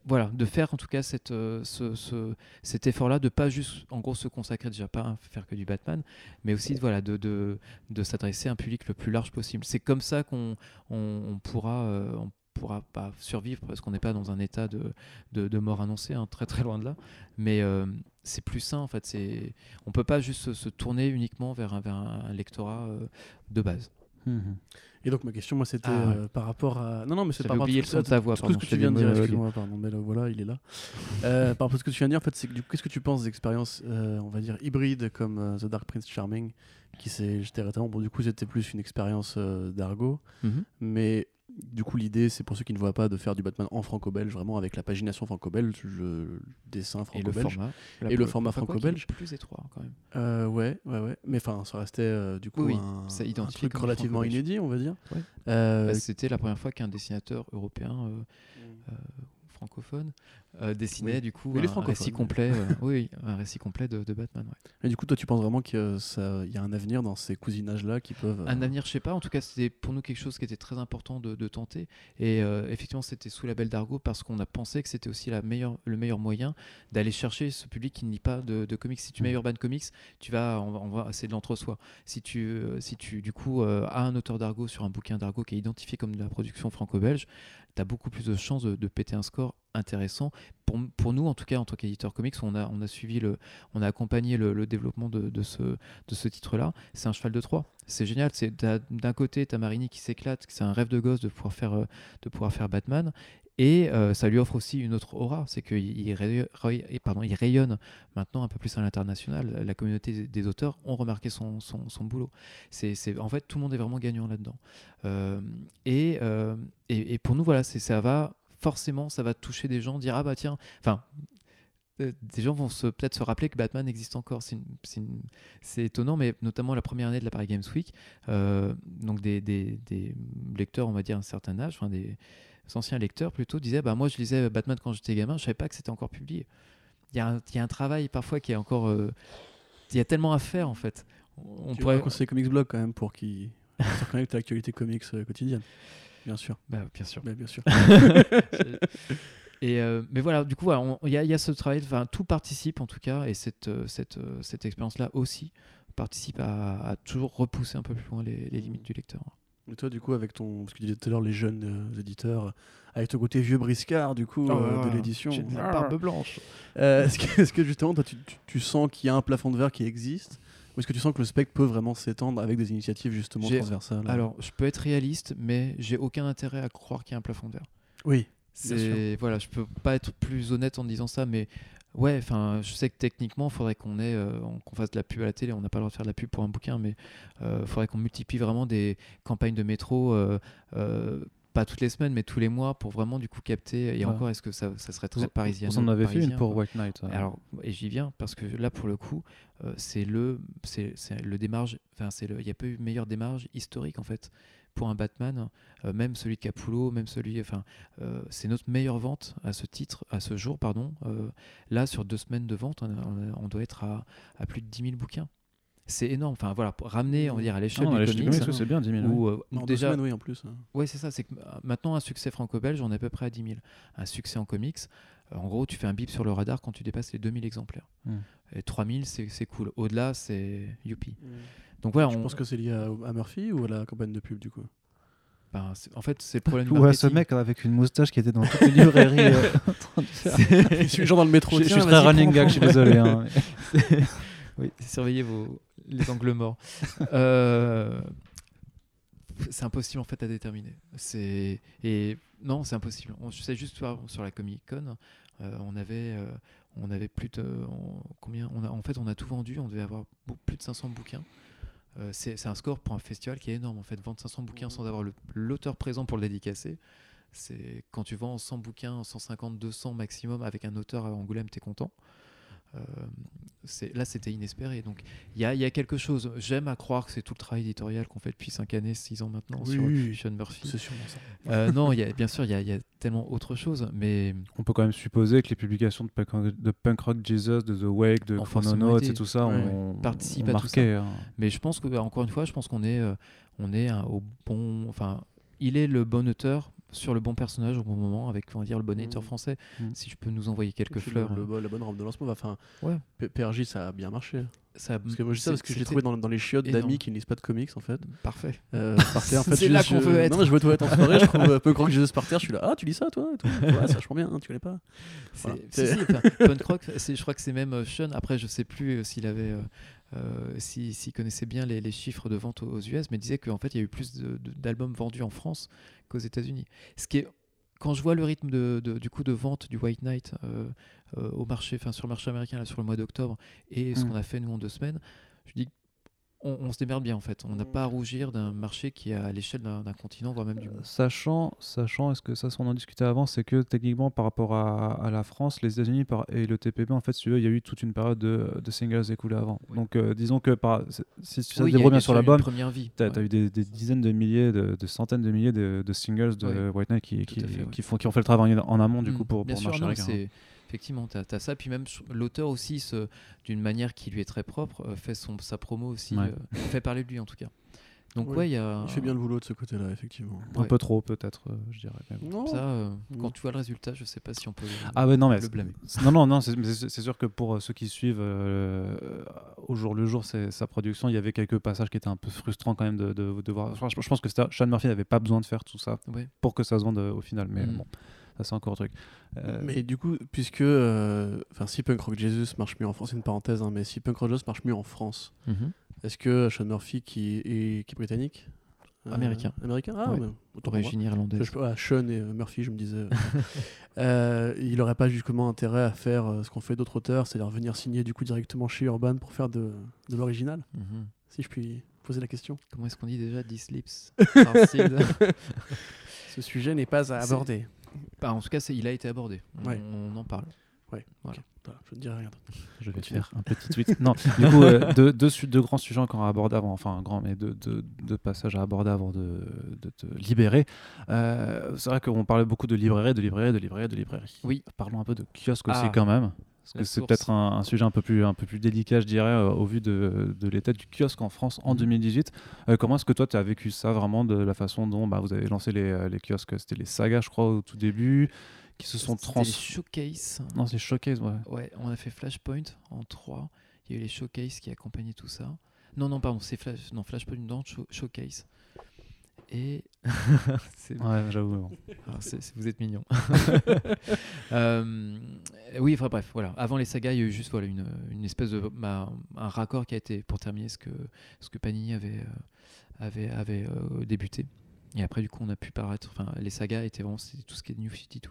voilà, de faire en tout cas euh, ce, ce- cet effort-là, de pas juste en gros se consacrer déjà pas à faire que du Batman, mais aussi voilà, de, s'adresser à un public le plus large possible. C'est comme ça qu'on on, on pourra, euh, on pourra pas survivre parce qu'on n'est pas dans un état de, mort annoncée, hein, très très loin de là. Mais c'est plus sain en fait. On peut pas juste se, tourner uniquement vers un, lectorat de base. Mhm. Et donc ma question, moi, c'était Ah, ouais. euh, par rapport à. Non, non, mais c'est par rapport oublié à le son de ta voix, tout pardon, ce que tu viens de dire, excuse-moi, pardon, mais le- voilà, il est là. Euh, par rapport à ce que tu viens de dire, en fait, c'est qu'est-ce que tu penses des expériences, euh, on va dire, hybrides comme euh, The Dark Prince Charming, qui s'est jeté récemment. Bon, du coup, c'était plus une expérience d'argot, mais du coup, l'idée, c'est pour ceux qui ne voient pas de faire du Batman en franco-belge, vraiment avec la pagination franco-belge, le dessin Et le franco-belge. Et le format franco-belge. est plus étroit quand même. Euh, ouais, ouais, ouais. Mais enfin, ça restait euh, du coup Oui, un, truc relativement inédit, on va dire. Ouais. Euh, Bah, C'était la première fois qu'un dessinateur européen euh, euh, francophone euh, dessinait Oui. du coup Mais un, récit complet. euh, oui, un récit complet de, de Batman. ouais. Et du coup, toi, tu penses vraiment qu'il y a un avenir dans ces cousinages-là qui peuvent. euh, Un avenir, je sais pas. En tout cas, c'était pour nous quelque chose qui était très important de, de tenter. Et euh, effectivement, c'était sous la belle d'Argo parce qu'on a pensé que c'était aussi la meilleure, le meilleur moyen d'aller chercher ce public qui ne lit pas de, de comics. Si tu mets Urban Comics, tu vas, on va, on va- c'est de l'entre-soi. Si tu, euh, si tu, du coup, euh, as un auteur d'Argo sur un bouquin d'Argo qui est identifié comme de la production franco-belge, tu as beaucoup plus de chances de, de péter un score intéressant. Pour, pour nous, en tout cas, en tant qu'éditeur comics, on a, on a suivi le, on a accompagné le, développement de, de ce, de ce titre-là. C'est un cheval de Troie. C'est génial. T'as- d'un côté, tu as Marini qui s'éclate, c'est un rêve de gosse de pouvoir faire, euh, de pouvoir faire Batman. Et euh, ça lui offre aussi une autre aura, c'est qu'il il rayonne maintenant un peu plus à l'international. La communauté des- auteurs ont remarqué son, son, son boulot. C'est, en fait, tout le monde est vraiment gagnant là-dedans. Euh, et, et, pour nous, voilà, ça va forcément, ça va toucher des gens, dire ah bah tiens, enfin, euh, des gens vont se, peut-être se rappeler que Batman existe encore. C'est, étonnant, mais notamment la première année de la Paris Games Week, euh, donc des, des- des lecteurs, on va dire un certain âge, enfin des anciens lecteurs plutôt, disaient bah moi je lisais Batman quand j'étais gamin, je savais pas que c'était encore publié. Il y, a un- il y a un travail parfois qui est encore, euh, il y a tellement à faire en fait. On tu pourrait, conseiller Comics Blog quand même pour qu'ils se à l'actualité comics quotidienne. Bien sûr. Bah, bien sûr. Bah, bien sûr. Et euh, mais voilà, du coup, voilà, il y, a- il y a ce travail, enfin, tout participe en tout cas, et cette, euh, cette, euh, cette expérience-là aussi participe à, à toujours repousser un peu plus loin les, les limites du lecteur. Et toi, du coup, avec ton. Parce que tu disais tout à l'heure, les jeunes euh, éditeurs, avec ton côté vieux briscard, du coup, euh, de l'édition. Oh, J'ai la Ah. barbe blanche. Euh, Est-ce que, est-ce que justement, toi, tu, tu- tu sens qu'il y a un plafond de verre qui existe est-ce que tu sens que le spectre peut vraiment s'étendre avec des initiatives justement transversales Alors, je peux être réaliste, mais j'ai aucun intérêt à croire qu'il y a un plafond de verre. Oui. C'est voilà, je peux pas être plus honnête en disant ça, mais ouais, enfin, je sais que techniquement, il faudrait qu'on ait, euh, qu'on fasse de la pub à la télé. On n'a pas le droit de faire de la pub pour un bouquin, mais il faudrait qu'on multiplie vraiment des campagnes de métro. euh, euh, pas toutes les semaines, mais tous les mois pour vraiment du coup capter. Et Ouais. encore, est-ce que ça, ça serait très parisien Vous en avez fait une pour. White Knight. ouais. Alors, et j'y viens parce que là, pour le coup, euh, c'est le, c'est, le démarche. Enfin, c'est. Il n'y a pas eu meilleure démarche historique en fait pour un Batman. Euh, même celui de Capullo, même celui. Enfin, euh, c'est notre meilleure vente à ce titre, à ce jour, pardon. Euh, là, sur deux semaines de vente, on, a- on a- on doit être à, à plus de 10 000 bouquins. C'est énorme. Enfin, voilà, pour ramener, on va dire, à l'échelle du comics. comics, c'est bien, 10 000. où, euh, Non, déjà, semaines, oui, en plus. hein. oui, c'est ça. C'est que euh, maintenant, un succès franco-belge, on est à peu près à 10 000. Un succès en comics, euh, en gros, tu fais un bip sur le radar quand tu dépasses les 2000 exemplaires. Hmm. Et 3000, c'est c'est cool. Au-delà, c'est youpi. Donc voilà, Je on, pense que c'est lié à, à Murphy ou à la campagne de pub, du coup? Ben, en fait, c'est le problème du Ou à ce mec avec une moustache qui était dans toutes les librairies. euh, en train de faire- Je suis genre dans le métro. Je suis très running gag, je suis désolé. hein. oui, surveillez vos, les angles morts. Euh, c'est impossible en fait à déterminer. C'est et non, c'est impossible. On, je sais juste sur la Comic Con, euh, on avait euh, on avait plus de on- combien on a, en fait on a tout vendu. On devait avoir plus de 500 bouquins. Euh, c'est un score pour un festival qui est énorme en fait. Vendre 500 bouquins sans avoir l'auteur présent pour le dédicacer. C'est quand tu vends 100 bouquins, 150, 200 maximum avec un auteur à Angoulême, t'es content. Euh, là, c'était inespéré. Donc, il y a, il y a quelque chose. J'aime à croire que c'est tout le travail éditorial qu'on fait depuis 5 années, 6 ans maintenant Oui, sur oui. Sean Murphy. C'est sûrement ça. Euh, non, il y a, bien sûr, il y, a, il y a tellement autre chose, mais On peut quand même supposer que les publications de Punk, Rock- de Punk Rock Jesus, de The Wake, de forcément et tout ça Ouais, ont à tout marqué. hein. Mais je pense que, encore une fois, je pense qu'on est, euh, on est un- au bon. Enfin, il est le bon auteur sur le bon personnage au bon moment, avec on va dire le bon éditeur Mhm. français. Mhm. Si je peux nous envoyer quelques fleurs, le- euh, le- la bonne rampe de lancement. Enfin, Ouais. PRJ, ça a bien marché. Ça. Parce que moi, je ça parce que je l'ai c'était trouvé dans, dans les chiottes d'amis qui ne lisent pas de comics, en fait. Parfait. Euh, C'est là qu'on veut être. Non, je toi être en soirée, je trouve un peu croque Jesus par terre, je suis là, ah, tu lis ça, toi tout. Ouais, c'est vachement bien, hein, tu connais pas. Voilà. si, si, enfin, je crois que c'est même euh, Sean. Après, je sais plus euh, s'il avait, euh, si- s'il connaissait bien les, les chiffres de vente aux, aux US, mais disait qu'en fait, il y a eu plus d'albums vendus en France qu'aux États-Unis. Ce qui est, quand je vois le rythme de, de- du coup de vente du White Knight euh, euh, au marché, enfin sur le marché américain là, sur le mois d'octobre, et ce Mm. qu'on a fait nous en deux semaines, je dis on, on se démerde bien en fait. On n'a pas à rougir d'un marché qui est à l'échelle d'un continent, voire même du monde. Sachant, sachant, est-ce que ça, on en discutait avant, c'est que techniquement, par rapport à, à la France, les États-Unis et le TPB, en fait, si tu veux, il y a eu toute une période de, de singles écoulés avant. Oui. Donc, euh, disons que par, si si ça Oui, se il y a- débrouille il y a bien sur l'album, première vie. T'as ouais. as eu des, des dizaines de milliers, de, de centaines de milliers de, de singles de Ouais. White Knight qui, qui, fait, qui font, qui ont fait le travail en, amont du Mm, coup pour, pour sûr, le non, marché américain. c'est effectivement tu as, ça puis même l'auteur aussi d'une manière qui lui est très propre euh, fait son sa promo aussi Ouais. euh, fait parler de lui en tout cas donc Oui. ouais il y a Il fait bien le boulot de ce côté-là, effectivement. Un peu trop peut-être, euh, je dirais. mais bon. Non. ça euh, quand tu vois le résultat je sais pas si on peut Ah ouais, non, mais le blâmer c'est- non, non, non, c'est sûr que pour ceux qui suivent euh, au jour le jour sa production, il y avait quelques passages qui étaient un peu frustrants quand même de, de, de voir. Je pense que Sean Murphy n'avait pas besoin de faire tout ça ouais pour que ça se vende euh, au final, mais Mm. bon, ça c'est encore un truc. Euh, Mais du coup, puisque. euh, Enfin, si Punk Rock Jesus marche mieux en France, c'est une parenthèse, hein, mais si Punk Rock Jesus marche mieux en France, Mhm. est-ce que Sean Murphy, qui est, qui est britannique euh, Américain. Américain? Ah, Ouais. origine irlandaise Je- je- ah, Sean et euh, Murphy, je me disais. Euh, il n'aurait pas justement intérêt à faire euh, ce qu'ont fait d'autres auteurs, c'est-à-dire venir signer du coup directement chez Urban pour faire de, de l'original, Mhm. si je puis poser la question. comment est-ce qu'on dit déjà 10 lips. Ce sujet n'est pas à aborder. Bah, en tout cas il a été abordé on, Ouais. on en parle Ouais, Voilà. ok. Voilà, je ne dirai rien. Je vais Continue. faire un petit tweet. non, du coup, euh, deux, deux, su- deux grands sujets encore à aborder avant, enfin un grand, mais deux, deux, deux passages à aborder avant de, de te libérer. Euh, c'est vrai qu'on parlait beaucoup de librairie, de librairie, de librairie, de librairie. Oui. Parlons un peu de kiosque aussi Ah. quand même. Parce que c'est peut-être un, un sujet un peu plus, un peu plus délicat, je dirais, euh, au vu de, de l'état du kiosque en France en Mhm. 2018. Euh, comment est-ce que toi, tu as vécu ça vraiment de la façon dont bah, vous avez lancé les, euh, les kiosques? C'était les sagas, je crois, au tout début, qui se sont trans... les showcase Non, c'est Showcase, ouais. Ouais, on a fait Flashpoint en 3. Il y a eu les showcase qui accompagnaient tout ça. Non, non, pardon, c'est Flash, non, Flashpoint dans show- showcase. Et Ouais, j'avoue. ah, vous êtes mignon. Euh, oui, enfin bref, voilà. Avant les sagas, il y a eu juste voilà une, une espèce de bah, un raccord qui a été pour terminer ce que ce que Panini avait euh, avait avait euh, débuté. Et après, du coup, on a pu paraître. Enfin, les sagas étaient vraiment tout ce qui est New 52.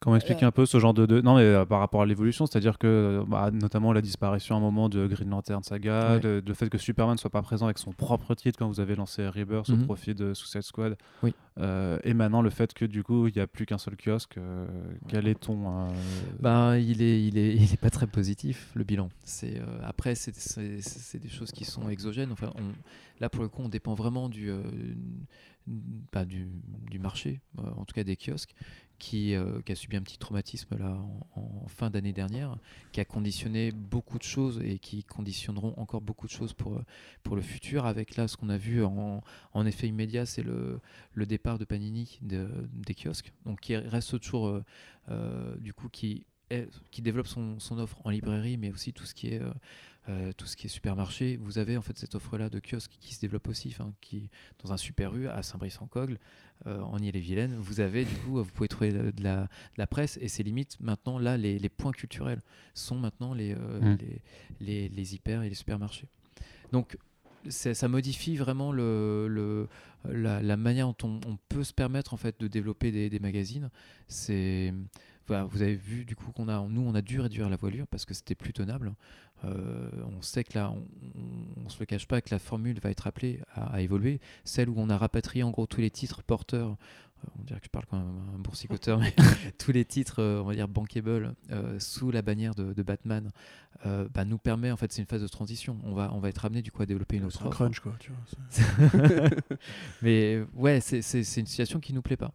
Comment expliquer un peu ce genre de, de... non mais euh, par rapport à l'évolution, c'est-à-dire que euh, bah, notamment la disparition à un moment de Green Lantern Saga, Ouais. le, le fait que Superman soit pas présent avec son propre titre quand vous avez lancé Rebirth au Mhm. profit de Suicide Squad, Oui. Euh, et maintenant le fait que du coup il n'y a plus qu'un seul kiosque. euh, quel est ton euh, Ben, il est, il est, il est pas très positif le bilan. C'est euh, après, c'est- c'est c'est des choses qui sont exogènes. Enfin, on- là pour le coup, on dépend vraiment du, euh, bah, du, du marché, euh, en tout cas des kiosques, qui, euh, qui a subi un petit traumatisme là en, fin d'année dernière, qui a conditionné beaucoup de choses et qui conditionneront encore beaucoup de choses pour, euh, pour le futur. Avec là, ce qu'on a vu en, effet immédiat, c'est le, le départ de Panini de- des kiosques, donc qui reste toujours euh, du coup qui qui développe son, son offre en librairie, mais aussi tout ce qui est euh, euh, tout ce qui est supermarché. Vous avez en fait cette offre-là de kiosque qui se développe aussi, qui dans un super rue à Saint-Brice-en-Cogle, euh, en Ille-et-Vilaine. Vous avez du coup, vous pouvez trouver de de la, de la presse et c'est limite maintenant là les, les points culturels sont maintenant les, euh, Mm. les, les, les hyper et les supermarchés. Donc ça modifie vraiment le, le- la, la manière dont on, on peut se permettre en fait de développer des, des magazines. C'est voilà, vous avez vu du coup qu'on a nous on a dû réduire la voilure parce que c'était plus tenable. Euh, on sait que là on, on se le cache pas que la formule va être appelée à, à évoluer. Celle où on a rapatrié en gros tous les titres porteurs. euh, On dirait que je parle comme un, un boursicoteur, mais tous les titres, euh, on va dire bankable, sous la bannière de, de Batman, bah, nous permet en fait c'est une phase de transition. On va on va être amené du coup à développer une C'est autre un offre. crunch, quoi. Tu vois, c'est- Mais ouais, c'est c'est- c'est une situation qui nous plaît pas.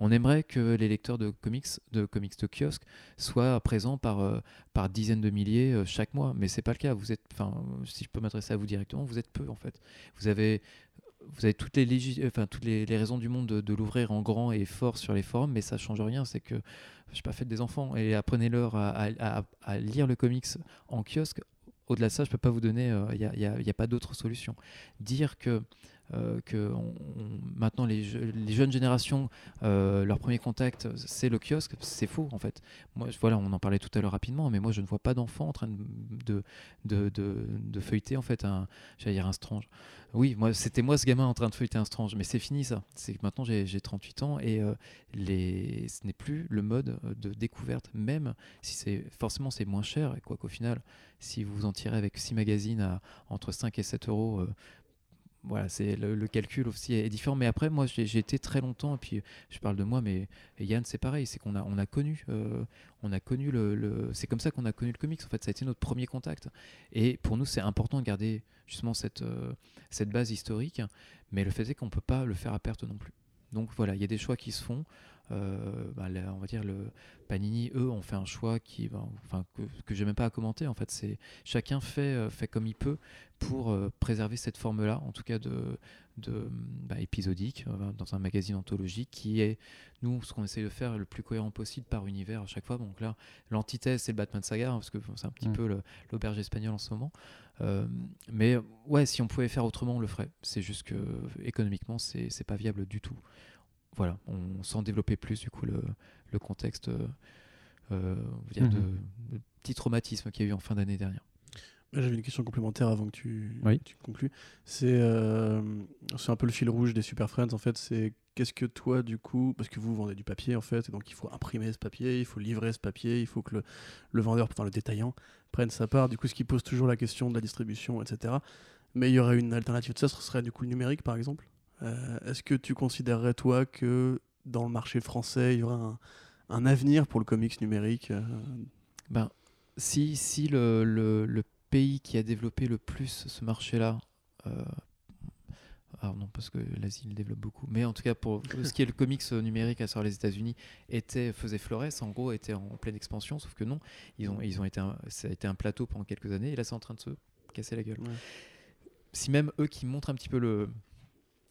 On aimerait que les lecteurs de comics, de comics de kiosque, soient présents par, euh, par dizaines de milliers euh, chaque mois, mais c'est pas le cas. Vous êtes, si je peux m'adresser à vous directement, vous êtes peu en fait. Vous avez, vous avez toutes les, légis- enfin, toutes les, raisons du monde de, l'ouvrir en grand et fort sur les forums, mais ça change rien. C'est que, je sais pas, faites des enfants et apprenez-leur à, à- lire le comics en kiosque. Au-delà de ça, je peux pas vous donner, il n'y a, a pas d'autre solution. Dire que euh, que maintenant les, je- les jeunes générations, euh, leur premier contact, c'est le kiosque, c'est faux en fait. Moi, voilà, on en parlait tout à l'heure rapidement, mais moi je ne vois pas d'enfants en train de, de, de, feuilleter en fait un, dire un strange. Oui, moi c'était moi ce gamin en train de feuilleter un strange, mais c'est fini ça. C'est maintenant j'ai j'ai 38 ans et euh, les, ce n'est plus le mode de découverte, même si c'est forcément c'est moins cher et quoi qu'au final, si vous en tirez avec 6 magazines à entre 5 et 7 euros. Voilà, c'est le, calcul aussi est différent. Mais après, moi, j'ai été très longtemps, et puis je parle de moi, mais Yann, c'est pareil, c'est qu'on a, on a connu, euh, on a connu le- c'est comme ça qu'on a connu le comics. En fait, ça a été notre premier contact. Et pour nous, c'est important de garder justement cette, euh, cette base historique, mais le fait est qu'on peut pas le faire à perte non plus. Donc voilà, il y a des choix qui se font. Euh, bah, on va dire le Panini, eux, ont fait un choix qui, enfin, que, que j'ai même pas à commenter. En fait, c'est chacun fait, euh, fait comme il peut pour euh, préserver cette forme-là, en tout cas de, de bah, épisodique, euh, dans un magazine anthologique, qui est, nous, ce qu'on essaie de faire le plus cohérent possible par univers à chaque fois. Donc là, l'antithèse, c'est le Batman Saga, hein, parce que c'est un petit Mm. peu l'auberge espagnole en ce moment. Euh, mais ouais, si on pouvait faire autrement, on le ferait. C'est juste que économiquement, c'est pas viable du tout. Voilà, on s'en développer plus, du coup, le, le contexte euh, on va dire Mhm. de, de petit traumatisme qu'il y a eu en fin d'année dernière. J'avais une question complémentaire avant que tu, Oui. tu conclues. C'est euh, c'est un peu le fil rouge des Super Friends en fait. C'est qu'est-ce que toi du coup, parce que vous vendez du papier en fait, et donc il faut imprimer ce papier, il faut livrer ce papier, il faut que le, le vendeur, enfin le détaillant, prenne sa part. Du coup, ce qui pose toujours la question de la distribution, etc. Mais il y aurait une alternative de ça, ce serait du coup le numérique par exemple? Euh, Est-ce que tu considérerais toi que dans le marché français, il y aurait un, un avenir pour le comics numérique euh, Ben, si si le, le, le pays qui a développé le plus ce marché-là, euh, alors non parce que l'Asie le développe beaucoup, mais en tout cas pour ce qui est le comics numérique à savoir les États-Unis, faisait Flores en gros était en pleine expansion, sauf que non, ils ont ils ont été un, ça a été un plateau pendant quelques années et là c'est en train de se casser la gueule. Ouais. Si même eux qui montrent un petit peu le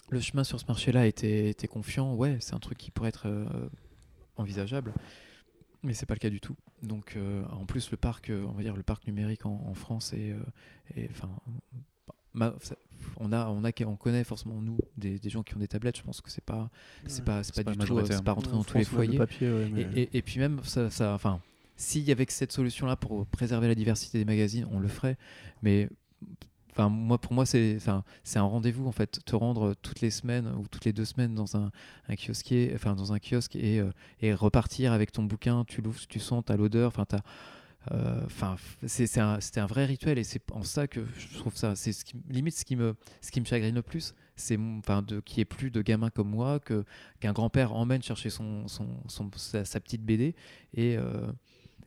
le chemin sur ce marché-là étaient confiants, ouais, c'est un truc qui pourrait être euh, envisageable. Mais c'est pas le cas du tout. Donc, euh, en plus, le parc, euh, on va dire le parc numérique en, en France est, euh, est- enfin, ma- ça- on a, on a, on connaît forcément nous des, des gens qui ont des tablettes. Je pense que c'est pas, c'est Ouais. pas, c'est pas pas du tout, c'est pas rentré En dans tous les foyers. papier, ouais, mais- Et, et- et puis même, ça, ça- enfin, s'il y avait que cette solution-là pour préserver la diversité des magazines, on le ferait. Mais enfin moi pour moi c'est enfin c'est un rendez-vous en fait te rendre toutes les semaines ou toutes les deux semaines dans un, un kiosquier enfin dans un kiosque et, euh, et repartir avec ton bouquin tu l'ouvres tu sens t'as l'odeur enfin t'as euh, Enfin, c'était un, un, vrai rituel et c'est en ça que je trouve ça. C'est ce qui, limite ce qui me, ce qui me chagrine le plus, c'est enfin de qu'il n'y ait plus de gamins comme moi, que qu'un grand-père emmène chercher son, son, son sa, sa, petite BD et, euh,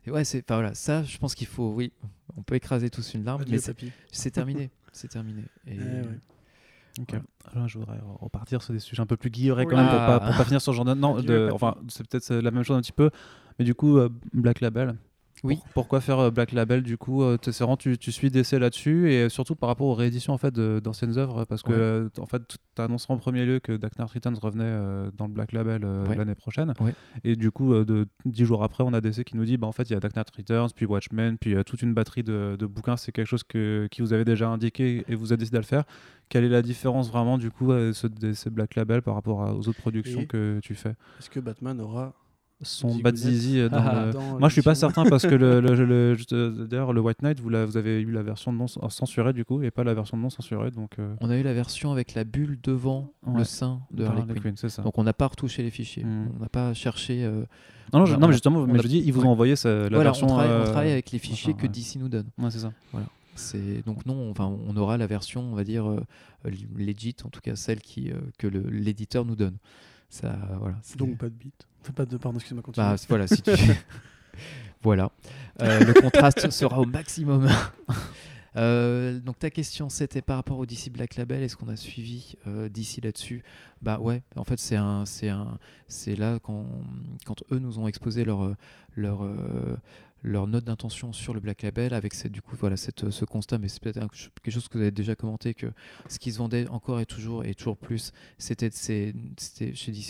et ouais, c'est voilà, ça, je pense qu'il faut, oui, on peut écraser tous une larme, mais c'est terminé, c'est terminé. Et, Eh ouais. Ok. Ouais. Alors, je voudrais repartir sur des sujets un peu plus guillerets quand même pour pas, pour pas finir sur ce genre de. Non, de, enfin, c'est peut-être la même chose un petit peu. Mais du coup, euh, Black Label. Oui. Pour- pourquoi faire euh, Black Label du coup euh, vraiment tu, tu suis d'essai là-dessus et surtout par rapport aux rééditions en fait d'anciennes œuvres parce que Ouais. euh, en fait tu annonces en premier lieu que Dark Knight Returns revenait euh, dans le Black Label euh, Ouais. l'année prochaine Ouais. et du coup euh, de dix jours après on a DC qui nous dit bah en fait il y a Dark Knight Returns puis Watchmen puis euh, toute une batterie de, de bouquins c'est quelque chose que qui vous avez déjà indiqué et vous avez décidé de le faire quelle est la différence vraiment du coup euh, ce, ces Black Label par rapport à- aux autres productions Et- que tu fais? Est-ce que Batman aura son Bad Zizi euh, dans Ah, le- dans moi, je suis pas certain parce que le, le- le- euh, d'ailleurs le White Knight, vous, la- vous avez eu la version non censurée du coup et pas la version non censurée, donc. euh, On a eu la version avec la bulle devant Ouais. le sein de Harley Harley Quinn. C'est ça. Donc on n'a pas retouché les fichiers. Mm. On n'a pas cherché. euh, non, non, je- on a- non, on mais justement, mais a- je dis, ils vous ont envoyé ça- la voilà, version. on travaille, on travaille avec les fichiers enfin, que ouais. DC nous donne. Ouais, c'est ça. C'est donc non, enfin on aura la version, on va dire euh, legit, en tout cas celle qui euh, que l'éditeur nous donne. Ça, voilà. c'est- Donc pas de beat. Pas de pardon, excuse-moi, continue. bah, voilà, si tu... voilà. Euh, le contraste sera au maximum. Euh, donc ta question c'était par rapport au DC Black Label, est-ce qu'on a suivi euh, DC là-dessus? Bah ouais, en fait c'est un, c'est un, c'est là quand, quand eux nous ont exposé leur, leur, euh, leur note d'intention sur le Black Label avec du coup voilà ce constat, mais c'est peut-être quelque chose que vous avez déjà commenté que ce qui se vendait encore et toujours et toujours plus, c'était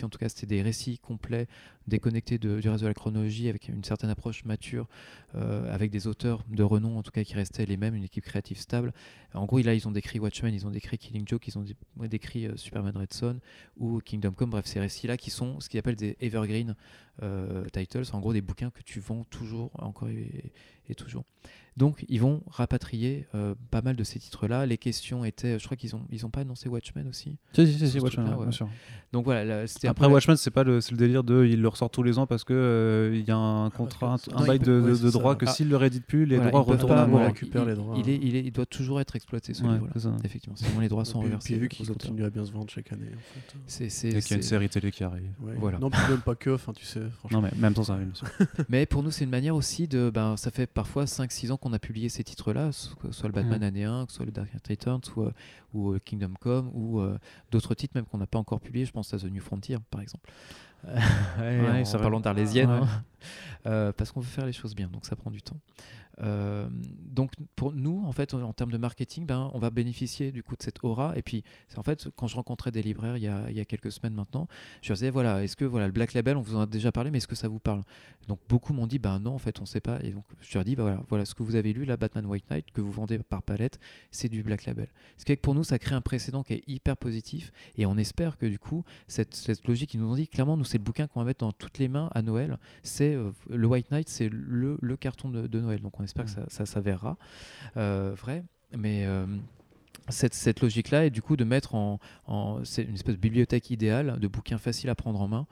en tout cas c'était des récits complets déconnectés du reste de la chronologie avec une certaine approche mature euh, avec des auteurs de renom en tout cas qui restaient les mêmes, une équipe créative stable. En gros, là, ils ont décrit Watchmen, ils ont décrit Killing Joke, ils ont dé- décrit euh, Superman Red Son ou Kingdom Come, bref, ces récits-là qui sont ce qu'ils appellent des evergreen euh, titles, en gros des bouquins que tu vends toujours, encore et, et toujours. Donc, ils vont rapatrier euh, pas mal de ces titres-là. Les questions étaient, je crois qu'ils ont, ils ont pas annoncé Watchmen aussi. Si, si, si, Watchmen, truc-là, ouais, ouais. bien sûr. Donc voilà, là, c'était un Après, la- Watchmen, c'est pas le, c'est le délire de. Il le ressort tous les ans parce que euh, il y a un contrat, que- un, bail il de, de- ouais, de ça. droit que Ah. s'il le réédite plus, les voilà, droits retournent pas, voilà, récupère il- les droits. Il, est, il, est, il doit toujours être exploité, ce Ouais, livre-là. c'est ça. Effectivement, sinon les droits sont reversés puis vu aux qu'il auteurs. continue à bien se vendre chaque année. Fait. C'est- c'est- Et qu'il y a une série télé qui arrive. Voilà. Non, même pas que, enfin, tu sais, franchement. Non, mais même sans ça. Mais pour nous, c'est une manière aussi de. Ben, ça fait parfois 5-6 ans qu'on a publié ces titres-là, so- que ce soit le Batman Mhm. année 1, que ce soit le Dark Knight Returns, ou, euh, ou euh, Kingdom Come, ou euh, d'autres titres même qu'on n'a pas encore publiés. Je pense à The New Frontier, par exemple. Ouais, Ouais, en vrai. parlant d'Arlésienne, Ouais. hein. Euh, parce qu'on veut faire les choses bien, donc ça prend du temps. Euh, donc pour nous, en fait, en termes de marketing, ben, on va bénéficier du coup de cette aura. Et puis, en fait, quand je rencontrais des libraires il y a, il y a quelques semaines maintenant, je leur disais voilà, est-ce que voilà le Black Label, on vous en a déjà parlé, mais est-ce que ça vous parle? Donc beaucoup m'ont dit ben non, en fait, on sait pas. Et donc je leur dis bah voilà, voilà ce que vous avez lu, la Batman White Knight que vous vendez par palette, c'est du Black Label. Ce qui fait que pour nous, ça crée un précédent qui est hyper positif. Et on espère que du coup, cette, cette logique, ils nous ont dit clairement, nous c'est le bouquin qu'on va mettre dans toutes les mains à Noël. C'est euh, le White Knight, c'est le, le carton de, de Noël. Donc on espère que ça, ça s'avérera euh, vrai. Mais euh, cette, cette logique-là est du coup de mettre en, en- c'est une espèce de bibliothèque idéale de bouquins faciles à prendre en main,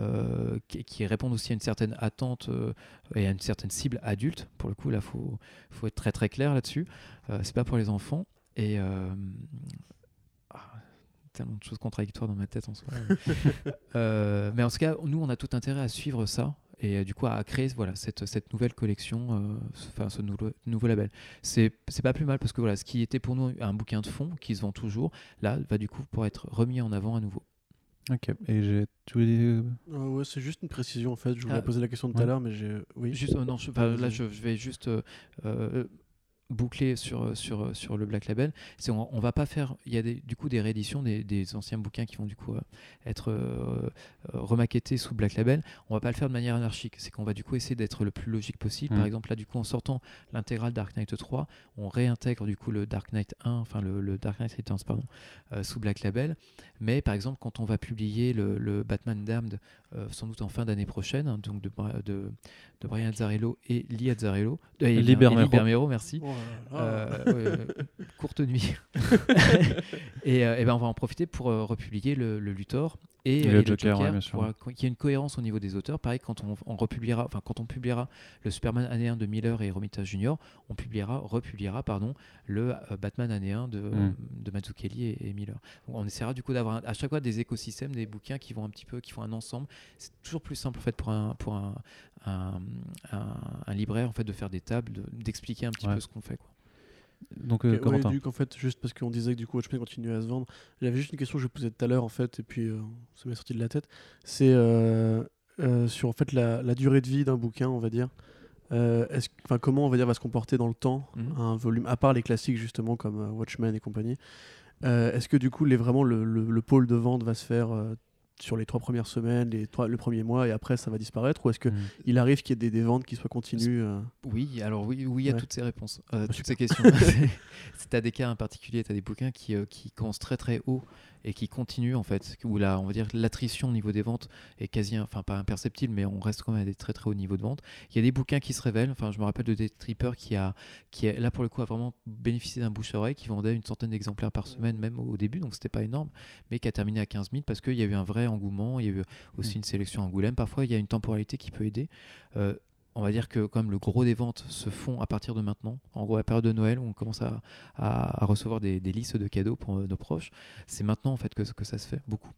euh, qui, qui répondent aussi à une certaine attente euh, et à une certaine cible adulte. Pour le coup, là, faut faut être très très clair là-dessus. Euh, c'est pas pour les enfants et ah, tellement de choses contradictoires dans ma tête en soi. Mais en tout cas, nous, on a tout intérêt à suivre ça et euh, du coup à créer voilà cette, cette nouvelle collection, euh, ce- enfin ce nouveau, nouveau label. C'est c'est pas plus mal parce que voilà, ce qui était pour nous un bouquin de fond qui se vend toujours, là va du coup pour être remis en avant à nouveau. Ok. Et j'ai. Voulais dire- Euh, ouais, c'est juste une précision en fait. Je voulais Ah. poser la question tout Ouais. à l'heure, mais j'ai. Oui. Juste, euh, non, je- là je, je vais juste euh, boucler sur, euh, sur, euh, sur le Black Label. C'est on, on va pas faire. Il y a des, du coup des rééditions des, des anciens bouquins qui vont du coup euh, être euh, remaquettés sous Black Label. On va pas le faire de manière anarchique. C'est qu'on va du coup essayer d'être le plus logique possible. Mm. Par exemple là du coup en sortant l'intégrale Dark Knight 3, on réintègre du coup le Dark Knight 1, enfin le, le Dark Knight Returns pardon, euh, sous Black Label. Mais par exemple quand on va publier le, le Batman Damned euh, sans doute en fin d'année prochaine, hein, donc de, de, de Brian Azzarello et Lee Azzarello, euh, Bermero. Bermero, merci. Euh, ouais, ouais, courte nuit. et, euh, et ben on va en profiter pour euh, republier le, le Luthor et, Et et le Joker, ouais, bien sûr. pour euh, qu'il y ait une cohérence au niveau des auteurs. Pareil, quand on, on republiera, enfin quand on publiera le Superman année 1 de Miller et Romita Jr., on publiera, republiera pardon, le euh, Batman année 1 de, Mm. de Mazzucchelli et, et Miller. Donc, on essaiera du coup d'avoir à chaque fois des écosystèmes, des bouquins qui vont un petit peu, qui font un ensemble. C'est toujours plus simple en fait pour un pour un, un, un- un libraire en fait de faire des tables, de- d'expliquer un petit Ouais. peu ce qu'on fait. Quoi. Donc, euh, ouais, Corentin. du coup, en fait, juste parce qu'on disait que du coup, Watchmen continuait à se vendre, j'avais juste une question que je posais tout à l'heure, en fait, et puis euh, ça m'est sorti de la tête. C'est euh, euh, sur en fait la, la durée de vie d'un bouquin, on va dire. Enfin, comment on va dire va se comporter dans le temps Mhm. un volume, à part les classiques justement comme Watchmen et compagnie. Est-ce que du coup, les, vraiment le, le- le pôle de vente va se faire sur les trois premières semaines, les trois, le premier mois, et après ça va disparaître, ou est-ce que Mm. il arrive qu'il y ait des, des ventes qui soient continues euh, Oui, alors oui, oui, il y a Ouais. toutes ces réponses, euh, Bah, toutes ces questions. C'est- t'as des cas en particulier, tu as des bouquins qui, euh, qui commencent très très haut et qui continuent en fait, où là, on va dire l'attrition au niveau des ventes est quasi, enfin pas imperceptible, mais on reste quand même à des très très hauts niveaux de vente. Il y a des bouquins qui se révèlent, enfin je me rappelle de des trippers qui a, qui est là pour le coup a vraiment bénéficié d'un bouche à oreille, qui vendait une centaine d'exemplaires par semaine même au début, donc c'était pas énorme, mais qui a terminé à 15 000 parce qu'il y a eu un vrai engouement, il y a eu aussi une sélection Angoulême. Parfois, il y a une temporalité qui peut aider. Euh, on va dire que quand même le gros des ventes se font à partir de maintenant. En gros, à la période de Noël, on commence à, à- à recevoir des, des listes de cadeaux pour euh, nos proches. C'est maintenant en fait que, que ça se fait beaucoup.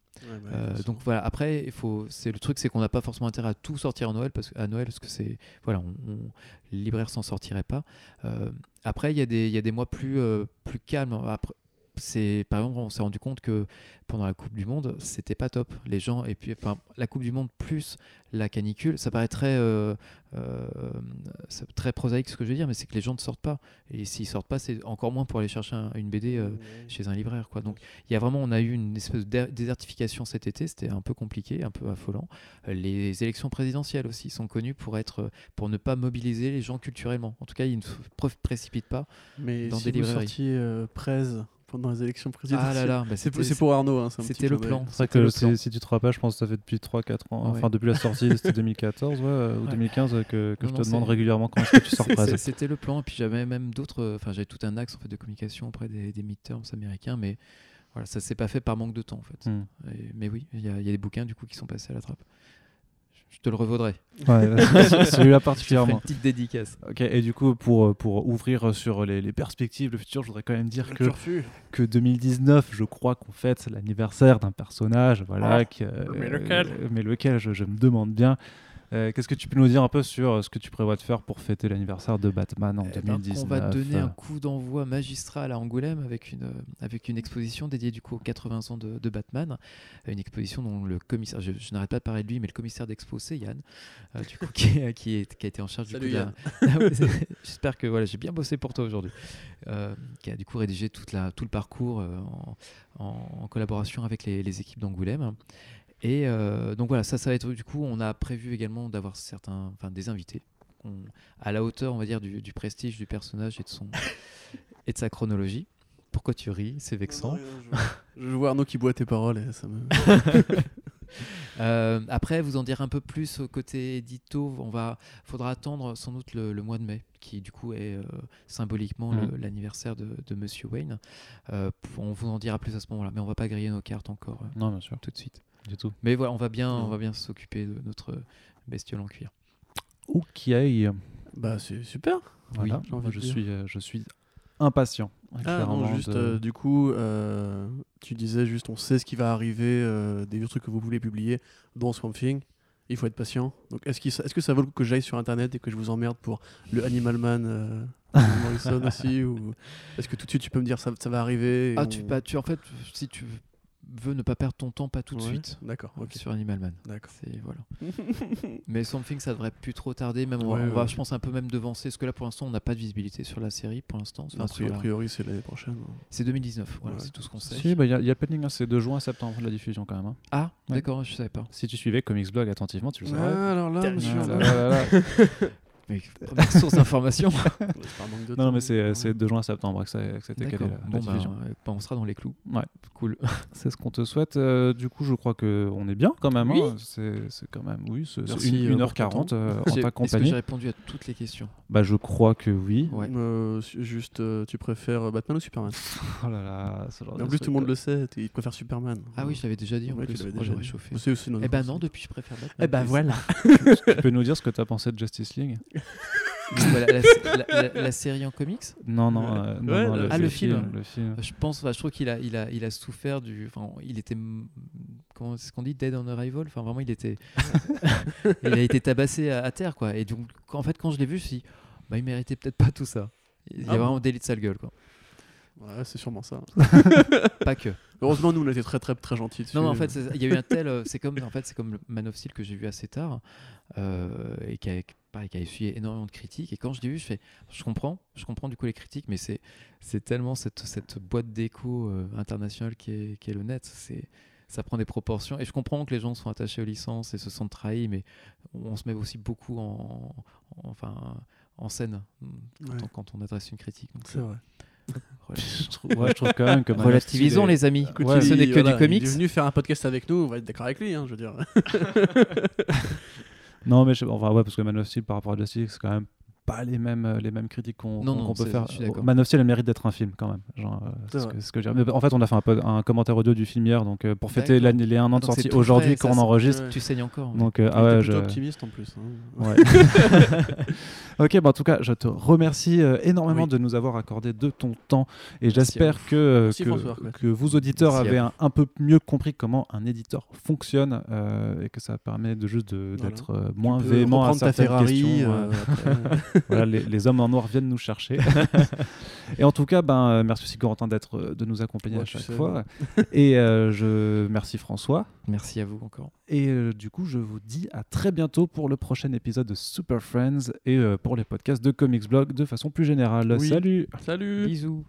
Euh, donc voilà. Après, il faut. C'est le truc, c'est qu'on n'a pas forcément intérêt à tout sortir à Noël parce que à Noël parce que c'est voilà, on, on- les libraires s'en sortiraient pas. Euh, après, il y a des il y a des mois plus euh, plus calmes. Après, c'est par exemple, on s'est rendu compte que pendant la Coupe du Monde, c'était pas top. Les gens et puis enfin, la Coupe du Monde plus la canicule, ça paraît très euh, euh, très prosaïque ce que je veux dire, mais c'est que les gens ne sortent pas. Et s'ils sortent pas, c'est encore moins pour aller chercher un- une BD euh, chez un libraire. Quoi. Donc il y a vraiment, on a eu une espèce de dé- désertification cet été, c'était un peu compliqué, un peu affolant. Les élections présidentielles aussi sont connues pour, être, pour ne pas mobiliser les gens culturellement. En tout cas, ils ne se pré- précipitent pas. Mais dans si des vous librairies. sortiez Prez pendant les élections présidentielles, Ah là là, bah, c'est pour, Arnaud. hein, c'était le plan. C'est vrai que plan. si tu te rappelles, je pense que ça fait depuis 3-4 ans, Ouais. enfin depuis la sortie, c'était 2014 ouais, euh, ou Ouais. 2015 euh, que, que Non, je non, te demande régulièrement quand est-ce que tu sors. C'était le plan, et puis j'avais même d'autres, enfin j'avais tout un axe en fait de communication auprès des, des midterms américains, mais voilà, ça s'est pas fait par manque de temps en fait. Hmm. Et- mais oui, il y, y a des bouquins du coup qui sont passés à la trappe. Je- te le revaudrai. Ouais, celui-là Je te ferai particulièrement. une petite dédicace. Ok, et du coup, pour, euh, pour ouvrir sur les, les perspectives, le futur, je voudrais quand même dire Le que, turfu. que 2019, je crois qu'on fête l'anniversaire d'un personnage, voilà. Ah, qui, euh, mais lequel? euh, Mais lequel, je, je me demande bien. Euh, Qu'est-ce que tu peux nous dire un peu sur euh, ce que tu prévois de faire pour fêter l'anniversaire de Batman en Eh ben, 2019 on va donner un coup d'envoi magistral à Angoulême avec une, euh, avec une exposition dédiée du coup aux 80 ans de, de Batman. Une exposition dont le commissaire, je, je n'arrête pas de parler de lui, mais le commissaire d'expo c'est Yann, euh, du coup, qui, est- qui, est- qui a été en charge Salut du coup, J'espère que voilà, j'ai bien bossé pour toi aujourd'hui. Euh, qui a du coup rédigé toute la, tout le parcours euh, en, en- en collaboration avec les, les équipes d'Angoulême. Et euh, donc voilà, ça, ça va être du coup, on a prévu également d'avoir certains, enfin des invités à la hauteur, on va dire, du, du prestige du personnage et de son et de sa chronologie. Pourquoi tu ris C'est vexant. Non, je, je vois Arnaud qui boit tes paroles et ça me. Euh, après, vous en dire un peu plus au côté édito. On va, faudra attendre sans doute le, le mois de mai, qui du coup est euh, symboliquement Mhm. l'anniversaire de, de Monsieur Wayne. Euh, on vous en dira plus à ce moment-là, mais on va pas griller nos cartes encore euh, Non, bien sûr, tout de suite. Du tout. Mais voilà, on va bien, on va bien s'occuper de notre bestiole en cuir. Ok. Bah, c'est super. Voilà. de je dire. suis, euh, je suis impatient. Ah, non, juste de- euh, du coup, euh, tu disais juste on sait ce qui va arriver, euh, des vieux trucs que vous voulez publier, dont Swamp Thing. Il faut être patient. Donc, est-ce qu'il- est-ce que ça vaut le coup que j'aille sur internet et que je vous emmerde pour le Animal Man euh, de Morrison aussi ou est-ce que tout de suite tu peux me dire ça, ça va arriver Ah, on- tu, bah, tu, en fait, si tu veux ne pas perdre ton temps, pas tout de Ouais, suite. D'accord. Sur Animal Man. D'accord. C'est voilà. Mais Something, ça devrait plus trop tarder. Même, on, va- Ouais, on va, ouais. je pense, un peu même devancer. Parce que là, pour l'instant, on n'a pas de visibilité sur la série. Pour l'instant, Enfin, A priori, la- c'est l'année prochaine. c'est 2019. Voilà, Ouais. c'est tout ce qu'on sait. Si, bah, il y, a- y a Pending, hein, c'est de juin à septembre la diffusion quand même. hein. Ah, Ouais. d'accord, je savais pas. Si tu suivais Comics Blog attentivement, tu le saurais. Ah, alors là, monsieur. Ah là là là là. Mais première source d'information. C'est pas un manque de Non, mais c'est de juin à septembre que ça, que c'était calé Bon, bah, euh, on sera dans les clous. Ouais. Cool. C'est ce qu'on te souhaite. Euh, du coup, je crois qu'on est bien quand même. Oui. hein. C'est c'est quand même, oui, c'est c'est Merci, une- euh, 1h40 pour euh, en J'ai- ta Est-ce que compagnie. j'ai répondu à toutes les questions? Bah, je crois que oui. Ouais. Euh, juste, euh, tu préfères Batman ou Superman? Oh là là, ce genre En plus, tout le monde le sait, il préfère Superman. Ah oui, je l'avais déjà dit en plus. Oh, déjà J'aurais chauffé. C'est aussi notre Eh ben non, depuis je préfère Batman. Eh ben voilà. Tu peux nous dire ce que tu as pensé de Justice League? La, la- la- la série en comics? Non, non. Euh, non, Ouais, non, le- Ah, le film. Le film. Je pense, je trouve qu'il a, il a, il a souffert du. Enfin, il était. Comment c'est ce qu'on dit Dead on arrival? Enfin, vraiment, il était. il a été tabassé à, à terre, quoi. Et donc, quand- en fait, quand je l'ai vu, je me suis dit, bah, il méritait peut-être pas tout ça. Il y a Ah bon? vraiment délit de sale gueule, quoi. Ouais, c'est sûrement ça. Pas que. Heureusement, nous, on était très, très, très gentils dessus. Non, mais en fait, il y a eu un tel. euh, C'est comme, en fait, c'est comme le Man of Steel que j'ai vu assez tard euh, et qui a, pareil, qui a essuyé énormément de critiques. Et quand je l'ai vu, je fais, je comprends, je comprends du coup les critiques, mais c'est, c'est tellement cette, cette boîte d'écho euh, internationale qui est, qui est le net. C'est, ça prend des proportions. Et je comprends que les gens sont attachés aux licences et se sentent trahis, mais on se met aussi beaucoup en, en- enfin, en scène quand, Ouais. on, quand on adresse une critique. Donc, C'est vrai. euh, je, trouve, ouais, je trouve quand même que Relativisons, est- les amis. Écoute, Ouais. Ce n'est que Voilà, du comics. Il est venu faire un podcast avec nous, on va être d'accord avec lui, hein, je veux dire. Non, mais je... enfin, ouais, parce que Man par rapport à Justice c'est quand même pas les mêmes, euh, les mêmes critiques qu'on qu'on- qu'on peut faire. Man of Steel a le mérite d'être un film quand même. Genre, euh, ce que, ce que en fait, on a fait un, pod- un commentaire audio du film hier, donc euh, pour fêter les un an de sortie aujourd'hui frais, quand ça, on c'est- enregistre. Tu saignes encore. mais- Donc, euh, ah ouais, je... optimiste en plus. hein. Ouais. ok, bah en tout cas, je te remercie énormément Oui. de nous avoir accordé de ton temps et j'espère que, que, François que vous auditeurs Merci avez un, un peu mieux compris comment un éditeur fonctionne et que ça permet de juste Voilà. d'être moins véhément à certaines Ferrari. questions. voilà, les, les hommes en noir viennent nous chercher. et en tout cas, ben, euh, merci aussi Corentin d'être, euh, de nous accompagner Ouais, à chaque sais. fois. et euh, je merci François. Merci à vous encore. Et euh, du coup, je vous dis à très bientôt pour le prochain épisode de Super Friends et euh, pour les podcasts de Comics Blog de façon plus générale. Oui. Salut Salut Bisous.